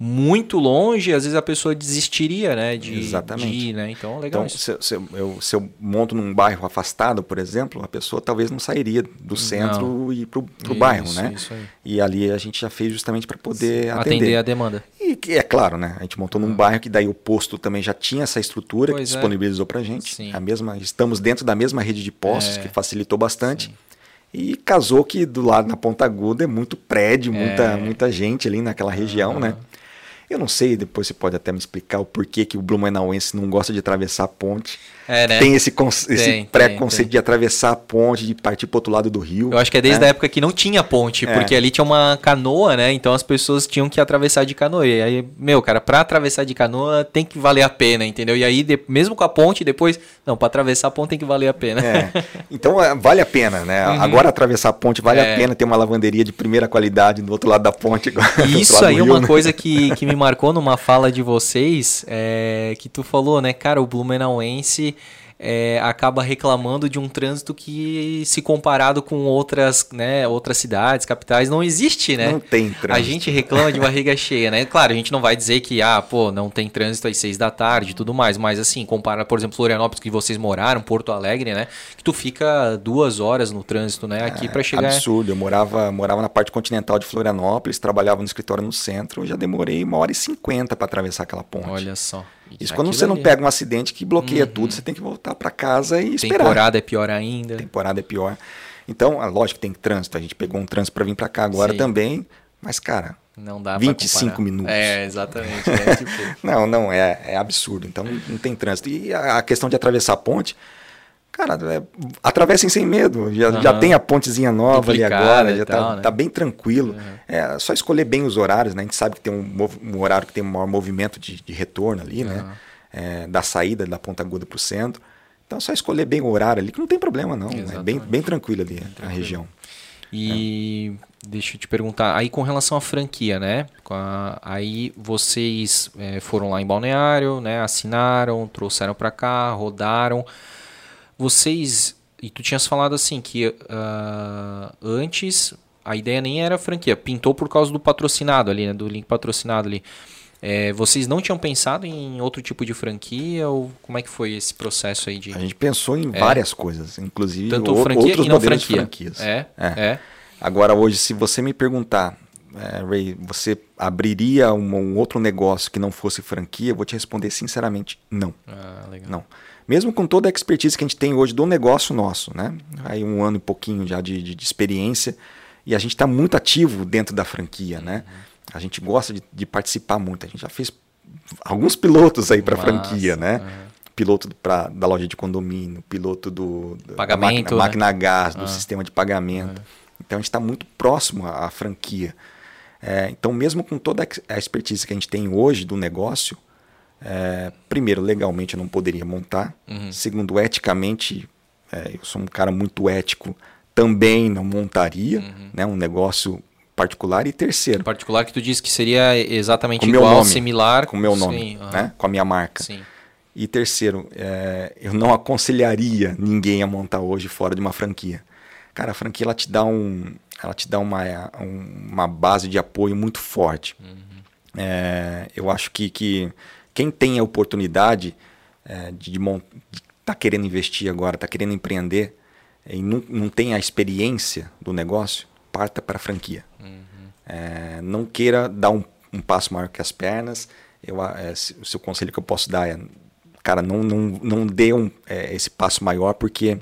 Speaker 1: muito longe, às vezes a pessoa desistiria, né? De,
Speaker 3: Exatamente.
Speaker 1: De ir, né? Então, legal.
Speaker 3: Então, se, se, eu, se eu monto num bairro afastado, por exemplo, a pessoa talvez não sairia do centro não. e pro isso, bairro, né? Isso aí. E ali a gente já fez justamente para poder atender.
Speaker 1: atender a demanda.
Speaker 3: E é claro, né? A gente montou num ah. bairro que daí o posto também já tinha essa estrutura pois que é. disponibilizou para gente. Sim. A mesma, estamos dentro da mesma rede de postos é. que facilitou bastante. Sim. E casou que do lado na Ponta Aguda é muito prédio, muita, é. muita gente ali naquela região, né? Eu não sei, depois você pode até me explicar o porquê que o Blumenauense não gosta de atravessar a ponte. É, né? Tem esse, esse preconceito de atravessar a ponte, de partir para outro lado do rio.
Speaker 1: Eu acho que é desde né? a época que não tinha ponte, é. porque ali tinha uma canoa, né? Então as pessoas tinham que atravessar de canoa. E aí, meu, cara, para atravessar de canoa tem que valer a pena, entendeu? E aí, de, mesmo com a ponte, depois, não, para atravessar a ponte tem que valer a pena.
Speaker 3: É. Então é, vale a pena, né? Uhum. Agora atravessar a ponte vale é. a pena ter uma lavanderia de primeira qualidade do outro lado da ponte. (laughs)
Speaker 1: Isso aí é uma né? coisa que, (laughs) que me marcou numa fala de vocês, é, que tu falou, né, cara, o Blumenauense é, acaba reclamando de um trânsito que, se comparado com outras, né, outras cidades, capitais, não existe, né?
Speaker 3: Não tem trânsito.
Speaker 1: A gente reclama de barriga (laughs) cheia, né? Claro, a gente não vai dizer que, ah, pô, não tem trânsito às seis da tarde e tudo mais, mas assim, compara, por exemplo, Florianópolis, que vocês moraram, Porto Alegre, né? Que tu fica duas horas no trânsito, né? Aqui é, para chegar.
Speaker 3: Absurdo. Eu morava, morava na parte continental de Florianópolis, trabalhava no escritório no centro, já demorei uma hora e cinquenta para atravessar aquela ponte.
Speaker 1: Olha só.
Speaker 3: Isso quando você não pega um acidente que bloqueia uhum. tudo, você tem que voltar para casa e esperar.
Speaker 1: Temporada é pior ainda.
Speaker 3: Temporada é pior. Então, lógico que tem trânsito. A gente pegou um trânsito para vir para cá agora Sim. também. Mas, cara,
Speaker 1: não dá
Speaker 3: 25 minutos.
Speaker 1: É, exatamente. É, tipo... (laughs)
Speaker 3: não, não, é, é absurdo. Então, não tem trânsito. E a, a questão de atravessar a ponte, cara, é, atravessem sem medo. Já, uhum. já tem a pontezinha nova ali agora, já está né? tá bem tranquilo. Uhum. É só escolher bem os horários, né? A gente sabe que tem um, um horário que tem um maior movimento de, de retorno ali, uhum. né? É, da saída da Ponta Aguda para o centro. Então é só escolher bem o horário ali, que não tem problema não. É bem, bem tranquilo ali bem a região.
Speaker 1: E é. deixa eu te perguntar, aí com relação à franquia, né? A, aí vocês é, foram lá em Balneário, né? Assinaram, trouxeram para cá, rodaram vocês. E tu tinhas falado assim que uh, antes a ideia nem era franquia, pintou por causa do patrocinado ali, né? Do link patrocinado ali. É, vocês não tinham pensado em outro tipo de franquia ou como é que foi esse processo aí de?
Speaker 3: A gente pensou em é. várias coisas, inclusive
Speaker 1: tanto o, franquia outros e não franquia.
Speaker 3: franquias. É, é, é. Agora hoje, se você me perguntar, é, Ray, você abriria um, um, outro negócio que não fosse franquia? Eu vou te responder sinceramente, não.
Speaker 1: Ah, legal.
Speaker 3: Não mesmo com toda a expertise que a gente tem hoje do negócio nosso, né? Aí um ano e pouquinho já de, de, de experiência e a gente está muito ativo dentro da franquia, né? A gente gosta de, de, participar muito. A gente já fez alguns pilotos aí para a franquia, né? Uhum. Piloto pra, da loja de condomínio, piloto do,
Speaker 1: pagamento,
Speaker 3: da máquina, né? máquina gás, do uhum. sistema de pagamento. Uhum. Então a gente está muito próximo à, à franquia. É, então, mesmo com toda a expertise que a gente tem hoje do negócio, é, primeiro, legalmente eu não poderia montar. Uhum. Segundo, eticamente, é, eu sou um cara muito ético, também não montaria uhum. né, um negócio particular. E terceiro.
Speaker 1: Particular que tu disse que seria exatamente igual,
Speaker 3: nome,
Speaker 1: similar.
Speaker 3: Com o meu nome, Sim, uhum. né, com a minha marca. Sim. E terceiro, é, eu não aconselharia ninguém a montar hoje fora de uma franquia. Cara, a franquia ela te dá um, ela te dá uma, uma base de apoio muito forte. Uhum. É, eu acho que, que quem tem a oportunidade é, de estar tá querendo investir agora, está querendo empreender e não, não tem a experiência do negócio, parta para a franquia. Uhum. É, não queira dar um, um, passo maior que as pernas. Eu, é, o seu conselho que eu posso dar é, cara, não, não, não dê um, é, esse passo maior porque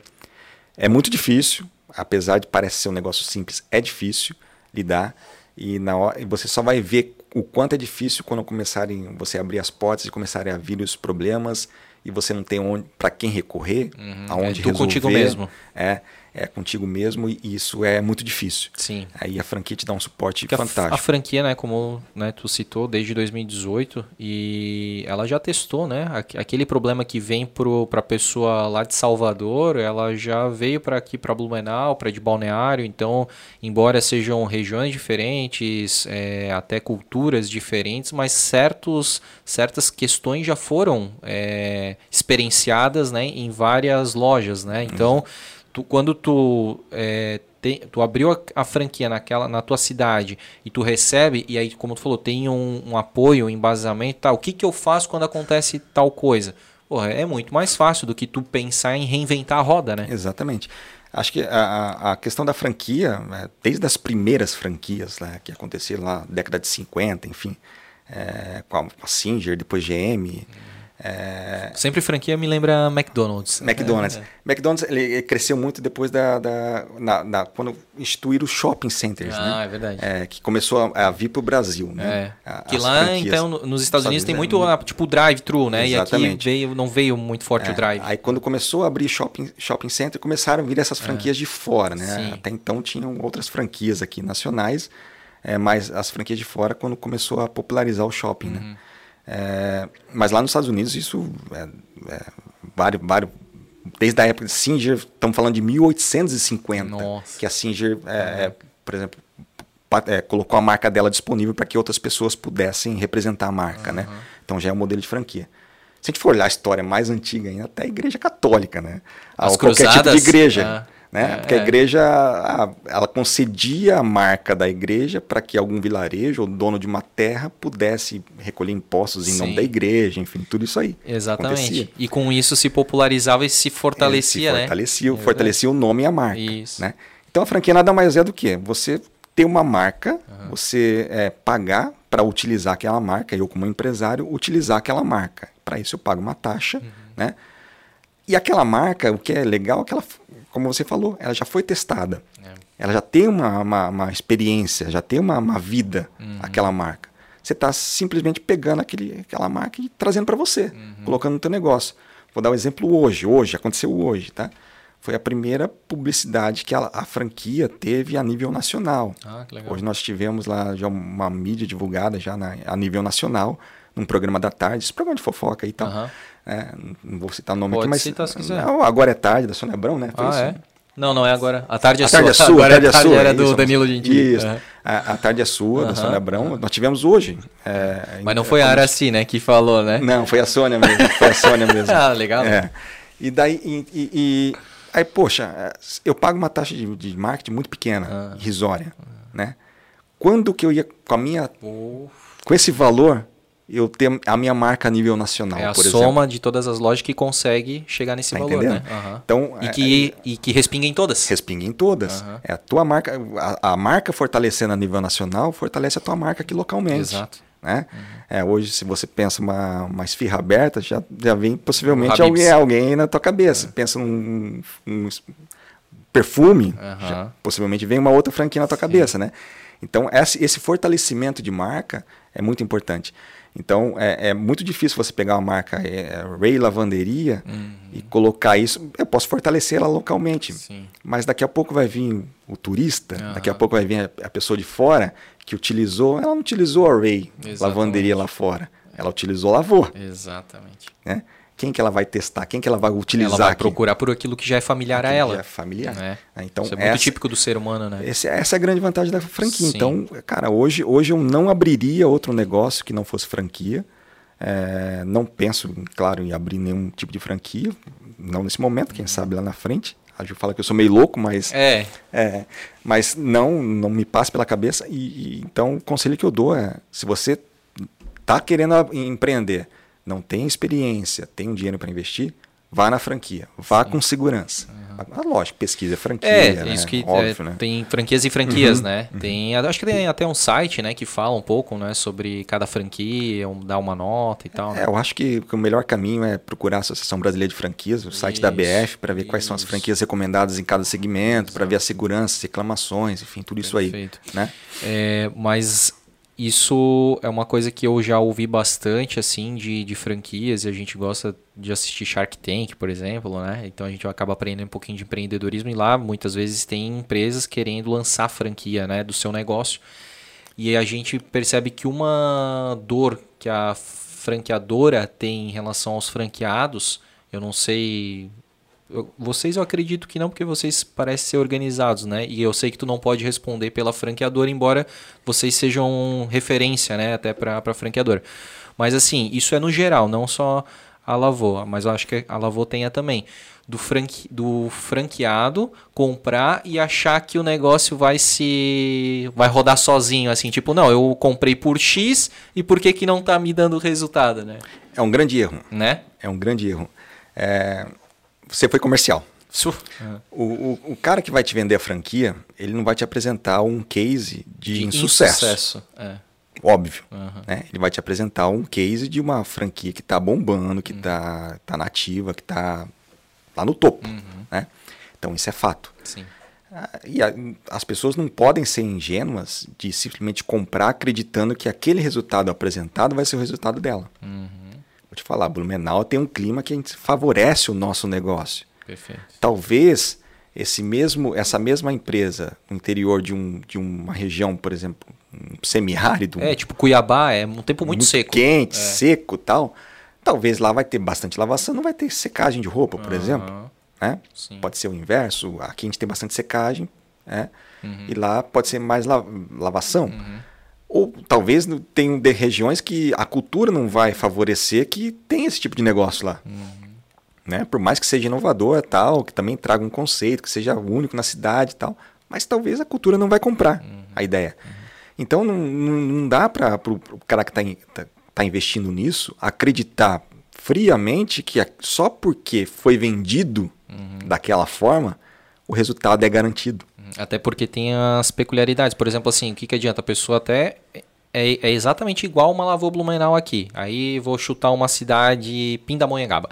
Speaker 3: é muito difícil apesar de parecer ser um negócio simples, é difícil lidar e na hora, você só vai ver o quanto é difícil quando começarem você abrir as portas e começarem a vir os problemas e você não tem onde para quem recorrer, uhum, aonde é resolver.
Speaker 1: contigo mesmo.
Speaker 3: É, é contigo mesmo e isso é muito difícil.
Speaker 1: Sim.
Speaker 3: Aí a franquia te dá um suporte Porque fantástico.
Speaker 1: A, franquia, né, como né, tu citou, desde 2018 e ela já testou, né, aquele problema que vem para a pessoa lá de Salvador, ela já veio para aqui para Blumenau, para de Balneário, então, embora sejam regiões diferentes, é, até culturas diferentes, mas certos, certas questões já foram é, experienciadas, né, em várias lojas, né, então... Uhum tu, quando tu, é, tem, tu abriu a, a, franquia naquela, na tua cidade e tu recebe, e aí, como tu falou, tem um, um apoio, um embasamento, tá, o que, que eu faço quando acontece tal coisa? Porra, é muito mais fácil do que tu pensar em reinventar a roda, né?
Speaker 3: Exatamente. Acho que a, a questão da franquia, né, desde as primeiras franquias né, que aconteceram lá na década de 50, enfim, é, com a Singer, depois GM,
Speaker 1: é... Sempre franquia me lembra McDonald's.
Speaker 3: McDonald's. É, é. McDonald's ele cresceu muito depois da, da na, na, quando instituíram os shopping centers,
Speaker 1: ah,
Speaker 3: né?
Speaker 1: Ah, é verdade.
Speaker 3: É, que começou a, a vir para o Brasil, né?
Speaker 1: É. A, que lá, então, nos Estados Unidos tem muito, muito... tipo drive-thru, né? Exatamente. E aqui veio, não veio muito forte o drive.
Speaker 3: Aí quando começou a abrir shopping, shopping center, começaram a vir essas franquias de fora, né? Sim. Até então tinham outras franquias aqui nacionais, mas as franquias de fora quando começou a popularizar o shopping, né? uhum. né? É, mas lá nos Estados Unidos isso é, é vários, vários, desde a época de Singer, estamos falando de 1850, Nossa. que a Singer, é, é, por exemplo, é, colocou a marca dela disponível para que outras pessoas pudessem representar a marca, né? uhum. né? Então já é um modelo de franquia. Se a gente for olhar a história mais antiga ainda, até a igreja católica, né?
Speaker 1: As qualquer cruzadas, tipo
Speaker 3: de igreja. É. Né? É, Porque a é. igreja ela concedia a marca da igreja para que algum vilarejo ou dono de uma terra pudesse recolher impostos em Sim. nome da igreja, enfim, tudo isso aí.
Speaker 1: Exatamente. Acontecia. E com isso se popularizava e se fortalecia,
Speaker 3: se fortalecia, né? fortalecia o nome e a marca. Isso. Né? Então a franquia nada mais é do que você ter uma marca, uhum. você é, pagar para utilizar aquela marca, eu como empresário utilizar aquela marca. Para isso eu pago uma taxa, uhum. né? E aquela marca, o que é legal é que ela como você falou, ela já foi testada. É. Ela já tem uma, uma, uma, experiência, já tem uma, uma vida, uhum. aquela marca. Você está simplesmente pegando aquele, aquela marca e trazendo para você, uhum. colocando no teu negócio. Vou dar um exemplo hoje, hoje, aconteceu hoje, tá? Foi a primeira publicidade que a, a franquia teve a nível nacional. Ah, hoje nós tivemos lá já uma mídia divulgada já na, a nível nacional, num programa da tarde, esse programa de fofoca e tal. Uhum. É, não vou citar o nome
Speaker 1: Pode
Speaker 3: aqui, mas.
Speaker 1: Citar se quiser.
Speaker 3: Não, agora é tarde, da Sônia Abrão, né?
Speaker 1: ah, é? Não, não é agora. A tarde é
Speaker 3: a
Speaker 1: sua.
Speaker 3: Tarde é sua. Agora
Speaker 1: a tarde,
Speaker 3: é, tarde
Speaker 1: é era do Danilo Gentili.
Speaker 3: Isso. Uhum. A, a, tarde é sua, uhum. da Sônia Abrão. Nós tivemos hoje. É,
Speaker 1: mas não foi a Araci, né, que falou, né?
Speaker 3: Não, foi a Sônia mesmo. Foi a Sônia mesmo. (laughs)
Speaker 1: ah, legal.
Speaker 3: É. E daí. E, e, e, aí, poxa, eu pago uma taxa de, de marketing muito pequena, ah. irrisória. Né? Quando que eu ia com a minha. Oh. Com esse valor eu ter a minha marca a nível nacional,
Speaker 1: é a
Speaker 3: por
Speaker 1: soma exemplo. de todas as lojas que consegue chegar nesse tá valor, entendendo? né? Uhum. Então, e que, é, e que respinga em todas.
Speaker 3: Respinga em todas. Uhum. É a tua marca, a, a, marca fortalecendo a nível nacional, fortalece a tua marca aqui localmente.
Speaker 1: Exato.
Speaker 3: Né? Uhum. É, hoje, se você pensa uma, uma esfirra aberta, já, já vem possivelmente alguém, alguém na tua cabeça. É. Pensa num, num perfume, já, possivelmente vem uma outra franquia na tua Sim. cabeça, né? Então, esse, esse fortalecimento de marca é muito importante. Então, é, é, muito difícil você pegar uma marca é, Ray Lavanderia uhum. e colocar isso. Eu posso fortalecer ela localmente, Sim. mas daqui a pouco vai vir o turista, uhum. daqui a pouco vai vir a, a, pessoa de fora que utilizou. Ela não utilizou a Ray. Lavanderia lá fora, ela utilizou a Lavô.
Speaker 1: Exatamente.
Speaker 3: Né? Quem que ela vai testar, quem que ela vai utilizar. Ela
Speaker 1: vai
Speaker 3: aqui.
Speaker 1: procurar por aquilo que já é familiar a ela.
Speaker 3: Já é familiar.
Speaker 1: Né? Então, Isso é muito essa, típico do ser humano, né?
Speaker 3: Esse, essa é a grande vantagem da franquia. Sim. Então, cara, hoje, hoje eu não abriria outro negócio que não fosse franquia. É, não penso, claro, em abrir nenhum tipo de franquia. Não nesse momento, quem sabe lá na frente. A Ju fala que eu sou meio louco, mas.
Speaker 1: É.
Speaker 3: é mas não, não me passa pela cabeça. E, e, então, o conselho que eu dou é: se você está querendo empreender, não tem experiência, tem um dinheiro para investir, vá na franquia, vá Sim. com segurança. Uhum. Ah, lógico, pesquisa franquia. É,
Speaker 1: né? isso que Óbvio, é, né? tem franquias e franquias, uhum, né? Uhum. Tem, acho que tem até um site, né, que fala um pouco, né, sobre cada franquia, um, dá uma nota e tal.
Speaker 3: Né? É, eu acho que, o melhor caminho é procurar a Associação Brasileira de Franquias, o isso, site da BF, para ver isso. quais são as franquias recomendadas em cada segmento, para ver a segurança, reclamações, enfim, tudo Perfeito. isso aí, né?
Speaker 1: É, mas isso é uma coisa que eu já ouvi bastante, assim, de, de franquias, e a gente gosta de assistir Shark Tank, por exemplo, né? Então a gente acaba aprendendo um pouquinho de empreendedorismo, e lá muitas vezes tem empresas querendo lançar franquia, né, do seu negócio. E a gente percebe que uma dor que a franqueadora tem em relação aos franqueados, eu não sei eu, vocês eu acredito que não, porque vocês parecem ser organizados, né? E eu sei que tu não pode responder pela franqueadora, embora vocês sejam referência, né? Até para a franqueadora. Mas assim, isso é no geral, não só a Lavô, mas eu acho que a Lavô tenha também. Do, franque, do franqueado comprar e achar que o negócio vai se. vai rodar sozinho, assim, tipo, não, eu comprei por X e por que, que não tá me dando resultado, né?
Speaker 3: É um grande erro.
Speaker 1: Né?
Speaker 3: É um grande erro. É, você foi comercial. O, o, o, cara que vai te vender a franquia, ele não vai te apresentar um case de, de insucesso. insucesso.
Speaker 1: É.
Speaker 3: Óbvio. Uhum. Né? Ele vai te apresentar um case de uma franquia que está bombando, que está uhum. tá nativa, que está lá no topo. Uhum. Né? Então isso é fato.
Speaker 1: Sim.
Speaker 3: Ah, e a, as pessoas não podem ser ingênuas de simplesmente comprar acreditando que aquele resultado apresentado vai ser o resultado dela.
Speaker 1: Uhum.
Speaker 3: Vou te falar, Blumenau tem um clima que favorece o nosso negócio.
Speaker 1: Perfeito.
Speaker 3: Talvez esse mesmo, essa mesma empresa no interior de, um, de uma região, por exemplo, um semiárido.
Speaker 1: É, tipo Cuiabá, é um tempo muito, muito seco.
Speaker 3: Quente,
Speaker 1: é.
Speaker 3: seco tal. Talvez lá vai ter bastante lavação, não vai ter secagem de roupa, por uhum. exemplo. Né? Pode ser o inverso. Aqui a gente tem bastante secagem, né? Uhum. e lá pode ser mais la lavação.
Speaker 1: Uhum.
Speaker 3: Ou talvez de regiões que a cultura não vai favorecer que tem esse tipo de negócio lá.
Speaker 1: Uhum.
Speaker 3: Né? Por mais que seja inovador tal, que também traga um conceito, que seja único na cidade e tal, mas talvez a cultura não vai comprar uhum. a ideia. Uhum. Então não, não, não dá para o cara que está tá, tá investindo nisso acreditar friamente que só porque foi vendido
Speaker 1: uhum.
Speaker 3: daquela forma, o resultado é garantido.
Speaker 1: Até porque tem as peculiaridades. Por exemplo, assim, o que, que adianta? A pessoa até é, é exatamente igual uma Lavô Blumenau aqui. Aí vou chutar uma cidade Pindamonhangaba.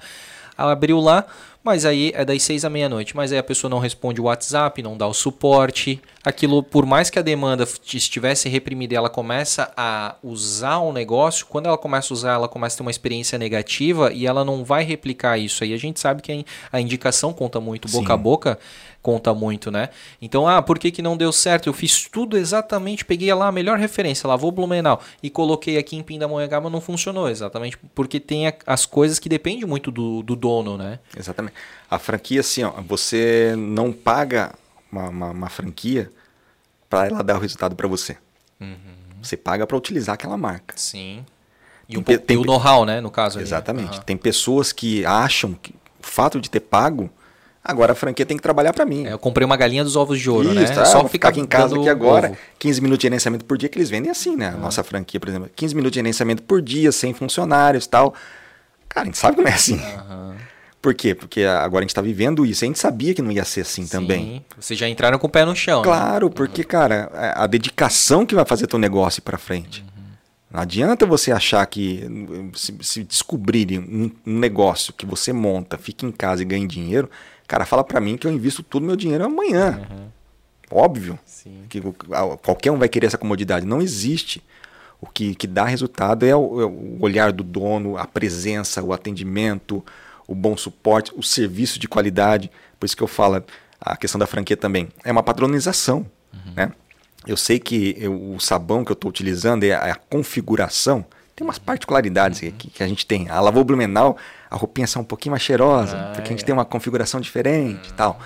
Speaker 1: Ela abriu lá, mas aí é das seis à meia-noite. Mas aí a pessoa não responde o WhatsApp, não dá o suporte. Aquilo, por mais que a demanda estivesse reprimida, ela começa a usar o negócio. Quando ela começa a usar, ela começa a ter uma experiência negativa e ela não vai replicar isso. Aí a gente sabe que a indicação conta muito, boca Sim. a boca conta muito, né? Então, ah, por que, que não deu certo? Eu fiz tudo exatamente, peguei lá a melhor referência, lavou Blumenau e coloquei aqui em Pindamonhangaba, não funcionou, exatamente porque tem as coisas que dependem muito do, do dono, né?
Speaker 3: Exatamente. A franquia, assim, ó, você não paga uma, uma, uma franquia para ela dar o resultado para você.
Speaker 1: Uhum.
Speaker 3: Você paga para utilizar aquela marca.
Speaker 1: Sim. E, um tem, o know-how, né, no caso.
Speaker 3: Exatamente. Uhum. Tem pessoas que acham que o fato de ter pago Agora a franquia tem que trabalhar para mim.
Speaker 1: É, eu comprei uma galinha dos ovos de ouro, né?
Speaker 3: Isso, né?
Speaker 1: É
Speaker 3: só ficar aqui em casa aqui agora, ovo. 15 minutos de gerenciamento por dia, que eles vendem assim, né? A nossa franquia, por exemplo, 15 minutos de gerenciamento por dia, sem funcionários tal. Cara, a gente sabe como é assim.
Speaker 1: Uhum.
Speaker 3: Por quê? Porque agora a gente está vivendo isso. A gente sabia que não ia ser assim Sim. também.
Speaker 1: Vocês já entraram com o pé no chão.
Speaker 3: Né? Claro, né? porque, cara, a dedicação que vai fazer teu negócio para frente. Uhum. Não adianta você achar que se, se descobrirem um, um, negócio que você monta, fica em casa e ganha dinheiro, cara, fala para mim que eu invisto todo meu dinheiro amanhã. Uhum. Óbvio Sim. que qualquer um vai querer essa comodidade. Não existe. O que, que dá resultado é o, é o olhar do dono, a presença, o atendimento, o bom suporte, o serviço de qualidade. Por isso que eu falo, a questão da franquia também. É uma padronização. Uhum. Né? Eu sei que eu, o sabão que eu estou utilizando é a, a, configuração. Tem umas particularidades uhum. que, que, a gente tem. A lavou Blumenau, a roupinha sai um pouquinho mais cheirosa, ah, porque a gente é. tem uma configuração diferente e uhum. tal.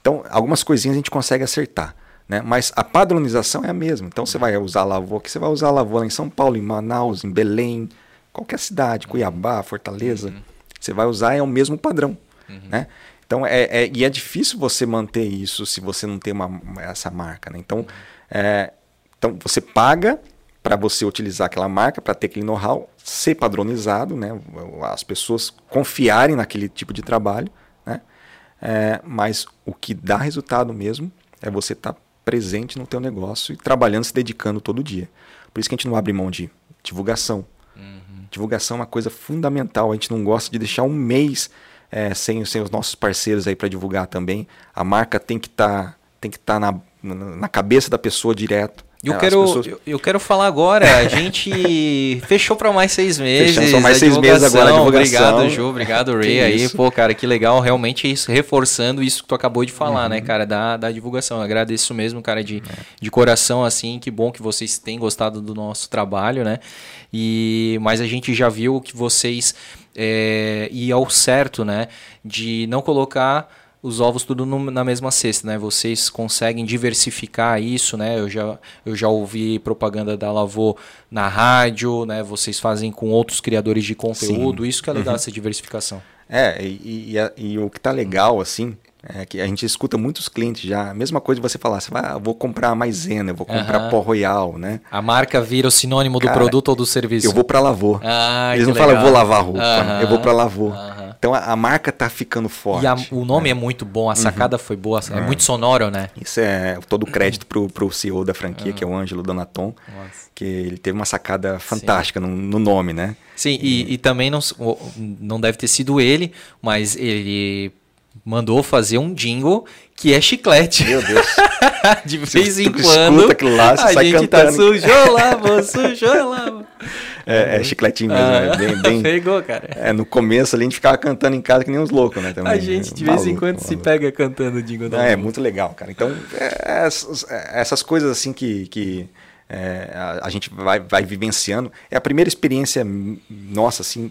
Speaker 3: Então, algumas coisinhas a gente consegue acertar. Né? Mas a padronização é a mesma. Então, você vai usar a lavô aqui, você vai usar a lavô em São Paulo, em Manaus, em Belém, qualquer cidade, Cuiabá, Fortaleza. Uhum. Você vai usar é o mesmo padrão. Uhum. Né? Então, é, é, e é difícil você manter isso se você não tem uma, essa marca. Né? Então, é, então, você paga para você utilizar aquela marca, para ter aquele know-how, ser padronizado, né? as pessoas confiarem naquele tipo de trabalho. Né? É, mas o que dá resultado mesmo é você estar tá presente no teu negócio e trabalhando, se dedicando todo dia. Por isso que a gente não abre mão de divulgação. Uhum. Divulgação é uma coisa fundamental. A gente não gosta de deixar um mês é, sem, sem os nossos parceiros aí para divulgar também. A marca tem que estar tá, tem que estar tá na, na cabeça da pessoa direto.
Speaker 1: Eu, é, quero, pessoas... eu, eu, quero falar agora. A gente (laughs) fechou para mais seis meses. Fechamos
Speaker 3: só mais seis meses agora. A
Speaker 1: obrigado, Ju. Obrigado, (laughs) Ray. aí, isso. pô, cara, que legal. Realmente isso, reforçando isso que tu acabou de falar, né, uhum. né, cara, da, da divulgação. Eu agradeço mesmo, cara, de, é. de coração, assim. Que bom que vocês têm gostado do nosso trabalho, né? E, mas a gente já viu que vocês é, e ao certo, né, de não colocar os ovos tudo no, na mesma cesta, né? Vocês conseguem diversificar isso, né? Eu já, eu já ouvi propaganda da Lavô na rádio, né? Vocês fazem com outros criadores de conteúdo. Sim. Isso que é legal, uhum. essa diversificação.
Speaker 3: É, e, e, e, o que tá legal, assim, é que a gente escuta muitos clientes já. A mesma coisa você falar, você vai, ah, vou comprar maisena, eu vou comprar uhum. pó royal, né?
Speaker 1: A marca vira o sinônimo do produto ou do serviço.
Speaker 3: Eu vou para Lavô. Ah, Eles não falam, eu vou lavar roupa, uhum. eu vou para Lavô. Uhum. Então a, a, marca tá ficando forte.
Speaker 1: E a, o nome é. é. muito bom, a sacada uhum. foi boa, é, é muito sonoro, né?
Speaker 3: Isso é todo o crédito pro, pro CEO da franquia, que é o Ângelo Donaton, Nossa. que ele teve uma sacada fantástica no, no, nome, né?
Speaker 1: Sim, e, e, também não, não deve ter sido ele, mas ele mandou fazer um jingle que é chiclete.
Speaker 3: Meu Deus. (laughs)
Speaker 1: De vez em quando.
Speaker 3: Lá, a gente tá
Speaker 1: cantando. tá sujou lá, sujou lá.
Speaker 3: É, é chicletinho mesmo, ah, é bem, (laughs) bem.
Speaker 1: Pegou, cara.
Speaker 3: É, no começo ali a gente ficava cantando em casa que nem uns loucos, né? Também,
Speaker 1: a gente de vez em quando se pega cantando jingle
Speaker 3: da É, é muito legal, cara. Então, é, essas, essas, coisas assim que, que é, a, a, gente vai, vai vivenciando. É a primeira experiência nossa, assim,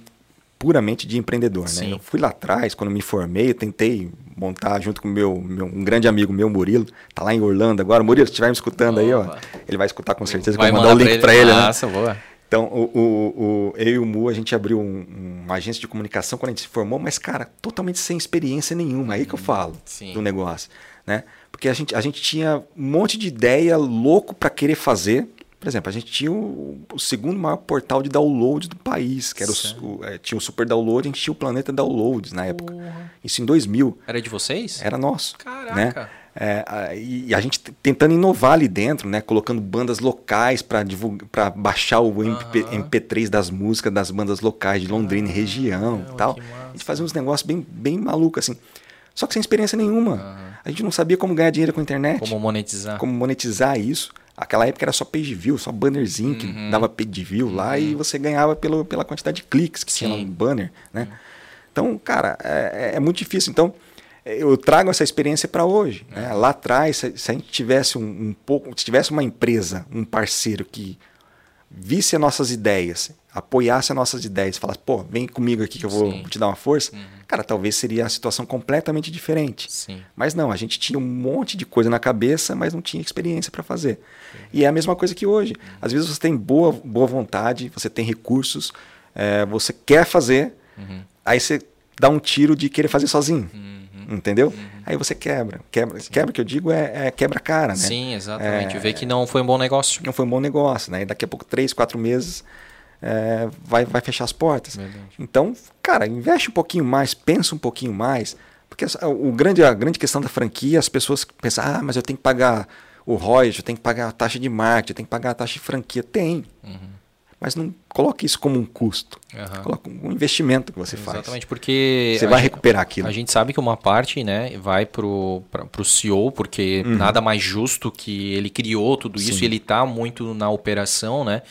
Speaker 3: puramente de empreendedor, né? Sim. né? Eu fui lá atrás, quando me formei, eu tentei montar junto com meu, meu, um grande amigo meu, Murilo, tá lá em Orlando agora. Murilo, se estiver me escutando Opa. aí, ó, ele vai escutar com certeza, vai vou mandar o link para ele, ele, né?
Speaker 1: Nossa, boa.
Speaker 3: Então, o, o, o, eu e o Mu, a gente abriu um, uma agência de comunicação quando a gente se formou, mas, cara, totalmente sem experiência nenhuma. Aí que eu falo Sim. do negócio, né? Porque a gente, a gente tinha um monte de ideia louco para querer fazer. Por exemplo, a gente tinha o, o, segundo maior portal de download do país, que era o, é, tinha o Super Download, a gente tinha o Planeta Downloads na época. Isso em 2000.
Speaker 1: Era de vocês?
Speaker 3: Era nosso.
Speaker 1: Caraca.
Speaker 3: Né? É, e a gente tentando inovar ali dentro, né? Colocando bandas locais para para baixar o MP, uhum. MP3 das músicas das bandas locais de Londrina e região e tal. A gente fazia uns negócios bem, bem malucos, assim. Só que sem experiência nenhuma. Uhum. A gente não sabia como ganhar dinheiro com a internet.
Speaker 1: Como monetizar.
Speaker 3: Como monetizar isso. Aquela época era só page view, só bannerzinho uhum. que dava page view lá e uhum. você ganhava pelo, pela quantidade de cliques que Sim. tinha no banner, né? Então, cara, é, é muito difícil. Então, eu trago essa experiência para hoje. Né? Lá atrás, se, se, a gente tivesse um, um, pouco, se tivesse uma empresa, um parceiro que visse as nossas ideias, apoiasse as nossas ideias, falasse, pô, vem comigo aqui que eu vou Sim. te dar uma força, uhum. cara, talvez seria a situação completamente diferente.
Speaker 1: Sim.
Speaker 3: Mas não, a gente tinha um monte de coisa na cabeça, mas não tinha experiência para fazer. Uhum. E é a mesma coisa que hoje. Uhum. Às vezes você tem boa, boa vontade, você tem recursos, é, você quer fazer, uhum. aí você dá um tiro de querer fazer sozinho. Entendeu? Aí você quebra. Quebra, quebra que eu digo é, é quebra cara, né?
Speaker 1: Sim, exatamente. É, Vê que não foi um bom negócio.
Speaker 3: Não foi um bom negócio, né? E daqui a pouco, três, quatro meses, é, vai, vai fechar as portas. Verdade. Então, cara, investe um pouquinho mais, pensa um pouquinho mais. Porque o grande, a grande questão da franquia, as pessoas pensam, ah, mas eu tenho que pagar o royalties, eu tenho que pagar a taxa de marketing, eu tenho que pagar a taxa de franquia. Tem. Uhum. Mas não coloque isso como um custo. Uhum. Coloque um investimento que você
Speaker 1: Exatamente,
Speaker 3: faz.
Speaker 1: Exatamente, porque...
Speaker 3: Você vai gente, recuperar aquilo.
Speaker 1: A gente sabe que uma parte né, vai para o CEO, porque uhum. nada mais justo que ele criou tudo isso Sim. e ele está muito na operação, né?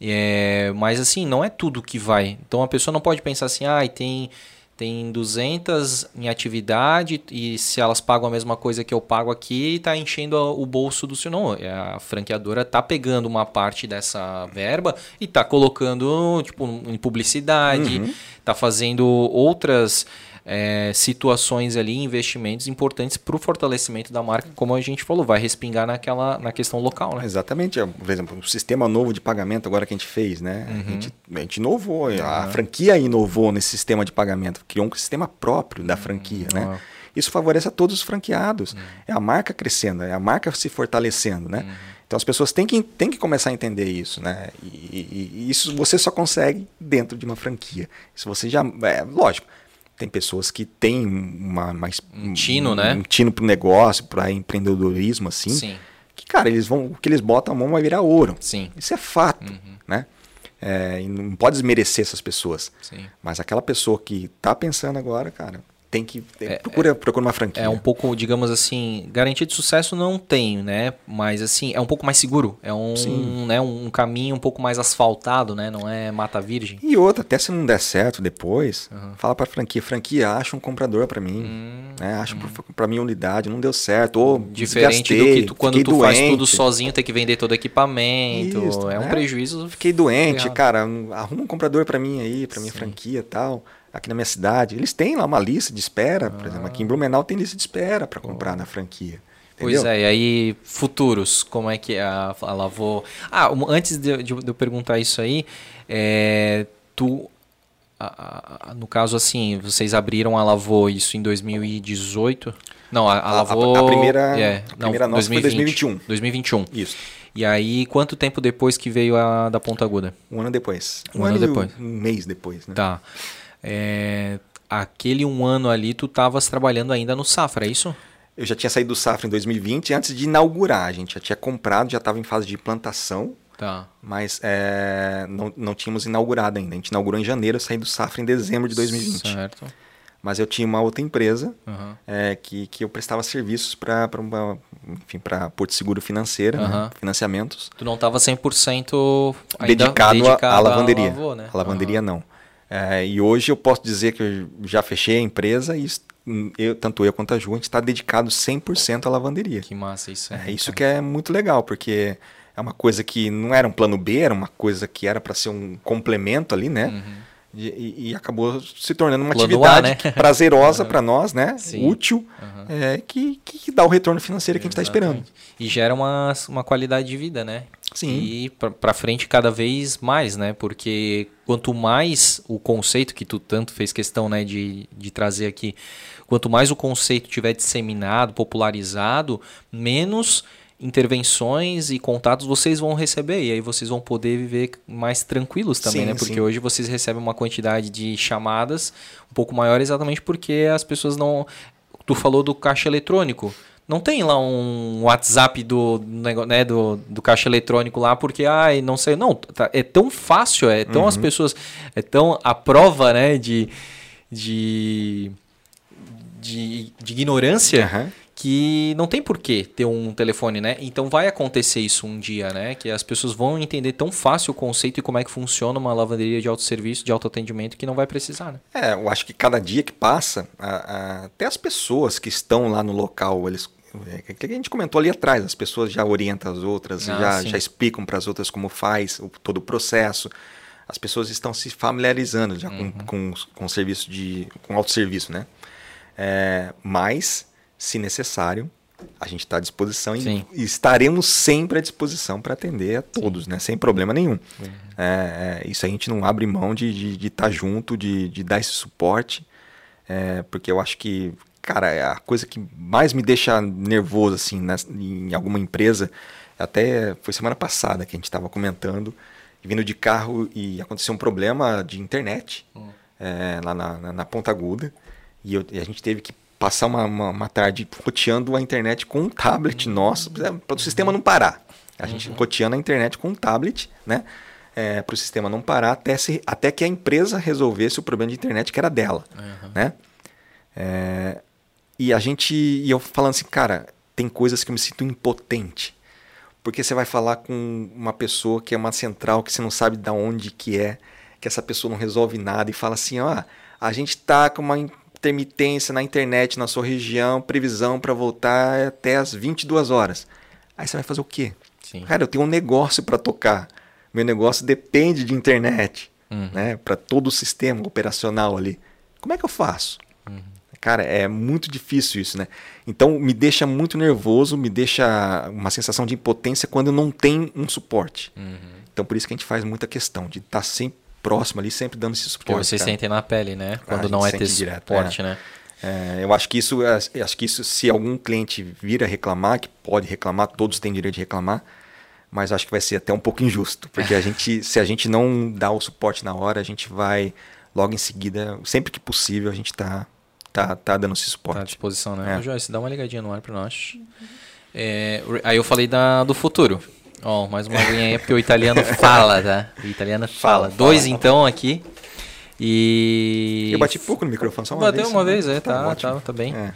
Speaker 1: É, mas assim, não é tudo que vai. Então a pessoa não pode pensar assim, ah, tem tem 200 em atividade e se elas pagam a mesma coisa que eu pago aqui, está enchendo o bolso do senhor. Não, é, a franqueadora está pegando uma parte dessa verba e está colocando tipo, em publicidade, está uhum. fazendo outras é, situações ali, investimentos importantes para o fortalecimento da marca, como a gente falou, vai respingar naquela, na questão local, né?
Speaker 3: Exatamente. Por exemplo, o sistema novo de pagamento agora que a gente fez, né? Uhum. A, gente, a gente inovou, uhum. a franquia inovou nesse sistema de pagamento, criou um sistema próprio da franquia, uhum. né? Isso favorece a todos os franqueados. Uhum. É a marca crescendo, é a marca se fortalecendo, né? Uhum. Então as pessoas têm que, têm que começar a entender isso, né? E, e, e, isso você só consegue dentro de uma franquia. Isso você já. É, lógico, tem pessoas que têm uma, mais,
Speaker 1: um tino, um, né?
Speaker 3: Um tino para o negócio, para empreendedorismo, assim. Sim. Que, cara, eles vão, o que eles botam a mão vai virar ouro.
Speaker 1: Sim.
Speaker 3: Isso é fato, uhum. né? É, e não pode desmerecer essas pessoas. Sim. Mas aquela pessoa que está pensando agora, cara, tem que é, procura, é, procura uma franquia.
Speaker 1: É um pouco, digamos assim, garantia de sucesso não tem, né? Mas assim, é um pouco mais seguro. É um, né, um caminho um pouco mais asfaltado, né? Não é mata virgem.
Speaker 3: E outra, até se não der certo depois, uhum. fala para franquia, franquia, acha um comprador para mim. Hum, né? Acha hum. para mim unidade, não deu certo. Ou
Speaker 1: Diferente do que tu, quando tu doente. faz tudo sozinho, tem que vender todo o equipamento. Isso, é um né? prejuízo.
Speaker 3: Fiquei doente, cara, arruma um comprador para mim aí, para minha franquia tal aqui na minha cidade. Eles têm lá uma lista de espera, ah. por exemplo, aqui em Blumenau tem lista de espera para comprar na franquia.
Speaker 1: Entendeu? Pois é, e aí futuros, como é que a, a Lavô... Ah, antes de, de, de, eu perguntar isso aí, é, tu, a, a, no caso assim, vocês abriram a Lavô isso em 2018? Não, a, a Lavô...
Speaker 3: A, primeira, é, a primeira não, nossa 2020, foi 2021.
Speaker 1: 2021.
Speaker 3: Isso.
Speaker 1: E aí, quanto tempo depois que veio a da Ponta Aguda?
Speaker 3: Um ano depois.
Speaker 1: Um, um ano, ano depois.
Speaker 3: Um mês depois, né?
Speaker 1: Tá é, aquele um ano ali tu estavas trabalhando ainda no Safra, é isso?
Speaker 3: Eu já tinha saído do Safra em 2020 antes de inaugurar. A gente já tinha comprado, já estava em fase de implantação.
Speaker 1: Tá.
Speaker 3: Mas é, não, não tínhamos inaugurado ainda. A gente inaugurou em janeiro, eu saí do Safra em dezembro de 2020.
Speaker 1: Certo.
Speaker 3: Mas eu tinha uma outra empresa uhum. é, que, que eu prestava serviços para enfim, para Porto Seguro Financeira, uhum. né? financiamentos.
Speaker 1: Tu não estava 100%
Speaker 3: dedicado, dedicado à lavanderia. Lavô, né? A lavanderia uhum. não. É, e hoje eu posso dizer que eu já fechei a empresa e eu, tanto eu quanto a Ju, a gente está dedicado 100% à lavanderia.
Speaker 1: Que massa isso.
Speaker 3: É, é isso que é muito legal, porque é uma coisa que não era um plano B, era uma coisa que era para ser um complemento ali, né? Uhum. E, e, acabou se tornando uma Plano atividade a, né? prazerosa (laughs) para nós, né? Sim. Útil, uhum. é, que, que dá o retorno financeiro que a gente está esperando.
Speaker 1: E gera uma, uma qualidade de vida, né?
Speaker 3: Sim.
Speaker 1: E para frente cada vez mais, né? Porque quanto mais o conceito que tu tanto fez questão né, de, de trazer aqui, quanto mais o conceito tiver disseminado, popularizado, menos intervenções e contatos vocês vão receber e aí vocês vão poder viver mais tranquilos também, sim, né? Porque sim. hoje vocês recebem uma quantidade de chamadas um pouco maior exatamente porque as pessoas não tu falou do caixa eletrônico. Não tem lá um WhatsApp do, né, do, do caixa eletrônico lá, porque, ai, não sei. Não, tá, é tão fácil, é tão uhum. as pessoas. É tão a prova, né, de. de de, de ignorância uhum que não tem porquê ter um telefone, né? Então vai acontecer isso um dia, né? Que as pessoas vão entender tão fácil o conceito e como é que funciona uma lavanderia de autosserviço, de autoatendimento, que não vai precisar, né?
Speaker 3: É, eu acho que cada dia que passa, a, a, até as pessoas que estão lá no local, eles é, que a gente comentou ali atrás, as pessoas já orientam as outras, ah, já, já explicam para as outras como faz o, todo o processo. As pessoas estão se familiarizando já uhum. com, com, com o serviço de. com autosserviço, né? É, mas se necessário, a gente está à disposição e, e, estaremos sempre à disposição para atender a todos, né? sem problema nenhum. Uhum. É, é, isso a gente não abre mão de estar tá junto, de, de dar esse suporte, é, porque eu acho que, cara, é a coisa que mais me deixa nervoso assim, nessa, em alguma empresa, até foi semana passada que a gente estava comentando, vindo de carro e aconteceu um problema de internet uhum. lá na, na, na Ponta Aguda, e, eu, e a gente teve que passar uma, uma, uma, tarde roteando a internet com um tablet nosso, para o sistema não parar. A gente uhum. roteando a internet com um tablet, né? é, para o sistema não parar até, se, até que a empresa resolvesse o problema de internet que era dela. Uhum. Né? É, e a gente. E eu falando assim, cara, tem coisas que eu me sinto impotente. Porque você vai falar com uma pessoa que é uma central que você não sabe de onde que é, que essa pessoa não resolve nada e fala assim, ó, a gente tá com uma intermitência na internet na sua região, previsão para voltar até as 22 horas. Aí você vai fazer o quê? Sim. Cara, eu tenho um negócio para tocar. Meu negócio depende de internet, uhum. né? Para todo o sistema operacional ali. Como é que eu faço? Uhum. Cara, é muito difícil isso, né? Então me deixa muito nervoso, me deixa uma sensação de impotência quando não tem um suporte. Uhum. Então por isso que a gente faz muita questão de estar tá sempre próximo ali, sempre dando esse suporte. Pô,
Speaker 1: você sente na pele, né? Quando ah, não é ter direto, suporte,
Speaker 3: é.
Speaker 1: né?
Speaker 3: É, eu acho que isso, é, acho que isso, se algum cliente vir a reclamar, que pode reclamar, todos têm direito de reclamar, mas acho que vai ser até um pouco injusto, porque a gente, (laughs) se a gente não dá o suporte na hora, a gente vai logo em seguida, sempre que possível, a gente está tá, tá dando esse suporte. Tá
Speaker 1: à disposição, né? É. Joyce, dá uma ligadinha no ar para nós. Uhum. É, aí eu falei da, do futuro. Ó, oh, mais uma aguinha aí, porque o italiano fala, tá? O italiano fala. fala Dois fala. então aqui. E.
Speaker 3: Eu bati pouco no microfone, só uma
Speaker 1: Bateu
Speaker 3: vez.
Speaker 1: Bateu uma né? vez, é, tá, tá, tá, tá bem. É.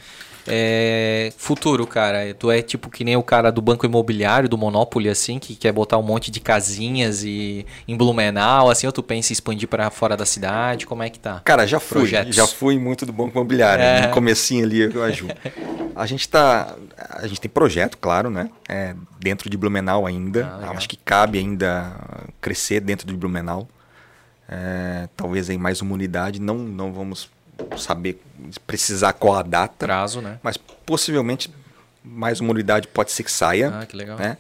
Speaker 1: É, futuro, cara. Tu é tipo que nem o cara do banco imobiliário, do Monopoly, assim, que quer botar um monte de casinhas e em Blumenau, assim, ou tu pensa em expandir para fora da cidade? Como é que tá?
Speaker 3: Cara, já fui. Projetos. Já fui muito do banco imobiliário. É. No comecinho ali eu ajudo. (laughs) a gente tá. A gente tem projeto, claro, né? É, dentro de Blumenau ainda. Ah, Acho que cabe ainda crescer dentro de Blumenau. É, talvez em mais uma unidade. Não, não vamos saber precisar qual a data.
Speaker 1: Prazo, né?
Speaker 3: Mas possivelmente mais uma unidade pode ser que saia.
Speaker 1: Ah, que legal.
Speaker 3: Né?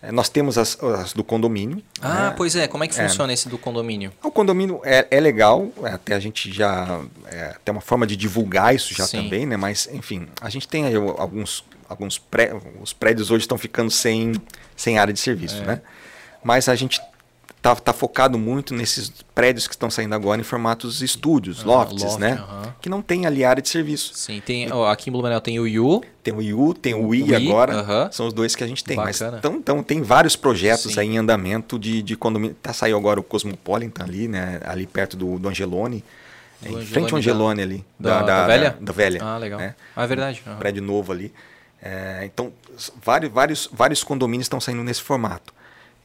Speaker 3: É, nós temos as, as, do condomínio.
Speaker 1: Ah, né? pois é. Como é que é. funciona é, esse do condomínio?
Speaker 3: O condomínio é, é legal, é, até a gente já é, tem uma forma de divulgar isso já Sim. também, né? Mas enfim, a gente tem aí alguns alguns pré, os prédios hoje estão ficando sem sem área de serviço, né? Mas a gente tá, tá focado muito nesses prédios que estão saindo agora em formatos estúdios, ah, lofts, loft, né? Uh -huh. Que não tem ali área de serviço.
Speaker 1: Sim, tem, ó, aqui em Blumenau tem o IU.
Speaker 3: Tem o IU, tem o I, agora. Uh -huh. São os dois que a gente tem. Bacana. Mas, então, então tem vários projetos Sim. aí em andamento de, de condomínio. Tá saiu agora o Cosmopolitan ali, né? Ali perto do, do Angelone. Do em Angelone, frente ao Angelone ali.
Speaker 1: Da, da, da, velha?
Speaker 3: Da, velha.
Speaker 1: Ah, legal. Né? Ah, é verdade.
Speaker 3: Prédio novo ali. É, então, vários, vários, vários condomínios estão saindo nesse formato.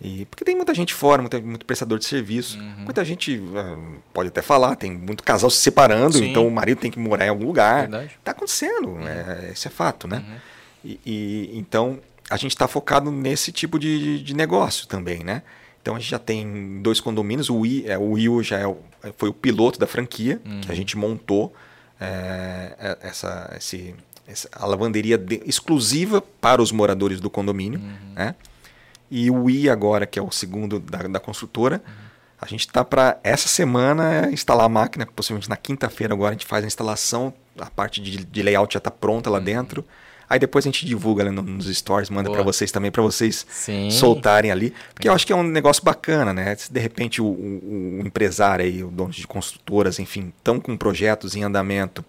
Speaker 3: E, porque tem muita gente fora, muita, muito prestador de serviço. Uhum. Muita gente uh, pode até falar, tem muito casal se separando, Sim. então o marido tem que morar em algum lugar. Está acontecendo, uhum. é, esse é fato, né? Uhum. E, e, então a gente está focado nesse tipo de, de negócio também, né? Então a gente já tem dois condomínios, o I, é, o Will já é o, foi o piloto da franquia que a uhum. gente montou é, é, essa, esse, essa, a lavanderia de, exclusiva para os moradores do condomínio, uhum. né? E o I agora, que é o segundo da, da construtora, a gente está para essa semana instalar a máquina, possivelmente na quinta-feira agora a gente faz a instalação, a parte de, de layout já está pronta lá uhum. dentro. Aí depois a gente divulga nos stories, manda para vocês também, para vocês Sim. soltarem ali. Porque eu acho que é um negócio bacana, né? Se de repente o, o, o empresário aí, o dono de construtoras, enfim, estão com projetos em andamento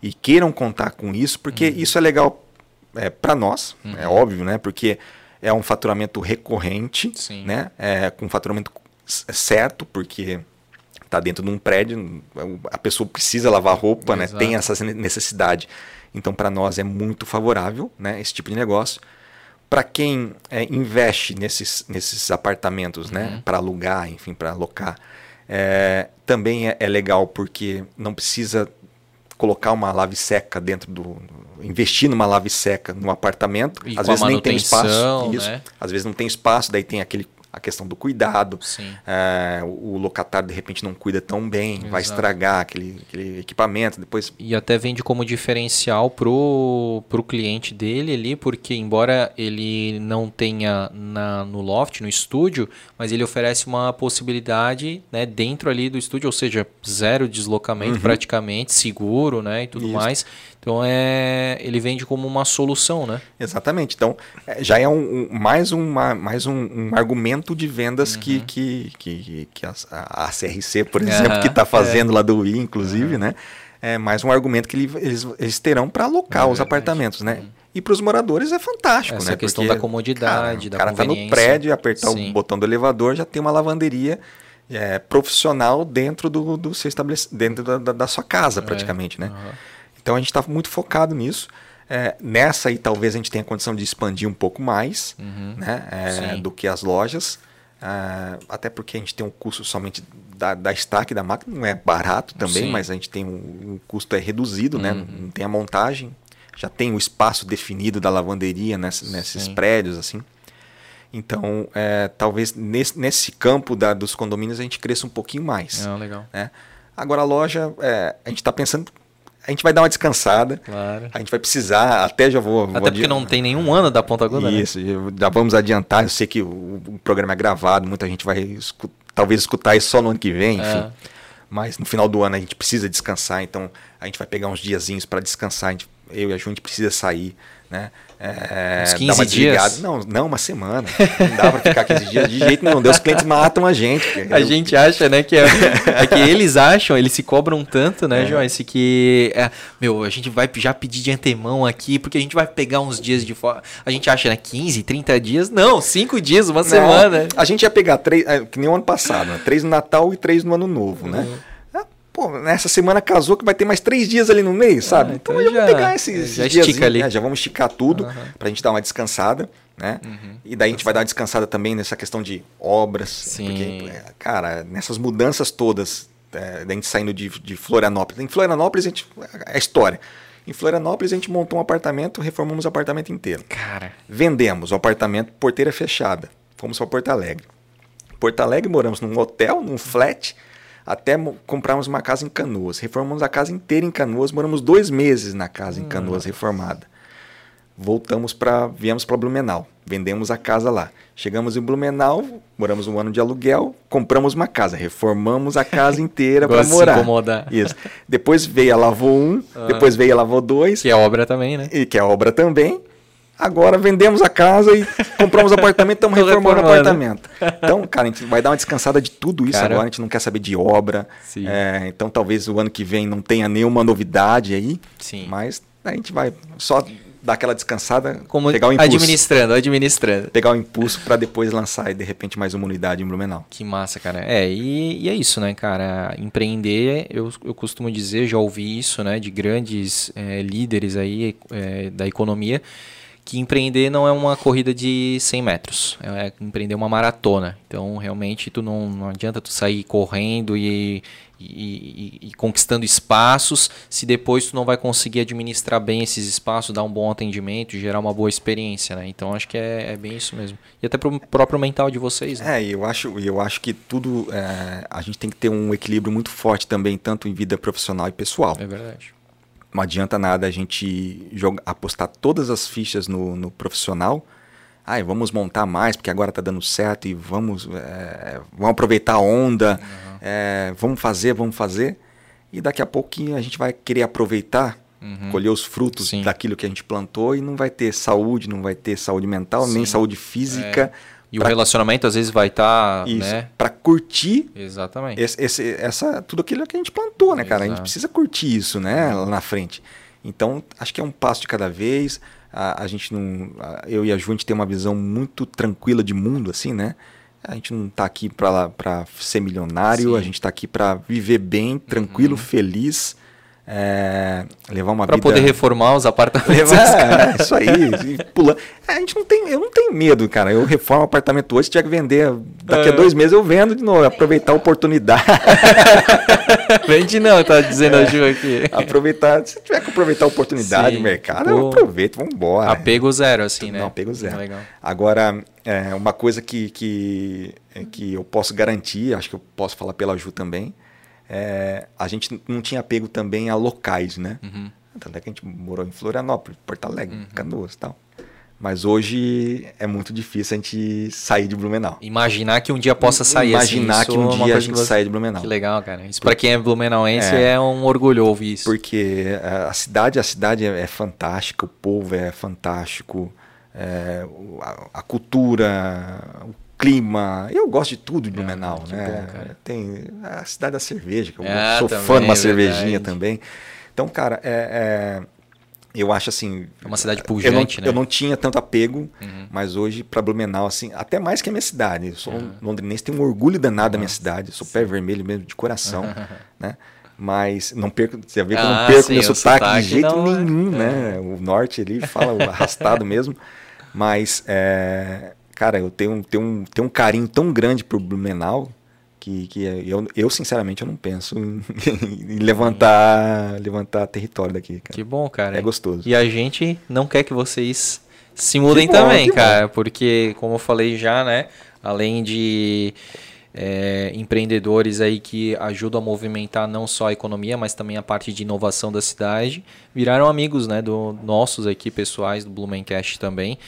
Speaker 3: e queiram contar com isso, porque uhum. isso é legal é, para nós, é uhum. é óbvio, né? Porque é um faturamento recorrente, Sim. né? É, com faturamento certo, porque está dentro de um prédio, a pessoa precisa lavar roupa, né? tem essa necessidade. Então, para nós é muito favorável né? esse tipo de negócio. Para quem é, investe nesses, nesses apartamentos, né? uhum. né? para alugar, enfim, para alocar, é, também é, é legal porque não precisa colocar uma lave seca dentro do, investir numa lave seca no apartamento,
Speaker 1: e
Speaker 3: às vezes nem tem
Speaker 1: espaço,
Speaker 3: isso, né? às vezes não tem espaço, daí tem aquele a questão do cuidado. É, o locatário de repente não cuida tão bem, Exato. vai estragar aquele, aquele, equipamento depois.
Speaker 1: E até vende como diferencial pro, pro cliente dele ali, porque embora ele não tenha na, no loft, no estúdio, mas ele oferece uma possibilidade né, dentro ali do estúdio, ou seja, zero deslocamento uhum. praticamente, seguro né, e tudo Isso. mais. Então é, ele vende como uma solução, né?
Speaker 3: Exatamente. Então é, já é um, um mais, uma, mais um, um, argumento de vendas uhum. que, que, que, que a, a, CRC, por exemplo, uhum. que está fazendo é. lá do I, inclusive, uhum. né? É mais um argumento que eles, eles terão para alocar é os apartamentos, né? Uhum. E para os moradores é fantástico,
Speaker 1: Essa
Speaker 3: né?
Speaker 1: É a questão Porque, da comodidade, cara, da
Speaker 3: O cara está no prédio, apertar Sim. o botão do elevador, já tem uma lavanderia é, profissional dentro do, do seu estabelecimento, dentro da, da, da, sua casa, é. praticamente, né? Uhum. Então a gente está muito focado nisso. É, nessa aí talvez a gente tenha condição de expandir um pouco mais uhum. né, é, do que as lojas. É, até porque a gente tem um custo somente da, da estaque da máquina, não é barato também, Sim. mas a gente tem um, um custo é reduzido, né? uhum. né? Não tem a montagem, já tem o espaço definido da lavanderia nessa, nesses Sim. prédios, assim. Então, é, talvez nesse, nesse campo da, dos condomínios a gente cresça um pouquinho mais.
Speaker 1: Ah, legal.
Speaker 3: Né? Agora a loja, é, a gente está pensando a gente vai dar uma descansada.
Speaker 1: Claro.
Speaker 3: A gente vai precisar, até já vou.
Speaker 1: Até vou porque não tem nenhum ano da ponta aguda,
Speaker 3: né? Isso, né? já vamos adiantar. Eu sei que o, o, programa é gravado, muita gente vai escu talvez escutar isso só no ano que vem, enfim. É. Mas no final do ano a gente precisa descansar, então a gente vai pegar uns diazinhos para descansar. Gente, eu e a Ju, a gente precisa sair, né?
Speaker 1: É, Uns 15 dias?
Speaker 3: Não, não, uma semana. Não dá para ficar 15 dias de jeito nenhum. Deus, os clientes matam a gente.
Speaker 1: A eu... gente acha, né, que é, é, que eles acham, eles se cobram tanto, né, é. Joyce, que é, meu, a gente vai já pedir de antemão aqui, porque a gente vai pegar uns dias de fora. A gente acha, né, 15, 30 dias? Não, 5 dias, uma não, semana.
Speaker 3: A gente ia pegar três, é, que nem o ano passado, né? Três no Natal e três no Ano Novo, né? Uhum pô, nessa semana casou que vai ter mais três dias ali no mês, sabe? Ah, então, então já vamos pegar esses, esses já dias, ali. Né? Já vamos esticar tudo uhum. pra gente dar uma descansada, né? Uhum. E daí a gente vai dar uma descansada também nessa questão de obras.
Speaker 1: Sim.
Speaker 3: Porque, é, cara, nessas mudanças todas, é, da gente saindo de, de Florianópolis. Em Florianópolis, a gente, é história. Em Florianópolis, a gente montou um apartamento, reformamos o apartamento inteiro.
Speaker 1: Cara.
Speaker 3: Vendemos o apartamento, porteira fechada. Fomos para Porto Alegre. Porto Alegre, moramos num hotel, num flat até comprarmos uma casa em Canoas. Reformamos a casa inteira em Canoas, moramos dois meses na casa em Canoas reformada. Voltamos para, viemos para Blumenau, vendemos a casa lá. Chegamos em Blumenau, moramos um ano de aluguel, compramos uma casa, reformamos a casa inteira (laughs) para morar.
Speaker 1: Se incomodar.
Speaker 3: Isso. Depois veio a Lavou 1, (laughs) ah. depois veio a Lavou 2.
Speaker 1: Que é obra também, né?
Speaker 3: E que é obra também. Agora vendemos a casa e compramos apartamento, estamos (laughs) reformando o apartamento. Então, cara, a gente vai dar uma descansada de tudo isso cara, agora. A gente não quer saber de obra. É, então, talvez o ano que vem não tenha nenhuma novidade aí.
Speaker 1: Sim.
Speaker 3: Mas a gente vai só dar aquela descansada, Como pegar o
Speaker 1: impulso. Administrando, administrando.
Speaker 3: Pegar o impulso para depois lançar e de repente mais uma unidade em Blumenau.
Speaker 1: Que massa, cara. É, e, e é isso, né, cara? Empreender, eu, eu costumo dizer, já ouvi isso, né, de grandes é, líderes aí é, da economia que empreender não é uma corrida de 100 metros, é empreender uma maratona. Então, realmente, tu não, não adianta tu sair correndo e, e, e, e, conquistando espaços se depois tu não vai conseguir administrar bem esses espaços, dar um bom atendimento, gerar uma boa experiência, né? Então, acho que é, é bem isso mesmo. E até para o próprio mental de vocês,
Speaker 3: né? É, eu acho, eu acho que tudo, é, a gente tem que ter um equilíbrio muito forte também, tanto em vida profissional e pessoal.
Speaker 1: É verdade
Speaker 3: não adianta nada a gente jogar, apostar todas as fichas no, no profissional. Ah, vamos montar mais porque agora está dando certo e vamos, é, vamos aproveitar a onda, uhum. é, vamos fazer, vamos fazer. E daqui a pouquinho a gente vai querer aproveitar, uhum. colher os frutos Sim. daquilo que a gente plantou e não vai ter saúde, não vai ter saúde mental, Sim. nem saúde física.
Speaker 1: É e pra... o relacionamento às vezes vai estar, tá, né?
Speaker 3: Para curtir.
Speaker 1: Exatamente.
Speaker 3: Esse, esse, essa, tudo aquilo que a gente plantou, né, cara? Exato. A gente precisa curtir isso, né, lá na frente. Então, acho que é um passo de cada vez. A, a gente não, a, eu e a Ju, a gente tem uma visão muito tranquila de mundo, assim, né? A gente não está aqui para ser milionário, Sim. a gente está aqui para viver bem, tranquilo, uhum. feliz é, levar uma
Speaker 1: pra vida... poder reformar os apartamentos.
Speaker 3: Levar, (laughs) é, isso aí, pulando. É, a gente não tem, eu não tenho medo, cara. Eu reformo o apartamento hoje, se tiver que vender, daqui a é. dois meses eu vendo de novo, aproveitar a oportunidade. (laughs)
Speaker 1: Vende não, tá dizendo a Ju aqui.
Speaker 3: Aproveitar, se tiver que aproveitar a oportunidade Sim, do mercado, eu aproveito, vamos embora.
Speaker 1: Apego zero, assim, né?
Speaker 3: Não, apego zero. Legal. Agora, é, uma coisa que, que, que eu posso garantir, acho que eu posso falar pela Ju também, é, a gente não tinha apego também a locais, né? Uhum. Tanto é que a gente morou em Florianópolis, Porto Alegre, uhum. Canoas e tal. Mas hoje é muito difícil a gente sair de Blumenau.
Speaker 1: Imaginar que um dia possa sair
Speaker 3: assim, Imaginar assim, que um dia a gente você... saia de Blumenau.
Speaker 1: Que legal, cara. Isso para quem é blumenauense é, é, um orgulho ouvir isso.
Speaker 3: Porque a cidade, a cidade é, é fantástica, o povo é fantástico, é, a, a, cultura, o clima. Eu gosto de tudo de Blumenau, ah, né? Bom, Tem a cidade da cerveja, que eu ah, sou também, fã de uma é cervejinha também. Então, cara, é, é, eu acho assim.
Speaker 1: É uma cidade pujante,
Speaker 3: eu não,
Speaker 1: né?
Speaker 3: Eu não tinha tanto apego, uhum. mas hoje para Blumenau, assim, até mais que a minha cidade. Eu sou uhum. um londrinense, tenho um orgulho danado da minha cidade. sou pé vermelho mesmo, de coração, (laughs) né? Mas não perco, você vê que eu não ah, perco sim, meu sotaque, sotaque, de jeito não, é. nenhum, é. né? O norte ali fala arrastado mesmo. Mas, é, cara, eu tenho, tenho, tenho um carinho tão grande por Blumenau que, que eu, eu, sinceramente, eu não penso em, (laughs) em levantar, levantar território daqui, cara.
Speaker 1: Que bom, cara.
Speaker 3: É gostoso.
Speaker 1: E a gente não quer que vocês se mudem bom, também, cara, bom. porque, como eu falei já, né, além de é, empreendedores aí que ajudam a movimentar não só a economia, mas também a parte de inovação da cidade, viraram amigos, né, do nossos aqui pessoais do Blumencast também.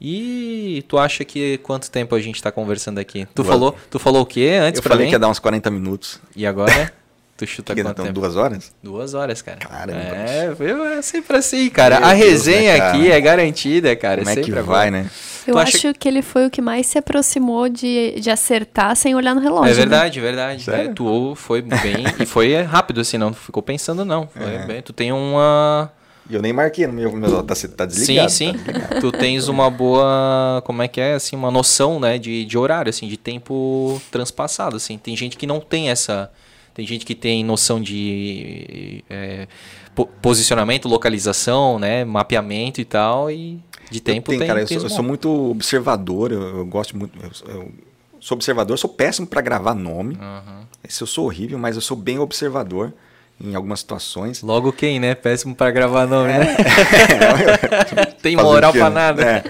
Speaker 1: E tu acha que quanto tempo a gente está conversando aqui? Tu falou, tu falou o quê antes
Speaker 3: Eu falei mim? que ia dar uns 40 minutos.
Speaker 1: E agora? (laughs) Tu chuta que, quanto então, tempo?
Speaker 3: Duas horas?
Speaker 1: Duas horas, cara.
Speaker 3: Caramba.
Speaker 1: É, eu, é sempre assim, cara. Meu a resenha Deus, né, aqui é garantida, cara.
Speaker 3: Como é que vai, né?
Speaker 2: Eu tu acho acha... que ele foi o que mais se aproximou de, de acertar sem olhar no relógio. É
Speaker 1: verdade, né? verdade. É, tu foi bem. e foi rápido, assim, não ficou pensando, não. Foi é. bem. Tu tem uma
Speaker 3: e eu nem marquei no meu, meu tá, tá desligado.
Speaker 1: Sim, sim. Tá tu tens uma boa, como é que é, assim, uma noção, né, de, de horário, assim, de tempo transpassado, assim. Tem gente que não tem essa, tem gente que tem noção de é, posicionamento, localização, né, mapeamento e tal, e de tempo
Speaker 3: eu
Speaker 1: tenho,
Speaker 3: tem. Cara, eu sou, eu sou, muito observador, eu, eu gosto muito, eu, eu, sou observador, sou péssimo para gravar nome. Uhum. Esse eu sou horrível, mas eu sou bem observador em algumas situações.
Speaker 1: Logo quem, né? Péssimo para gravar nome, né? É, (laughs) (laughs) Tem moral para nada.
Speaker 3: É.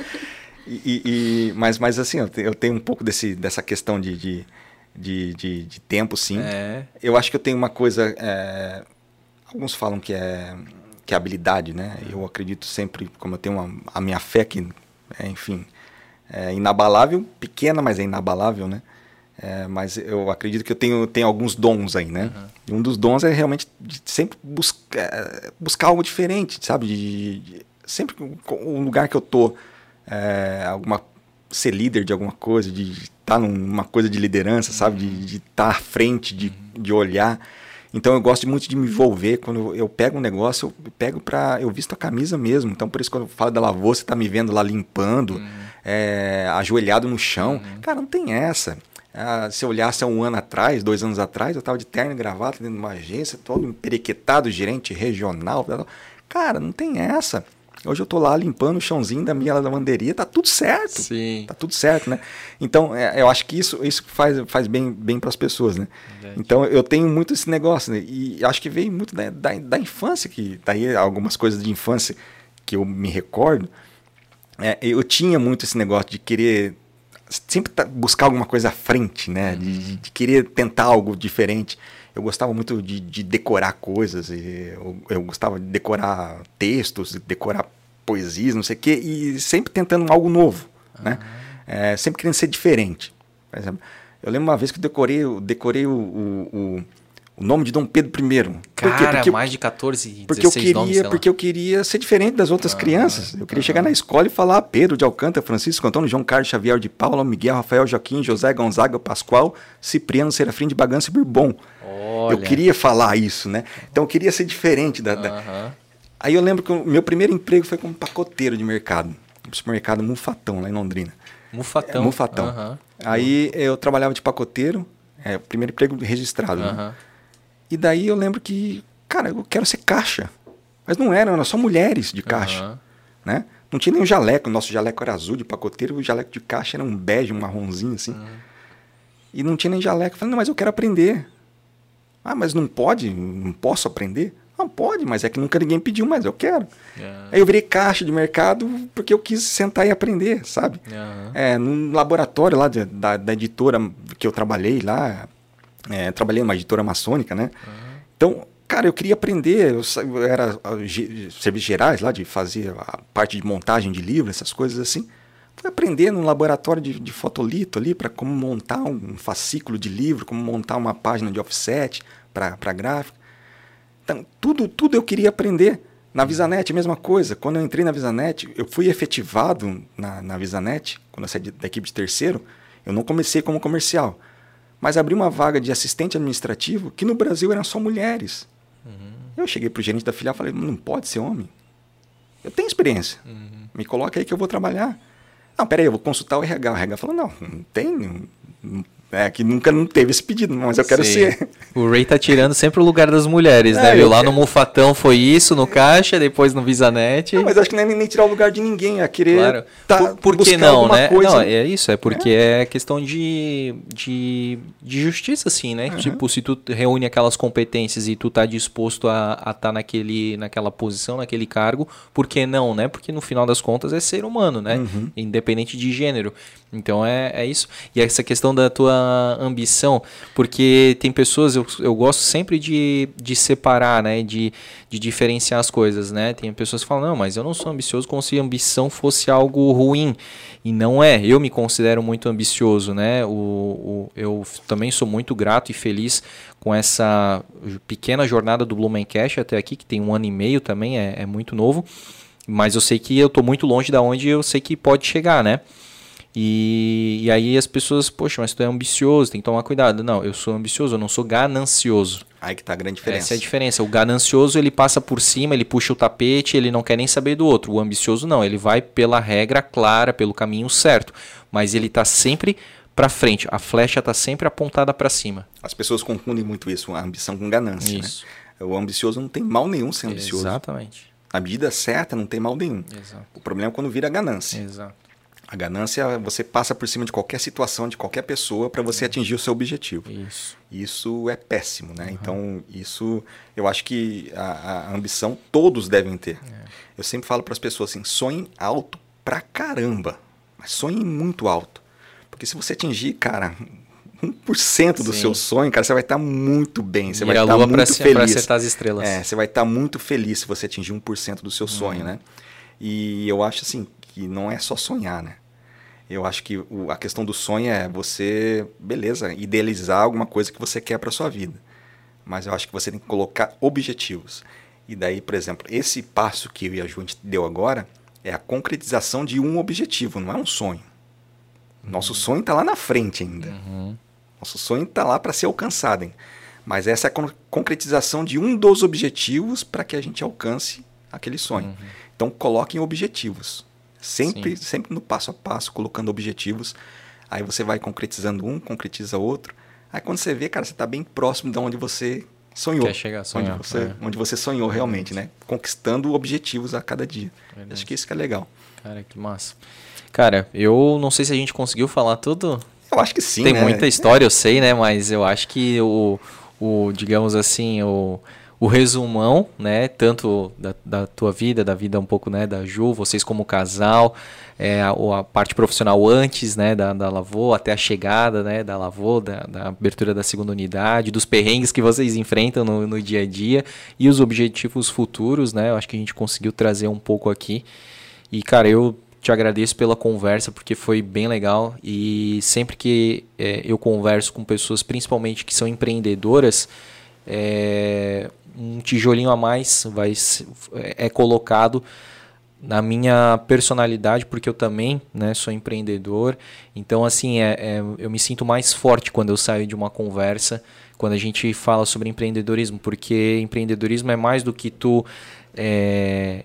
Speaker 3: E, e, mas, mas assim, eu tenho um pouco desse, dessa questão de, de, de, de, de tempo, sim. É. Eu acho que eu tenho uma coisa. É, alguns falam que é, que é habilidade, né? Eu acredito sempre, como eu tenho uma, a minha fé que, é, enfim, é inabalável, pequena, mas é inabalável, né? É, mas eu acredito que eu tenho, tenho alguns dons aí, né? Uhum. Um dos dons é realmente sempre buscar, é, buscar algo diferente, sabe? De, de, sempre um lugar que eu tô, é, alguma ser líder de alguma coisa, de estar tá numa coisa de liderança, sabe? De estar tá à frente, de, de olhar. Então eu gosto muito de me envolver. Quando eu pego um negócio, eu pego para. Eu visto a camisa mesmo. Então por isso quando eu falo da lavoura, você tá me vendo lá limpando, uhum. é, ajoelhado no chão. Uhum. Cara, não tem essa. Ah, se eu olhasse há um ano atrás, dois anos atrás, eu estava de terno e gravata dentro de uma agência, todo emperequetado, gerente regional. Cara, não tem essa. Hoje eu estou lá limpando o chãozinho da minha lavanderia, tá tudo certo.
Speaker 1: Sim.
Speaker 3: Tá tudo certo, né? Então, é, eu acho que isso, isso faz, faz bem, bem para as pessoas, né? Verdade. Então, eu tenho muito esse negócio, né? E acho que veio muito da, da, da infância, que daí algumas coisas de infância que eu me recordo. É, eu tinha muito esse negócio de querer sempre tá, buscar alguma coisa à frente, né? De, de, querer tentar algo diferente. Eu gostava muito de, de decorar coisas, eu, eu, gostava de decorar textos, decorar poesias, não sei o quê, e sempre tentando algo novo, uhum. né? É, sempre querendo ser diferente. Por exemplo, eu lembro uma vez que eu decorei, eu decorei o, o, o nome de Dom Pedro I.
Speaker 1: Cara, porque mais de 14,
Speaker 3: porque eu queria, nomes, Porque eu queria ser diferente das outras ah, crianças. Eu queria ah, chegar na escola e falar Pedro de Alcântara, Francisco Antônio, João Carlos Xavier de Paula, Miguel, Rafael, Joaquim, José Gonzaga, Pascoal, Cipriano, Serafim de Bagança e Bourbon. Olha. Eu queria falar isso, né? Então eu queria ser diferente da... da... Aí eu lembro que o meu primeiro emprego foi como pacoteiro de mercado. No supermercado Mufatão, lá em Londrina.
Speaker 1: Mufatão?
Speaker 3: É, Mufatão. Aí eu trabalhava de pacoteiro, é, o primeiro emprego registrado, né? E daí eu lembro que, cara, eu quero ser caixa. Mas não eram, eram só mulheres de caixa. Uhum. Né? Não tinha nem o jaleco. O nosso jaleco era azul de pacoteiro, o jaleco de caixa era um bege, um marronzinho assim. Uhum. E não tinha nem jaleco. Eu falei, não, mas eu quero aprender. Ah, mas não pode? Não posso aprender? Não, pode, mas é que nunca ninguém pediu, mas eu quero. Uhum. Aí eu virei caixa de mercado porque eu quis sentar e aprender, sabe? Uhum. É, num laboratório lá de, da, da editora que eu trabalhei lá, é, trabalhei numa editora maçônica, né? Uhum. Então, cara, eu queria aprender, eu, era serviços gerais lá, de fazer a parte de montagem de livros, essas coisas assim. Fui aprender num laboratório de, de fotolito ali para como montar um fascículo de livro, como montar uma página de offset para gráfica. Então, tudo, tudo eu queria aprender. Na Visanet, a mesma coisa. Quando eu entrei na Visanet, eu fui efetivado na, na Visanet, quando eu saí da equipe de terceiro, eu não comecei como comercial mas abri uma vaga de assistente administrativo que no Brasil eram só mulheres. Uhum. Eu cheguei para o gerente da filial e falei, não pode ser homem. Eu tenho experiência. Uhum. Me coloca aí que eu vou trabalhar. Não, peraí, eu vou consultar o RH. O RH falou, não, não tem, é, que nunca não teve esse pedido, mas eu quero Sim. ser.
Speaker 1: O Ray tá tirando sempre o lugar das mulheres, é, né? Viu? Lá no Mufatão foi isso, no Caixa, depois no Visanet.
Speaker 3: Não, mas acho que não é nem tirar o lugar de ninguém, é querer. Claro.
Speaker 1: Tá, por, por que não, né? Coisa... Não, é isso, é porque é, é questão de, de, de, justiça, assim, né? Uhum. Tipo, se tu reúne aquelas competências e tu tá disposto a estar tá naquele, naquela posição, naquele cargo, por que não, né? Porque no final das contas é ser humano, né? Uhum. Independente de gênero. Então é, é isso. E essa questão da tua ambição, porque tem pessoas, eu, eu gosto sempre de, de separar, né? De, de diferenciar as coisas, né? Tem pessoas que falam, não, mas eu não sou ambicioso como se ambição fosse algo ruim. E não é. Eu me considero muito ambicioso, né? O, o, eu também sou muito grato e feliz com essa pequena jornada do Blumencast até aqui, que tem um ano e meio também, é, é muito novo. Mas eu sei que eu estou muito longe da onde eu sei que pode chegar, né? E, e aí as pessoas, poxa, mas tu é ambicioso, tem que tomar cuidado. Não, eu sou ambicioso, eu não sou ganancioso.
Speaker 3: Aí que tá a grande diferença.
Speaker 1: Essa é a diferença. O ganancioso, ele passa por cima, ele puxa o tapete, ele não quer nem saber do outro. O ambicioso não, ele vai pela regra clara, pelo caminho certo. Mas ele tá sempre para frente, a flecha tá sempre apontada para cima.
Speaker 3: As pessoas confundem muito isso, a ambição com ganância, né? isso. Né? O ambicioso não tem mal nenhum ser ambicioso.
Speaker 1: Exatamente.
Speaker 3: Na medida certa não tem mal nenhum.
Speaker 1: Exato.
Speaker 3: O problema é quando vira ganância.
Speaker 1: Exato.
Speaker 3: A ganância, você passa por cima de qualquer situação, de qualquer pessoa, para você atingir o seu objetivo.
Speaker 1: Isso.
Speaker 3: Isso é péssimo, né? Uhum. Então, isso, eu acho que a, a ambição todos devem ter. É. Eu sempre falo para as pessoas assim: sonhem alto pra caramba, mas sonhem muito alto. Porque se você atingir, cara, 1% do Sim. seu sonho, cara, você vai estar muito bem. Você e vai estar muito pra feliz. Pra
Speaker 1: acertar as estrelas.
Speaker 3: É, você vai estar muito feliz se você atingir 1% do seu sonho, uhum. né? E eu acho assim que não é só sonhar, né? Eu acho que o, a questão do sonho é você, beleza, idealizar alguma coisa que você quer para sua vida. Mas eu acho que você tem que colocar objetivos. E daí, por exemplo, esse passo que eu e a Ju deu agora é a concretização de um objetivo, não é um sonho. Nosso uhum. sonho está lá na frente ainda. Uhum. Nosso sonho está lá para ser alcançado. Hein? Mas essa é a concretização de um dos objetivos para que a gente alcance aquele sonho. Uhum. Então, coloquem objetivos. Sempre, sempre no passo a passo, colocando objetivos. Aí você vai concretizando um, concretiza outro. Aí quando você vê, cara, você está bem próximo de onde você sonhou.
Speaker 1: Quer chegar a sonhar.
Speaker 3: Onde você, é. onde você sonhou realmente, né? Conquistando objetivos a cada dia. Verdade. Acho que isso que é legal.
Speaker 1: Cara, que massa. Cara, eu não sei se a gente conseguiu falar tudo.
Speaker 3: Eu acho que sim.
Speaker 1: Tem
Speaker 3: né?
Speaker 1: muita história, eu sei, né? Mas eu acho que o, o digamos assim, o o resumão, né, tanto da, da, tua vida, da vida um pouco, né, da Ju, vocês como casal, é, a, a parte profissional antes, né, da, da Lavô, até a chegada, né, da Lavô, da, da, abertura da segunda unidade, dos perrengues que vocês enfrentam no, no dia a dia e os objetivos futuros, né, eu acho que a gente conseguiu trazer um pouco aqui. E, cara, eu te agradeço pela conversa, porque foi bem legal. E sempre que é, eu converso com pessoas, principalmente que são empreendedoras, é, um tijolinho a mais vai é colocado na minha personalidade, porque eu também né, sou empreendedor. Então, assim, é, é, eu me sinto mais forte quando eu saio de uma conversa, quando a gente fala sobre empreendedorismo, porque empreendedorismo é mais do que tu é,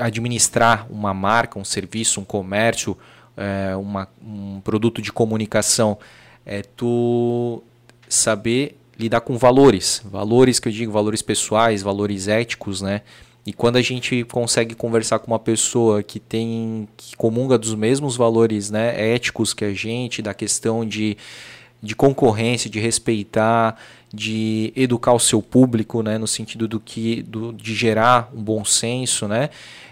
Speaker 1: administrar uma marca, um serviço, um comércio, é, uma, um produto de comunicação. É tu saber lidar com valores, valores que eu digo, valores pessoais, valores éticos, né? E quando a gente consegue conversar com uma pessoa que tem que comunga dos mesmos valores, né, éticos que a gente, da questão de, de concorrência, de respeitar, de educar o seu público, né, no sentido do que do, de gerar um bom senso, né,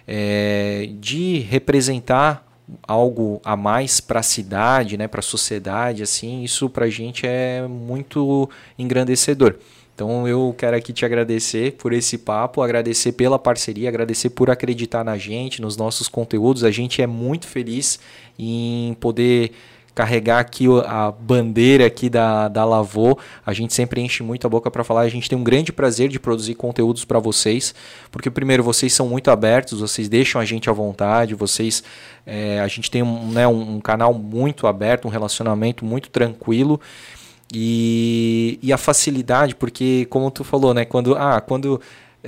Speaker 1: é, de representar algo a mais para a cidade, né, para a sociedade, assim, isso para a gente é muito engrandecedor. Então eu quero aqui te agradecer por esse papo, agradecer pela parceria, agradecer por acreditar na gente, nos nossos conteúdos. A gente é muito feliz em poder carregar aqui a bandeira aqui da, da Lavô. A gente sempre enche muito a boca para falar. A gente tem um grande prazer de produzir conteúdos para vocês, porque primeiro vocês são muito abertos, vocês deixam a gente à vontade, vocês é, a gente tem um, né, um, um canal muito aberto, um relacionamento muito tranquilo. E, e a facilidade, porque como tu falou, né, quando ah, quando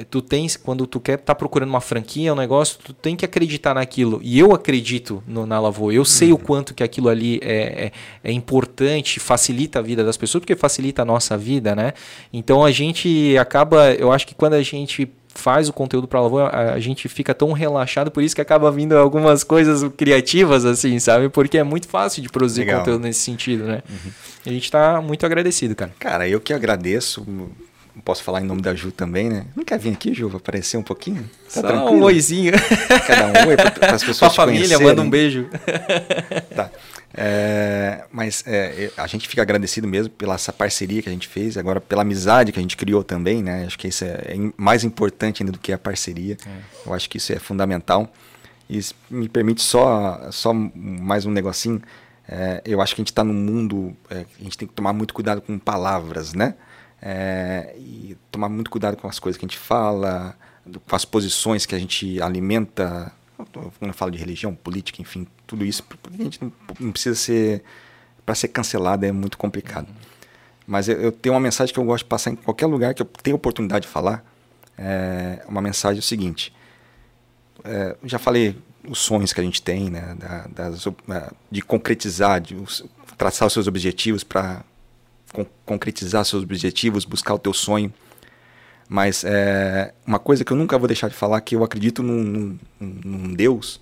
Speaker 1: tu tens, quando tu quer tá procurando uma franquia, um negócio, tu tem que acreditar naquilo. E eu acredito no, na Lavô. Eu sei uhum. o quanto que aquilo ali é, é, é, importante, facilita a vida das pessoas, porque facilita a nossa vida, né? Então a gente acaba, eu acho que quando a gente faz o conteúdo para Lavô, a, a gente fica tão relaxado, por isso que acaba vindo algumas coisas criativas, assim, sabe? Porque é muito fácil de produzir Legal. conteúdo nesse sentido, né? Uhum. A gente está muito agradecido, cara.
Speaker 3: Cara, eu que agradeço posso falar em nome da Ju também, né? Não quer vir aqui, Ju, aparecer um pouquinho?
Speaker 1: Tá Só tranquilo? um oizinho.
Speaker 3: Cada um oi para as (laughs) pessoas Pra
Speaker 1: família, manda um beijo. (laughs)
Speaker 3: tá. É, mas é, a gente fica agradecido mesmo pela essa parceria que a gente fez, agora pela amizade que a gente criou também, né? Acho que isso é, é mais importante ainda do que a parceria. É. Eu acho que isso é fundamental. E me permite só, só mais um negocinho. É, eu acho que a gente está num mundo, é, a gente tem que tomar muito cuidado com palavras, né? É, e tomar muito cuidado com as coisas que a gente fala, com as posições que a gente alimenta. Quando eu falo de religião, política, enfim, tudo isso, a gente não, não precisa ser. Para ser cancelado é muito complicado. Mas eu, eu, tenho uma mensagem que eu gosto de passar em qualquer lugar que eu tenho oportunidade de falar. É uma mensagem é o seguinte: é, já falei os sonhos que a gente tem, né, da, das, de concretizar, de traçar os seus objetivos para con concretizar seus objetivos, buscar o teu sonho. Mas é, uma coisa que eu nunca vou deixar de falar que eu acredito num, num, num Deus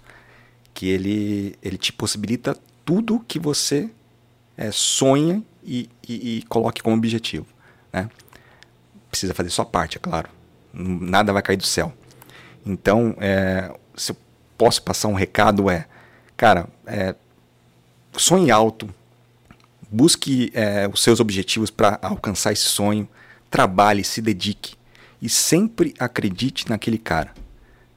Speaker 3: que ele, ele te possibilita tudo que você é, sonha e, e, e, coloque como objetivo. Né? Precisa fazer sua parte, é claro. Nada vai cair do céu. Então, é, se eu posso passar um recado é, cara, é, sonhe alto, busque é, os seus objetivos para alcançar esse sonho, trabalhe, se dedique e sempre acredite naquele cara.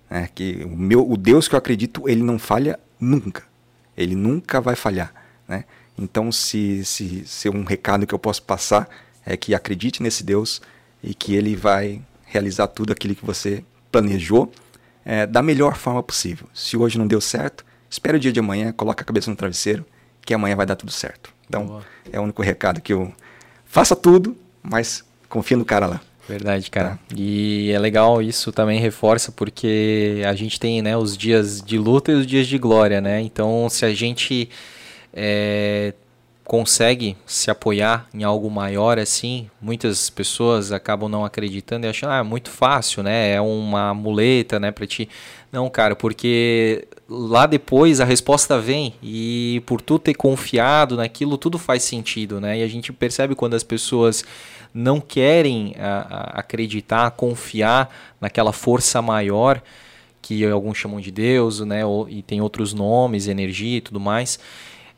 Speaker 3: Né? Que o, meu, o Deus que eu acredito, ele não falha nunca. Ele nunca vai falhar. Né? Então, se, se, se um recado que eu posso passar é que acredite nesse Deus e que ele vai realizar tudo aquilo que você planejou é, da melhor forma possível. Se hoje não deu certo, espere o dia de amanhã, coloque a cabeça no travesseiro, que amanhã vai dar tudo certo. Então, Boa. é o único recado que eu faça tudo, mas confia no cara lá.
Speaker 1: Verdade, cara. Tá. E é legal isso também reforça porque a gente tem, né, os dias de luta e os dias de glória, né? Então, se a gente é, consegue se apoiar em algo maior assim, muitas pessoas acabam não acreditando e achando, ah, é muito fácil, né? É uma muleta, né, para ti. Não, cara, porque lá depois a resposta vem e por tu ter confiado naquilo, tudo faz sentido, né? E a gente percebe quando as pessoas não querem a, a acreditar, confiar naquela força maior que alguns chamam de Deus, né? e tem outros nomes, energia e tudo mais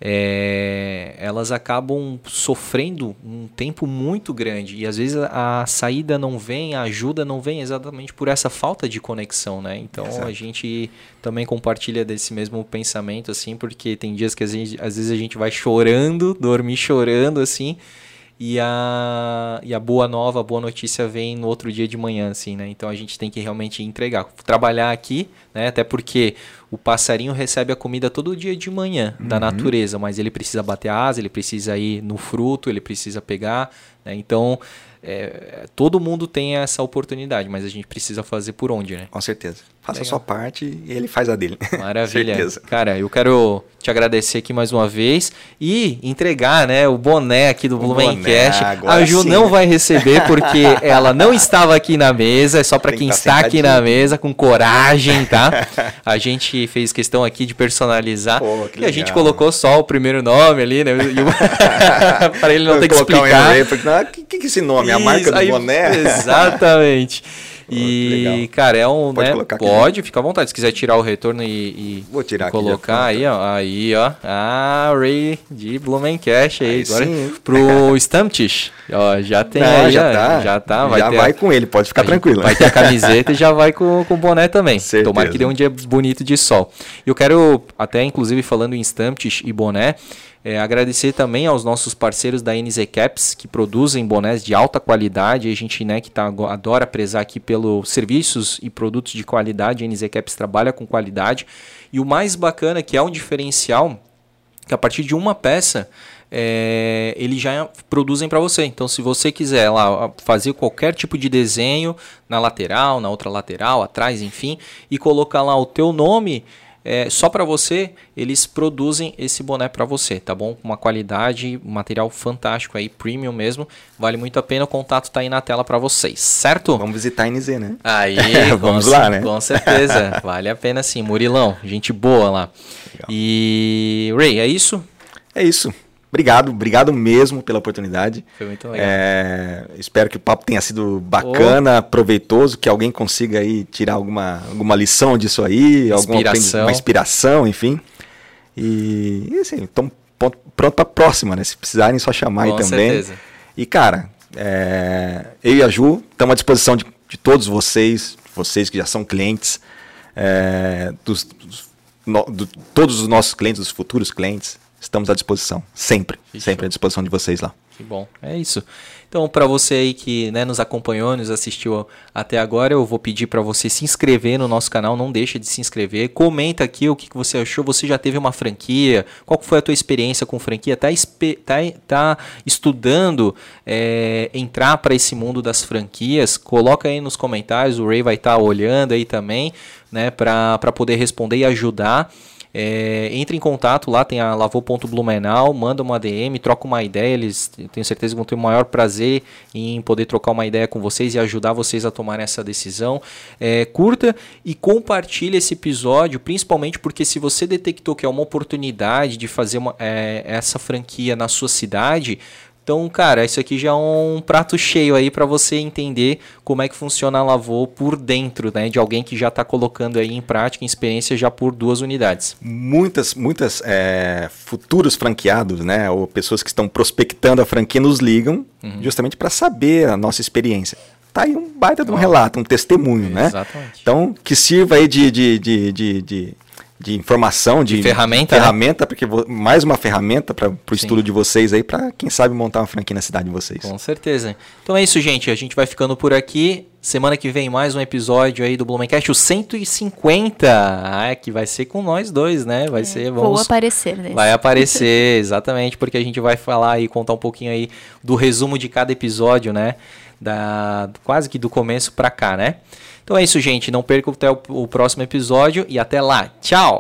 Speaker 1: é, elas acabam sofrendo um tempo muito grande e às vezes a, saída não vem, a ajuda não vem exatamente por essa falta de conexão, né? Então Exato. a gente também compartilha desse mesmo pensamento assim, porque tem dias que às vezes, às vezes a gente vai chorando, dormir chorando assim, e a, e a boa nova, a boa notícia vem no outro dia de manhã, assim, né? Então a gente tem que realmente entregar. Trabalhar aqui, né? Até porque o passarinho recebe a comida todo dia de manhã uhum. da natureza, mas ele precisa bater a asa, ele precisa ir no fruto, ele precisa pegar, né? Então é, todo mundo tem essa oportunidade, mas a gente precisa fazer por onde, né?
Speaker 3: Com certeza. Faça Legal. a sua parte e ele faz a dele. (laughs)
Speaker 1: Maravilha. Cara, eu quero te agradecer aqui mais uma vez e entregar, né, o boné aqui do Blumencast. A Ju sim, não né? vai receber porque (laughs) ela não estava aqui na mesa, é só para quem está aqui na mesa com coragem, tá? (laughs) A gente fez questão aqui de personalizar Pô, e a gente colocou só o primeiro nome ali, né? para ele não ter que explicar.
Speaker 3: O que, que é esse nome? a marca do aí, boné.
Speaker 1: Exatamente. E, cara, é um. Pode né, colocar aqui. Pode, fica à vontade. Se quiser tirar o retorno e, e
Speaker 3: Vou tirar
Speaker 1: colocar aí, ó. Aí, ó. Ah, Ray de Blumencast aí. aí agora sim. pro (laughs) Stamptish. Ó, já tem Não, aí,
Speaker 3: já, tá. já tá. Vai já vai a, com ele, pode ficar tranquilo.
Speaker 1: Vai ter a camiseta e já vai com, com o boné também. Certeza. Tomara que dê um dia bonito de sol. E eu quero, até inclusive falando em Stamptish e boné, é, agradecer também aos nossos parceiros da NZ Caps, que produzem bonés de alta qualidade. A gente né, que tá, adora prezar aqui pelos serviços e produtos de qualidade. A NZ Caps trabalha com qualidade. E o mais bacana, que é um diferencial, que a partir de uma peça é, eles já produzem para você. Então, se você quiser lá fazer qualquer tipo de desenho na lateral, na outra lateral, atrás, enfim, e colocar lá o teu nome, é, só para você, eles produzem esse boné para você, tá bom? Com uma qualidade, um material fantástico aí, premium mesmo. Vale muito a pena, o contato tá aí na tela para vocês, certo?
Speaker 3: Vamos visitar a NZ, né?
Speaker 1: Aí, (laughs) vamos lá, né? Com certeza, vale a pena sim. Murilão, gente boa lá. Legal. E Ray, é isso?
Speaker 3: É isso. Obrigado, obrigado mesmo pela oportunidade.
Speaker 1: Foi muito legal.
Speaker 3: É, espero que o papo tenha sido bacana, oh. proveitoso, que alguém consiga aí tirar alguma, alguma lição disso aí,
Speaker 1: inspiração.
Speaker 3: alguma inspiração, enfim. E, e assim, estamos pronto para a próxima, né? Se precisarem, só chamar Com aí também. Certeza. E, cara, é, eu e a Ju estamos à disposição de, de, todos vocês, vocês que já são clientes, é, dos, dos no, do, todos os nossos clientes, os futuros clientes estamos à disposição. Sempre. sempre à disposição de vocês lá.
Speaker 1: Que bom. É isso. Então, para você aí que né, nos acompanhou, nos assistiu até agora, eu vou pedir para você se inscrever no nosso canal. Não deixa de se inscrever. Comenta aqui o que, que você achou. Você já teve uma franquia? Qual foi a tua experiência com franquia? Tá, tá, tá estudando é, entrar para esse mundo das franquias? Coloca aí nos comentários. O Ray vai estar tá olhando aí também, né, para poder responder e ajudar. É, entre em contato lá, tem a lavô.blumenau, manda uma DM, troca uma ideia, eles tenho certeza que vão ter o maior prazer em poder trocar uma ideia com vocês e ajudar vocês a tomar essa decisão. É, curta e compartilhe esse episódio, principalmente porque se você detectou que é uma oportunidade de fazer uma, é, essa franquia na sua cidade, então, cara, isso aqui já é um prato cheio aí para você entender como é que funciona a Lavô por dentro, né? De alguém que já está colocando aí em prática, em experiência já por duas unidades.
Speaker 3: Muitas, muitas é, futuros franqueados, né? Ou pessoas que estão prospectando a franquia nos ligam uhum. justamente para saber a nossa experiência. Tá aí um baita de um relato, um testemunho, né?
Speaker 1: Exatamente.
Speaker 3: Então, que sirva aí de, de, de, de, de informação, de,
Speaker 1: de ferramenta,
Speaker 3: ferramenta, né? porque mais uma ferramenta para o estudo de vocês aí, para quem sabe montar uma franquia na cidade de vocês.
Speaker 1: Com certeza. Então é isso, gente. A gente vai ficando por aqui. Semana que vem mais um episódio aí do Blumencast, o 150, ah, que vai ser com nós dois, né? Vai é, ser, vamos...
Speaker 2: Vou aparecer
Speaker 1: nesse. Vai aparecer, (laughs) exatamente, porque a gente vai falar e contar um pouquinho aí do resumo de cada episódio, né? Da, quase que do começo para cá, né? Então é isso, gente. Não perca o, o próximo episódio e até lá. Tchau!